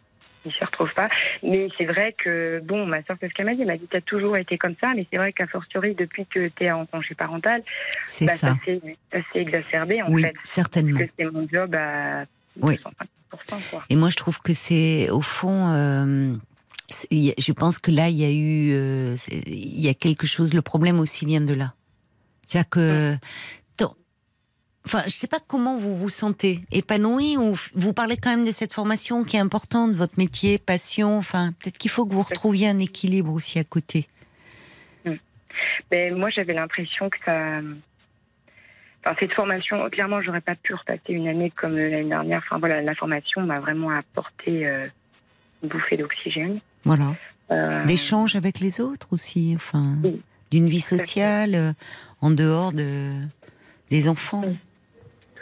Il s'y retrouve pas. Mais c'est vrai que bon, ma soeur c'est ce qu'elle m'a dit. Elle m'a dit t'as toujours été comme ça, mais c'est vrai qu'à fortiori depuis que t'es en congé parental, C'est bah, ça. s'est exacerbé en Oui, fait. certainement. Parce que c'est mon job à Oui. 250%, quoi. Et moi, je trouve que c'est, au fond, euh, je pense que là, il y a eu, euh, il y a quelque chose. Le problème aussi vient de là. C'est-à-dire que, enfin, je sais pas comment vous vous sentez, épanoui ou vous parlez quand même de cette formation qui est importante, votre métier, passion. Enfin, peut-être qu'il faut que vous retrouviez un équilibre aussi à côté. Ben, moi, j'avais l'impression que ça. Enfin, cette formation, clairement, j'aurais pas pu repasser une année comme l'année dernière. Enfin, voilà, la formation m'a vraiment apporté euh, une bouffée d'oxygène. Voilà. Euh, D'échanges avec les autres aussi. Enfin, Oui. d'une vie sociale euh, en dehors de des enfants. Oui.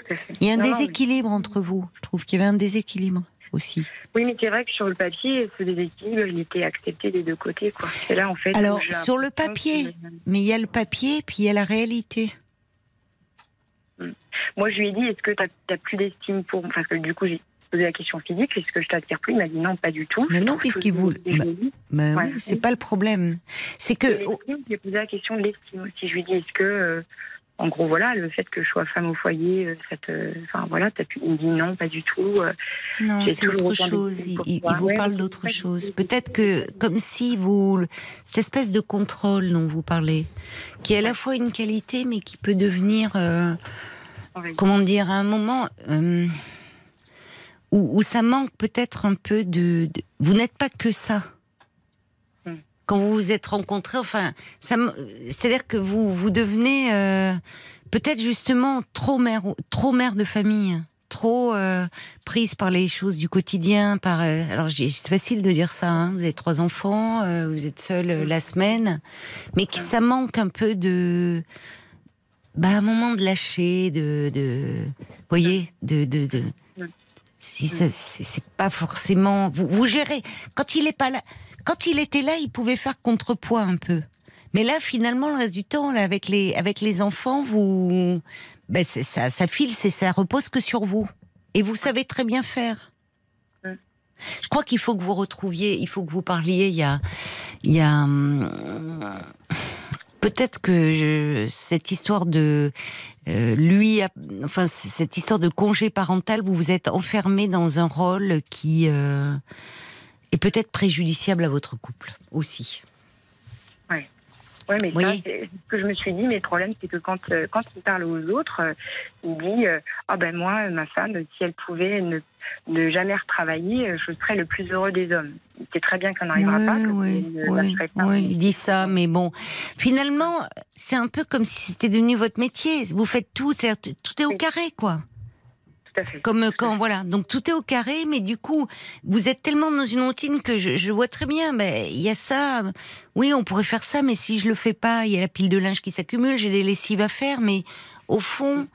Tout à fait. Il y a un Non, non, mais- déséquilibre entre vous. Je trouve qu'il y avait un déséquilibre aussi. Oui, mais c'est vrai que sur le papier, ce déséquilibre, il était accepté des deux côtés. Quoi. C'est là, en fait. Alors, sur le papier. que- Mais il y a le papier, puis il y a la réalité. Moi, je lui ai dit est-ce que tu n'as plus d'estime pour. Parce que du coup, j'ai posé la question physique est-ce que je t'attire plus? Il m'a dit non, pas du tout. Mais non, puisqu'il vous- Ouais. oui, c'est pas le problème. C'est que j'ai posé la question de l'estime aussi. Je lui ai dit, est-ce que, euh, en gros, voilà, le fait que je sois femme au foyer, euh, ça te. Enfin, voilà, t'as pu... il me dit non, pas du tout. euh, non, c'est autre chose. Il, vous Ouais, parle d'autre chose. Peut-être que, comme si vous, cette espèce de contrôle dont vous parlez, qui est à la fois une qualité, mais qui peut devenir, euh, comment dire, à un moment euh, où, où ça manque peut-être un peu de. de- vous n'êtes pas que ça. Quand vous vous êtes rencontrés, enfin, c'est-à-dire que vous vous devenez euh, peut-être justement trop mère, trop mère de famille, trop euh, prise par les choses du quotidien. Par euh, alors c'est facile de dire ça. hein, vous avez trois enfants, vous êtes seule euh, la semaine, mais que ça manque un peu de bah, un moment de lâcher, de, de voyez, de, de, de si ça, c'est c'est pas forcément vous, vous gérez. Quand il est pas là, quand il était là, il pouvait faire contrepoids un peu. Mais là, finalement, le reste du temps, là, avec les avec les enfants, vous, ben ça, ça file, c'est ça repose que sur vous, et vous savez très bien faire. Je crois qu'il faut que vous retrouviez, il faut que vous parliez. Il y a, il y a hum, peut-être que je- cette histoire de euh, lui, a- enfin cette histoire de congé parental, vous vous êtes enfermé dans un rôle qui euh, est peut-être préjudiciable à votre couple aussi. Ouais, mais ça, Oui. c'est ce que je me suis dit. Mais le problème, c'est que quand, euh, quand il parle aux autres, euh, il dit euh, Ah ben moi, ma femme, si elle pouvait ne, ne jamais retravailler, je serais le plus heureux des hommes. Sait très bien qu'on n'arrivera pas. oui, je ne oui, lâcherai pas. oui, il dit ça, mais bon, finalement, c'est un peu comme si c'était devenu votre métier. Vous faites tout, tout est au Oui. carré, quoi. Tout à fait. Comme quand, voilà. Donc tout est au carré, mais du coup, vous êtes tellement dans une routine que je, je vois très bien, mais il y a ça. Oui, on pourrait faire ça, mais si je le fais pas, il y a la pile de linge qui s'accumule, j'ai les lessives à faire, mais au fond,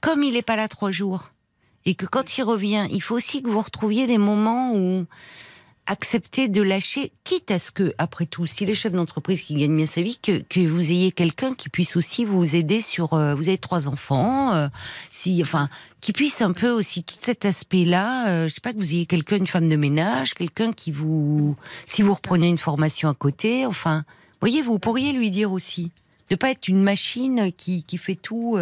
comme il n'est pas là trois jours, et que quand il revient, il faut aussi que vous retrouviez des moments où accepter de lâcher, quitte à ce que, après tout, si les chefs d'entreprise qui gagnent bien sa vie, que, que vous ayez quelqu'un qui puisse aussi vous aider sur. euh, vous avez trois enfants, euh, si, enfin, qui puisse un peu aussi tout cet aspect-là. euh, je sais pas que vous ayez quelqu'un, une femme de ménage, quelqu'un qui vous, si vous reprenez une formation à côté, enfin, voyez, vous pourriez lui dire aussi de pas être une machine qui, qui fait tout.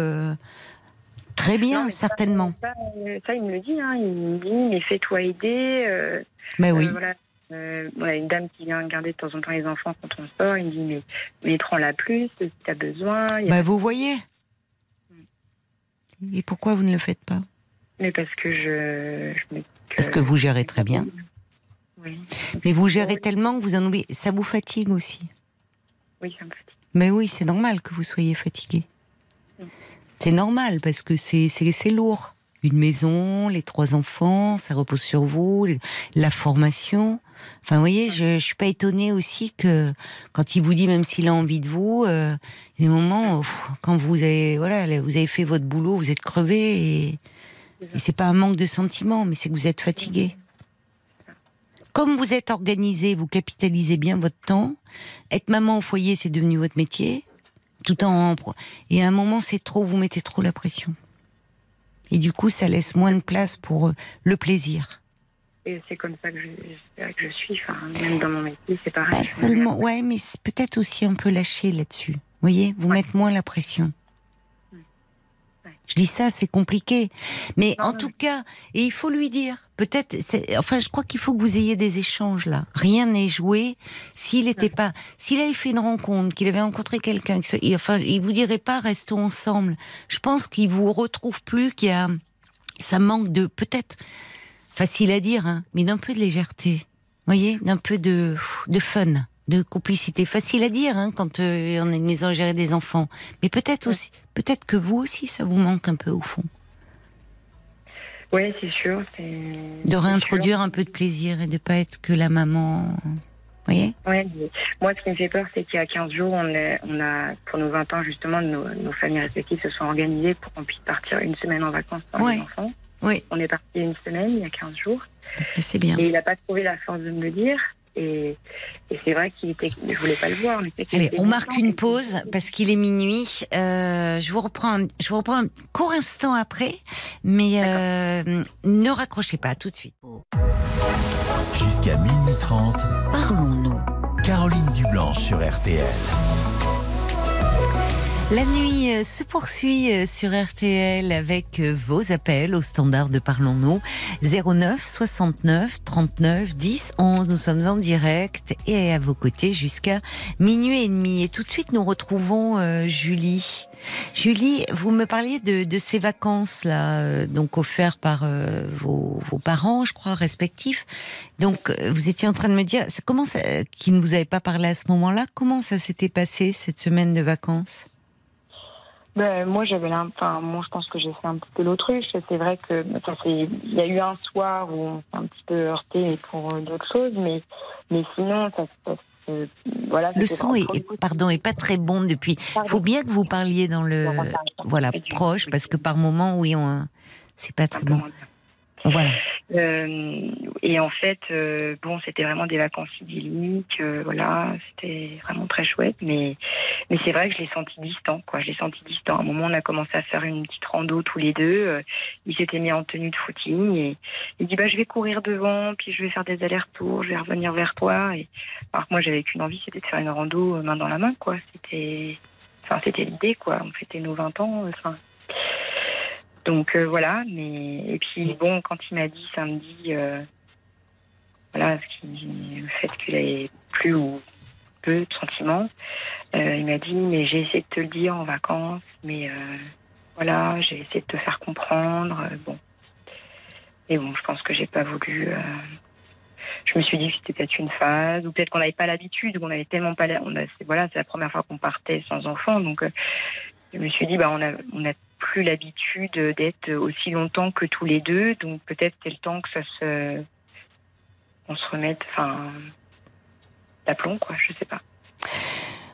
Très bien, Non, certainement. Ça, euh, ça, il me le dit. Hein. Il me dit, mais fais-toi aider. euh, Mais oui. Euh, voilà. Euh, on a une dame qui vient garder de temps en temps les enfants quand on sort. Il me dit mais, mais prends-la plus si tu as besoin. Il a- Bah, vous voyez. Et pourquoi vous ne le faites pas? Mais parce que je, je me dis Parce que vous gérez très bien. Oui, Mais vous gérez tellement que vous en oubliez. Ça vous fatigue aussi. oui, ça me fatigue. Mais oui, c'est normal que vous soyez fatigué. Mm. C'est normal parce que c'est lourd. Une maison, les trois enfants, ça repose sur vous, la formation. Enfin, vous voyez, je, je suis pas étonnée aussi que quand il vous dit, même s'il a envie de vous, euh, il y a des moments, quand vous avez, voilà, vous avez fait votre boulot, vous êtes crevé et, et c'est pas un manque de sentiments, mais c'est que vous êtes fatigué. Comme vous êtes organisé, vous capitalisez bien votre temps. Être maman au foyer, c'est devenu votre métier. Tout en et à un moment, c'est trop. Vous mettez trop la pression. Et du coup, ça laisse moins de place pour euh, le plaisir. Et c'est comme ça que je, que suis. Enfin, même dans mon métier, c'est pareil. Pas seulement, ouais, mais peut-être aussi un peu lâcher là-dessus. Vous voyez, vous mettre moins la pression. Je dis ça, c'est compliqué. Mais Non, en tout cas, et il faut lui dire, peut-être, enfin, je crois qu'il faut que vous ayez des échanges là. Rien n'est joué. S'il n'était pas, s'il avait fait une rencontre, qu'il avait rencontré quelqu'un, que ce- enfin, il vous dirait pas restons ensemble. Je pense qu'il vous retrouve plus, qu'il y a, ça manque de, peut-être, facile à dire, hein, mais d'un peu de légèreté. voyez, d'un peu de, de fun, de complicité. Facile à dire hein, quand euh, on a une maison à gérer des enfants. Mais peut-être aussi, peut-être que vous aussi, ça vous manque un peu au fond. Oui, c'est sûr. De réintroduire sûr. un peu de plaisir et de pas être que la maman. Vous voyez? Ouais, moi, ce qui me fait peur, c'est qu'il y a 15 jours, on a, on a, pour nos 20 ans, justement, nos, nos familles respectives se sont organisées pour qu'on puisse partir une semaine en vacances sans Ouais. les enfants. Oui. On est parti une semaine, il y a 15 jours. C'est bien. Et il n'a pas trouvé la force de me le dire. Et, et c'est vrai qu'il était, je voulais pas le voir. Mais Allez, on marque une pause parce qu'il est minuit. Euh, je vous reprends, un- je vous reprends un court instant après, mais euh, ne raccrochez pas tout de suite. Jusqu'à minuit 30, Parlons-nous. Caroline Dublanche sur RTL. La nuit euh, se poursuit euh, sur RTL avec euh, vos appels au standard de Parlons-nous 09 69 39 10 11. Nous sommes en direct et à vos côtés jusqu'à minuit et demi. Et tout de suite, nous retrouvons Julie. Julie, vous me parliez de, ces vacances là, donc offertes par vos, vos parents, je crois, respectifs. Donc, vous étiez en train de me dire, comment ça, qui ne vous avait pas parlé à ce moment-là, comment ça s'était passé cette semaine de vacances? Ben, moi, j'avais enfin, moi, je pense que j'ai fait un petit peu l'autruche. C'est vrai que, enfin, c'est, il y a eu un soir où on s'est un petit peu heurté pour euh, d'autres choses, mais, mais sinon, ça, ça, se- voilà. Le son est, pardon, est pas très bon depuis. Pardon. faut bien que vous parliez dans le, voilà, proche, parce que par moment, oui, on, c'est pas très bon. Euh, et en fait, euh, bon, c'était vraiment des vacances idylliques, euh, voilà, c'était vraiment très chouette, mais, mais c'est vrai que je l'ai senti distant, quoi. Je l'ai senti distant. À un moment, on a commencé à faire une petite rando tous les deux. il s'était mis en tenue de footing et il dit bah je vais courir devant, puis je vais faire des allers-retours, je vais revenir vers toi. Et alors que moi, j'avais qu'une envie, c'était de faire une rando main dans la main, quoi. C'était, enfin, c'était l'idée, quoi. On fêtait nos 20 ans, enfin. Donc euh, voilà, mais et puis bon, quand il m'a dit samedi, euh, voilà, ce qui, le fait qu'il avait plus ou peu de sentiments, euh, il m'a dit mais j'ai essayé de te le dire en vacances, mais voilà, j'ai essayé de te faire comprendre, bon. Et bon, je pense que j'ai pas voulu. je me suis dit que c'était peut-être une phase, ou peut-être qu'on n'avait pas l'habitude, qu'on avait tellement pas. la- On a, voilà, c'est la première fois qu'on partait sans enfant, donc je me suis dit bah on a on a plus l'habitude d'être aussi longtemps que tous les deux. Donc peut-être c'est le temps que ça se, on se remette, enfin, d'aplomb quoi. Je sais pas.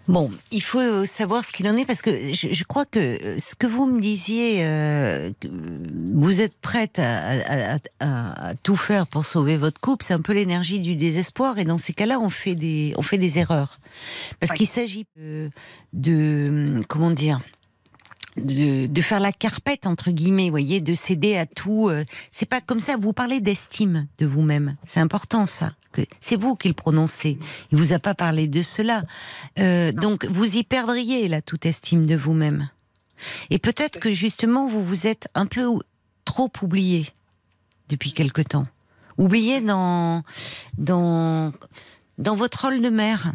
Bon, il faut savoir ce qu'il en est parce que je, crois que ce que vous me disiez, euh, vous êtes prête à, tout faire pour sauver votre couple, c'est un peu l'énergie du désespoir et dans ces cas-là, on fait des, on fait des erreurs parce qu'il s'agit de, comment dire. De, faire la carpette entre guillemets, voyez, de céder à tout. Euh, c'est pas comme ça. Vous parlez d'estime de vous-même. C'est important ça c'est vous qui le prononcez. Il vous a pas parlé de cela. Euh, donc vous y perdriez là toute estime de vous-même. Et peut-être que justement vous vous êtes un peu trop oublié depuis quelque temps. Oublié dans dans dans votre rôle de mère.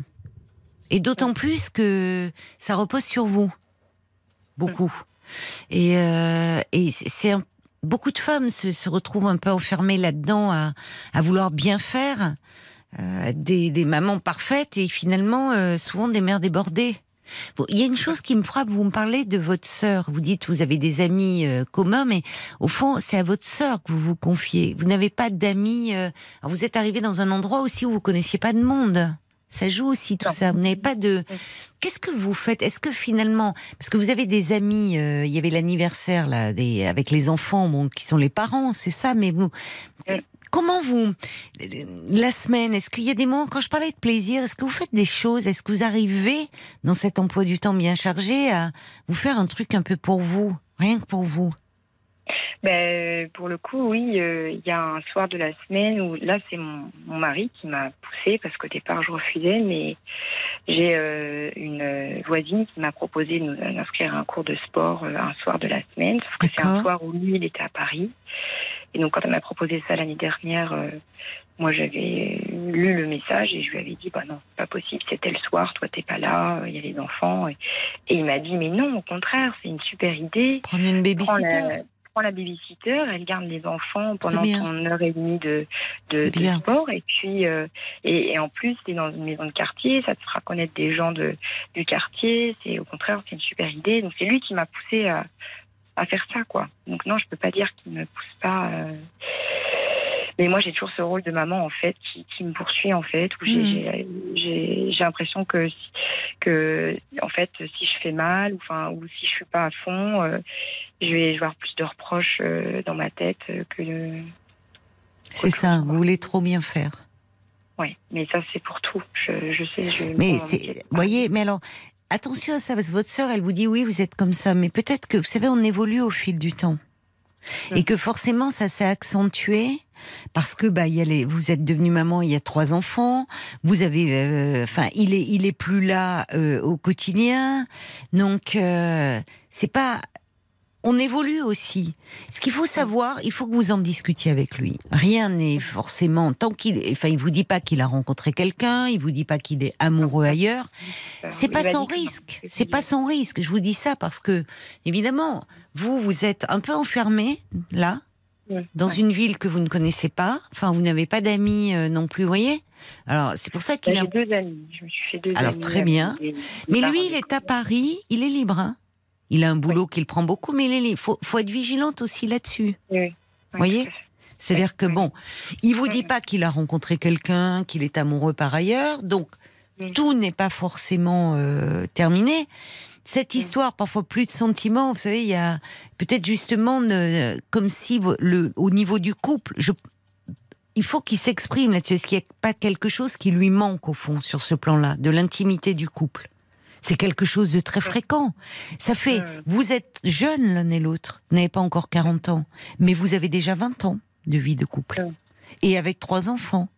Et d'autant plus que ça repose sur vous beaucoup. Et, euh, et c'est beaucoup de femmes se, retrouvent un peu enfermées là-dedans à, vouloir bien faire, euh, des, mamans parfaites et finalement euh, souvent des mères débordées. il y a une chose qui me frappe, vous me parlez de votre sœur, vous dites vous avez des amis euh, communs, mais au fond c'est à votre sœur que vous vous confiez. Vous n'avez pas d'amis, vous êtes arrivé dans un endroit aussi où vous connaissiez pas de monde. Ça joue aussi tout ça. Vous n'avez pas de. Qu'est-ce que vous faites? Est-ce que finalement, parce que vous avez des amis, euh, il y avait l'anniversaire là, des... avec les enfants, bon, qui sont les parents, c'est ça. Mais vous, comment vous la semaine Est-ce qu'il y a des moments quand je parlais de plaisir Est-ce que vous faites des choses? Est-ce que vous arrivez dans cet emploi du temps bien chargé à vous faire un truc un peu pour vous, rien que pour vous? Ben, pour le coup, oui, euh, il y a un soir de la semaine où là, c'est mon, mari qui m'a poussé parce qu'au départ, je refusais, mais j'ai euh, une voisine qui m'a proposé de nous inscrire à un cours de sport euh, un soir de la semaine, sauf que c'est un soir où lui, il était à Paris. Et donc, quand elle m'a proposé ça l'année dernière, moi, j'avais lu le message et je lui avais dit, bah non, c'est pas possible, c'était le soir, toi, t'es pas là, il y a les enfants. Et, il m'a dit, mais non, au contraire, c'est une super idée. Prendre une babysitter la babysitter, elle garde les enfants pendant son heure et demie de, de, sport. Et puis, euh, et, en plus, es dans une maison de quartier, ça te fera connaître des gens de, du quartier. C'est au contraire, c'est une super idée. Donc c'est lui qui m'a poussé à, à, faire ça, quoi. Donc non, je peux pas dire qu'il me pousse pas. Euh, mais moi, j'ai toujours ce rôle de maman, en fait, qui, qui me poursuit, en fait, où j'ai mmh. l'impression que, que, en fait, si je fais mal, ou, enfin, ou si je suis pas à fond, euh, je vais avoir plus de reproches euh, dans ma tête que. C'est ça, vous voulez trop bien faire. Oui, mais ça, c'est pour tout. Je, je sais, je. Mais c'est. voyez, mais alors. Attention à ça, parce que votre sœur, elle vous dit oui, vous êtes comme ça, mais peut-être que, vous savez, on évolue au fil du temps. Et que forcément, ça s'est accentué parce que bah y a les, vous êtes devenue maman, il y a trois enfants, vous avez, euh, enfin il est il est plus là euh, au quotidien, donc euh, c'est pas on évolue aussi. Ce qu'il faut savoir, il faut que vous en discutiez avec lui. Rien n'est forcément tant qu'il, enfin, il vous dit pas qu'il a rencontré quelqu'un, il vous dit pas qu'il est amoureux ailleurs. C'est pas sans risque. C'est pas sans risque. Je vous dis ça parce que, évidemment, vous, vous êtes un peu enfermé là, dans une ville que vous ne connaissez pas. Enfin, vous n'avez pas d'amis euh, non plus, vous voyez? Alors, c'est pour ça qu'il bah, a. deux amis. Je me suis fait deux Alors, très bien. Mais lui, il est à Paris. Il est libre. Hein il a un boulot qu'il prend beaucoup, mais il faut, faut être vigilante aussi là-dessus. Vous voyez? C'est-à-dire que bon, il vous dit pas qu'il a rencontré quelqu'un, qu'il est amoureux par ailleurs, donc tout n'est pas forcément euh, terminé. Cette histoire, parfois plus de sentiments, vous savez, il y a peut-être justement comme si le, au niveau du couple, je, il faut qu'il s'exprime là-dessus. Est-ce qu'il n'y a pas quelque chose qui lui manque au fond sur ce plan-là, de l'intimité du couple? C'est quelque chose de très fréquent. Ça fait, vous êtes jeunes l'un et l'autre, vous n'avez pas encore 40 ans, mais vous avez déjà 20 ans de vie de couple. Et avec trois enfants.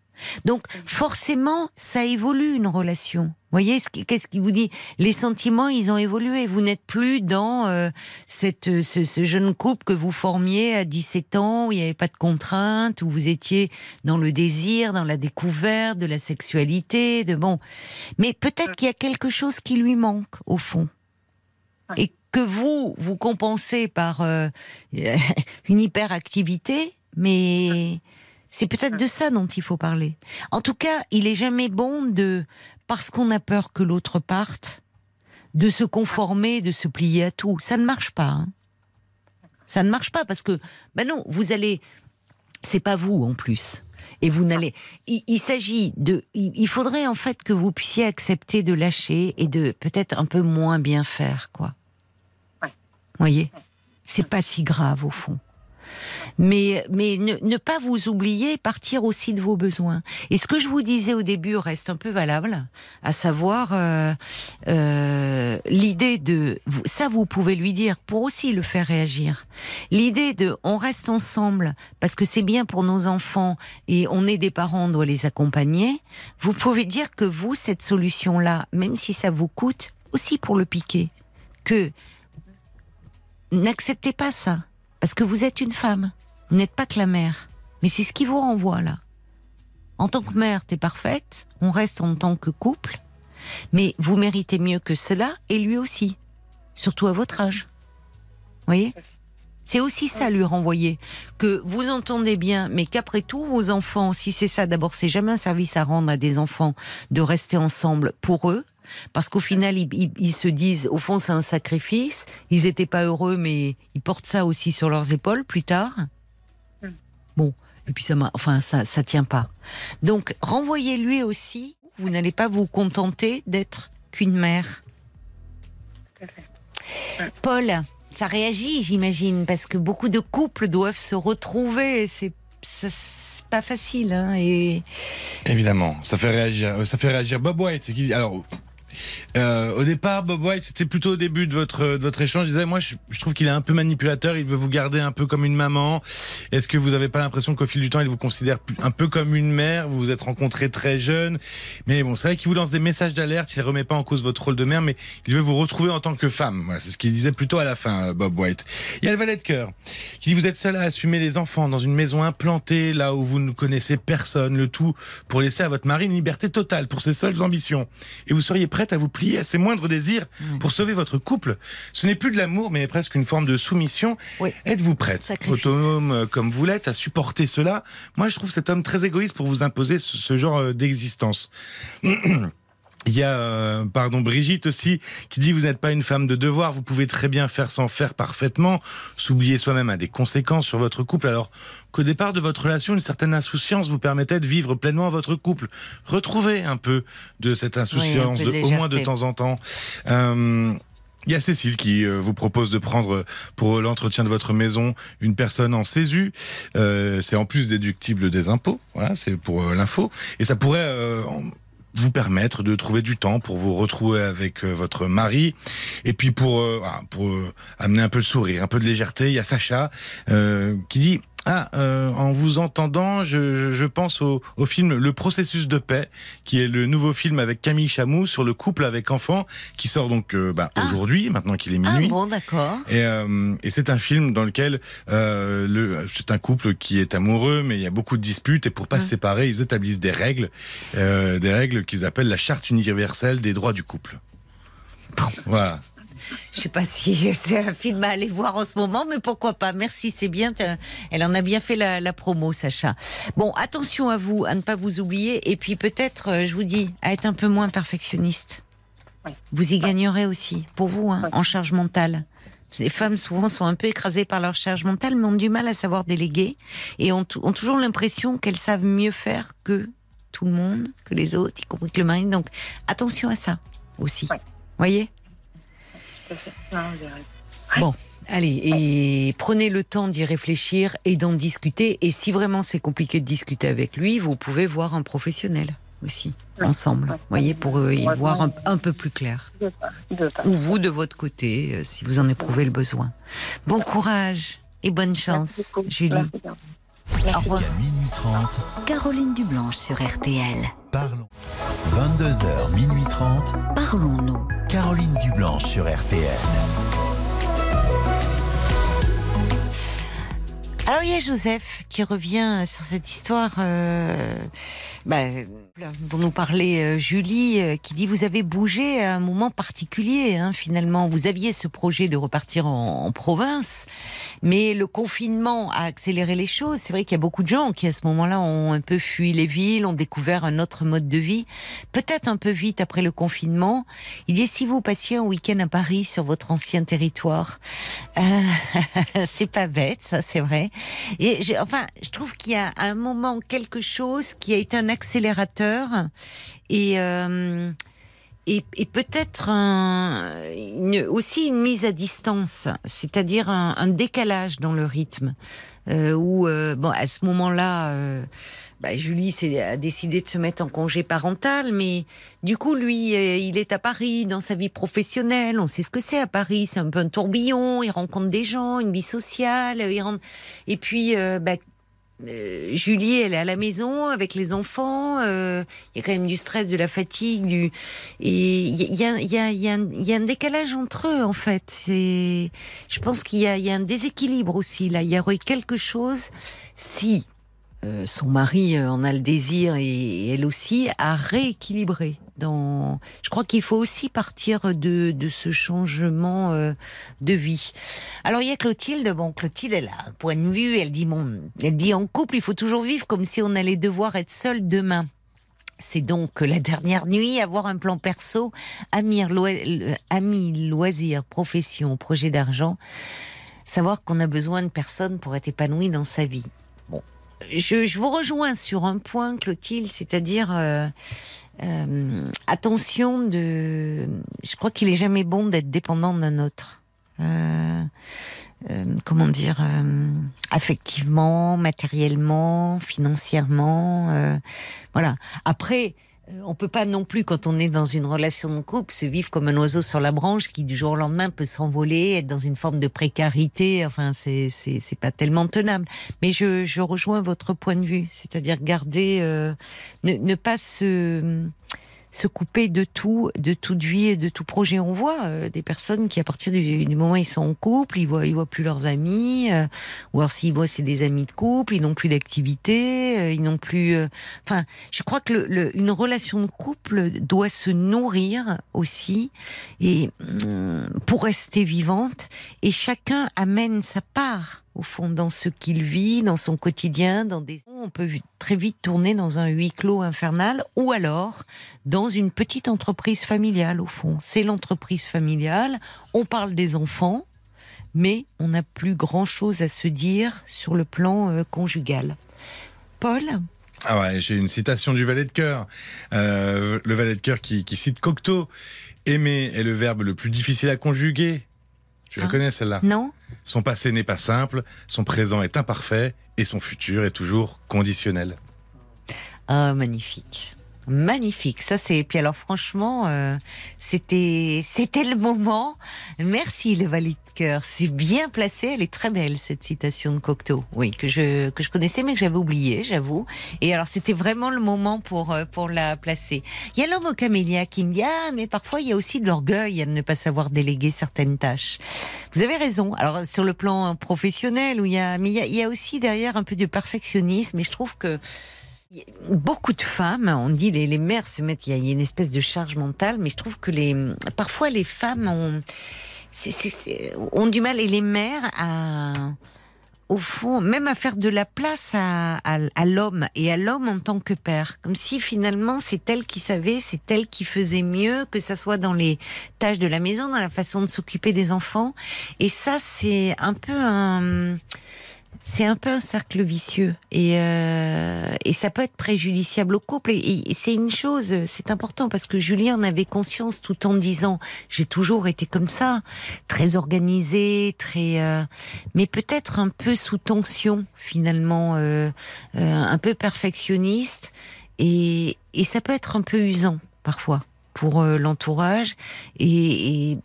Donc forcément, ça évolue une relation. Vous voyez, qu'est-ce qui vous dit? Les sentiments, ils ont évolué. Vous n'êtes plus dans euh, cette, euh, ce, jeune couple que vous formiez à 17 ans, où il n'y avait pas de contraintes, où vous étiez dans le désir, dans la découverte de la sexualité, de bon. Mais peut-être qu'il y a quelque chose qui lui manque au fond, et que vous vous compensez par euh, [laughs] une hyperactivité, mais c'est peut-être de ça dont il faut parler. En tout cas, il est jamais bon de, parce qu'on a peur que l'autre parte, de se conformer, de se plier à tout. Ça ne marche pas. Hein. Ça ne marche pas parce que, ben non, vous allez, c'est pas vous en plus. Et vous n'allez. Il, s'agit de. Il, faudrait en fait que vous puissiez accepter de lâcher et de peut-être un peu moins bien faire, quoi. Ouais. Voyez, c'est pas si grave au fond mais, mais ne, pas vous oublier, partir aussi de vos besoins. Et ce que je vous disais au début reste un peu valable, à savoir euh, euh, l'idée de, ça vous pouvez lui dire pour aussi le faire réagir. L'idée de, on reste ensemble parce que c'est bien pour nos enfants et on est des parents, on doit les accompagner. Vous pouvez dire que vous, cette solution-là, même si ça vous coûte, aussi pour le piquer, que n'acceptez pas ça parce que vous êtes une femme. Vous n'êtes pas que la mère. Mais c'est ce qui vous renvoie là. En tant que mère, t'es parfaite. On reste en tant que couple. Mais vous méritez mieux que cela et lui aussi. Surtout à votre âge. Voyez? C'est aussi ça lui renvoyer que vous entendez bien, mais qu'après tout vos enfants, si c'est ça, d'abord c'est jamais un service à rendre à des enfants de rester ensemble pour eux, parce qu'au final, ils, se disent, au fond, c'est un sacrifice. Ils n'étaient pas heureux, mais ils portent ça aussi sur leurs épaules plus tard. Hmm. Bon, et puis ça, enfin, ça, ça tient pas. Donc, renvoyez-lui aussi. Vous n'allez pas vous contenter d'être qu'une mère. Paul, ça réagit, j'imagine, parce que beaucoup de couples doivent se retrouver. C'est pas facile. Hein, et... Évidemment, ça fait réagir. Ça fait réagir Bob White. Alors, euh, au départ, Bob White, c'était plutôt au début de votre de votre échange. Il disait, moi, je, trouve qu'il est un peu manipulateur. Il veut vous garder un peu comme une maman. Est-ce que vous n'avez pas l'impression qu'au fil du temps, il vous considère un peu comme une mère? Vous vous êtes rencontrés très jeune, mais bon, c'est vrai qu'il vous lance des messages d'alerte. Il remet pas en cause votre rôle de mère, mais il veut vous retrouver en tant que femme. Voilà, c'est ce qu'il disait plutôt à la fin, Bob White. Il y a le valet de cœur qui dit, vous êtes seul à assumer les enfants dans une maison implantée là où vous ne connaissez personne. Le tout pour laisser à votre mari une liberté totale pour ses seules ambitions. Et vous seriez prête à vous plier à ses moindres désirs pour sauver votre couple. Ce n'est plus de l'amour, mais presque une forme de soumission. Êtes-vous prête, autonome euh, comme vous l'êtes, à supporter cela? Moi, je trouve cet homme très égoïste pour vous imposer ce, genre euh, d'existence. [clears throat] Il y a, euh, pardon, Brigitte aussi, qui dit vous n'êtes pas une femme de devoir, vous pouvez très bien faire sans faire parfaitement. S'oublier soi-même a des conséquences sur votre couple, alors qu'au départ de votre relation, une certaine insouciance vous permettait de vivre pleinement votre couple. Retrouvez un peu de cette insouciance, au moins de temps en temps. Euh, il y a Cécile qui euh, vous propose de prendre pour l'entretien de votre maison une personne en CESU. c'est en plus déductible des impôts. Voilà, c'est pour l'info. Et ça pourrait vous permettre de trouver du temps pour vous retrouver avec euh, votre mari et puis pour euh, pour euh, amener un peu de sourire, un peu de légèreté. Il y a Sacha qui dit ah, euh, en vous entendant, je, je pense au, au, film Le processus de paix, qui est le nouveau film avec Camille Chamou sur le couple avec enfants, qui sort donc euh, bah, ah. aujourd'hui, maintenant qu'il est minuit. Ah bon, d'accord. Et, euh, et c'est un film dans lequel c'est un couple qui est amoureux, mais il y a beaucoup de disputes, et pour pas se hum. séparer, ils établissent des règles, des règles qu'ils appellent la charte universelle des droits du couple. Bon. Voilà. Je sais pas si [laughs] c'est un film à aller voir en ce moment, mais pourquoi pas. Merci, c'est bien. Elle en a bien fait la, promo, Sacha. Bon, attention à vous, à ne pas vous oublier. Et puis peut-être, euh, je vous dis, à être un peu moins perfectionniste. Vous y gagnerez aussi, pour vous, hein, en charge mentale. Les femmes souvent sont un peu écrasées par leur charge mentale, mais ont du mal à savoir déléguer et ont, ont toujours l'impression qu'elles savent mieux faire que tout le monde, que les autres, y compris que le mari. Donc attention à ça aussi. Voyez? Bon. Allez, et prenez le temps d'y réfléchir et d'en discuter. Et si vraiment c'est compliqué de discuter avec lui, vous pouvez voir un professionnel aussi, ensemble. Voyez, pour y voir un, peu plus clair. Ou vous de votre côté, euh, si vous en éprouvez le besoin. Bon courage et bonne chance, Julie. Au revoir. minuit 30. Caroline Dublanche sur RTL. Parlons. 22h, minuit 30. Parlons-nous. Caroline Dublanche sur RTL. Alors il y a Joseph qui revient sur cette histoire euh, bah, dont nous parlait euh, Julie, euh, qui dit vous avez bougé à un moment particulier hein, finalement. Vous aviez ce projet de repartir en, province, Mais le confinement a accéléré les choses. C'est vrai qu'il y a beaucoup de gens qui, à ce moment-là, ont un peu fui les villes, ont découvert un autre mode de vie. Peut-être un peu vite après le confinement. Il dit, si vous passiez un week-end à Paris sur votre ancien territoire, euh, [laughs] c'est pas bête, ça, c'est vrai. Enfin, je trouve qu'il y a un moment quelque chose qui a été un accélérateur et euh, et, peut-être aussi une mise à distance, c'est-à-dire un, décalage dans le rythme. Euh, euh, bon, à ce moment-là, euh, bah, Julie a décidé de se mettre en congé parental, mais du coup, lui, il est à Paris dans sa vie professionnelle. On sait ce que c'est à Paris, c'est un peu un tourbillon. Il rencontre des gens, une vie sociale. Et puis, bah, euh, Julie, elle est à la maison avec les enfants. Euh, il y a quand même du stress, de la fatigue, du et il y a, y, a, y, a y a, un décalage entre eux en fait. Je pense qu'il y, y a, un déséquilibre aussi là. Il y aurait quelque chose si euh, son mari euh, en a le désir et elle aussi à rééquilibrer. Dans, je crois qu'il faut aussi partir de, de ce changement euh, de vie. Alors il y a Clotilde. Bon, Clotilde, elle a un point de vue. Elle dit bon, elle dit en couple, il faut toujours vivre comme si on allait devoir être seul demain. C'est donc la dernière nuit, avoir un plan perso, ami, loisirs, profession, projet d'argent. Savoir qu'on a besoin de personnes pour être épanoui dans sa vie je, vous rejoins sur un point, Clotilde, c'est-à-dire euh, euh, attention de. Je crois qu'il est jamais bon d'être dépendant d'un autre. Euh, comment dire, affectivement, matériellement, financièrement, voilà. Après, on peut pas non plus, quand on est dans une relation de couple, se vivre comme un oiseau sur la branche qui du jour au lendemain peut s'envoler, être dans une forme de précarité. Enfin, c'est c'est pas tellement tenable. Mais je, je rejoins votre point de vue, c'est-à-dire garder, euh, ne, ne pas se se couper de tout, de toute vie et de tout projet. On voit euh, des personnes qui, à partir du, moment où ils sont en couple, ils voient, ils voient plus leurs amis, euh, ou alors s'ils voient, c'est des amis de couple, ils n'ont plus d'activité, euh, ils n'ont plus. Enfin, je crois que le, une relation de couple doit se nourrir aussi et mm, pour rester vivante, et chacun amène sa part au fond, dans ce qu'il vit, dans son quotidien, dans des... On peut très vite tourner dans un huis clos infernal, ou alors dans une petite entreprise familiale, au fond. C'est l'entreprise familiale, on parle des enfants, mais on n'a plus grand-chose à se dire sur le plan euh, conjugal. Paul ah ouais, j'ai une citation du valet de cœur. Euh, le valet de cœur qui, qui cite Cocteau. Aimer est le verbe le plus difficile à conjuguer. Tu la ah. connais celle-là Non. Son passé n'est pas simple, son présent est imparfait et son futur est toujours conditionnel. Ah, magnifique magnifique. Ça c'est puis alors franchement euh, c'était c'était le moment. Merci le Valet de cœur, c'est bien placé. Elle est très belle cette citation de Cocteau. Oui que je que je connaissais mais que j'avais oublié, j'avoue. Et alors c'était vraiment le moment pour euh, pour la placer. Il y a l'homme au camélia qui me dit ah mais parfois il y a aussi de l'orgueil à ne pas savoir déléguer certaines tâches. Vous avez raison. Alors sur le plan professionnel où il y a mais il y a, il y a aussi derrière un peu de perfectionnisme et je trouve que Beaucoup de femmes, on dit les, mères se mettent, il y a une espèce de charge mentale, mais je trouve que les, parfois les femmes ont, ont du mal et les mères à, au fond, même à faire de la place à, à, l'homme et à l'homme en tant que père. Comme si finalement c'est elle qui savait, c'est elle qui faisait mieux, que ça soit dans les tâches de la maison, dans la façon de s'occuper des enfants. Et ça, c'est un peu un c'est un peu un cercle vicieux et, euh, et ça peut être préjudiciable au couple. Et, c'est une chose, c'est important parce que Julien en avait conscience tout en disant j'ai toujours été comme ça, très organisé, très, euh, mais peut-être un peu sous tension finalement, euh, un peu perfectionniste et, et ça peut être un peu usant parfois pour l'entourage et, et,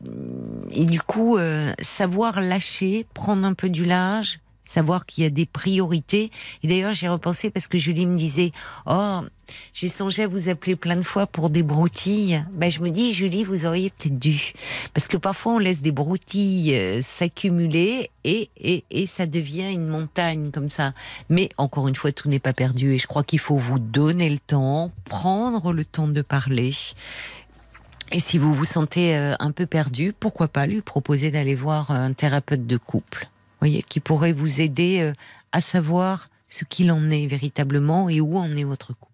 et, du coup savoir lâcher, prendre un peu du large, savoir qu'il y a des priorités. Et d'ailleurs, j'ai repensé parce que Julie me disait, oh, j'ai songé à vous appeler plein de fois pour des broutilles. Ben, je me dis, Julie, vous auriez peut-être dû. Parce que parfois, on laisse des broutilles euh, s'accumuler et, et, et ça devient une montagne comme ça. Mais encore une fois, tout n'est pas perdu et je crois qu'il faut vous donner le temps, prendre le temps de parler. Et si vous vous sentez euh, un peu perdu, pourquoi pas lui proposer d'aller voir un thérapeute de couple voyez, qui pourrait vous aider euh, à savoir ce qu'il en est véritablement et où en est votre couple.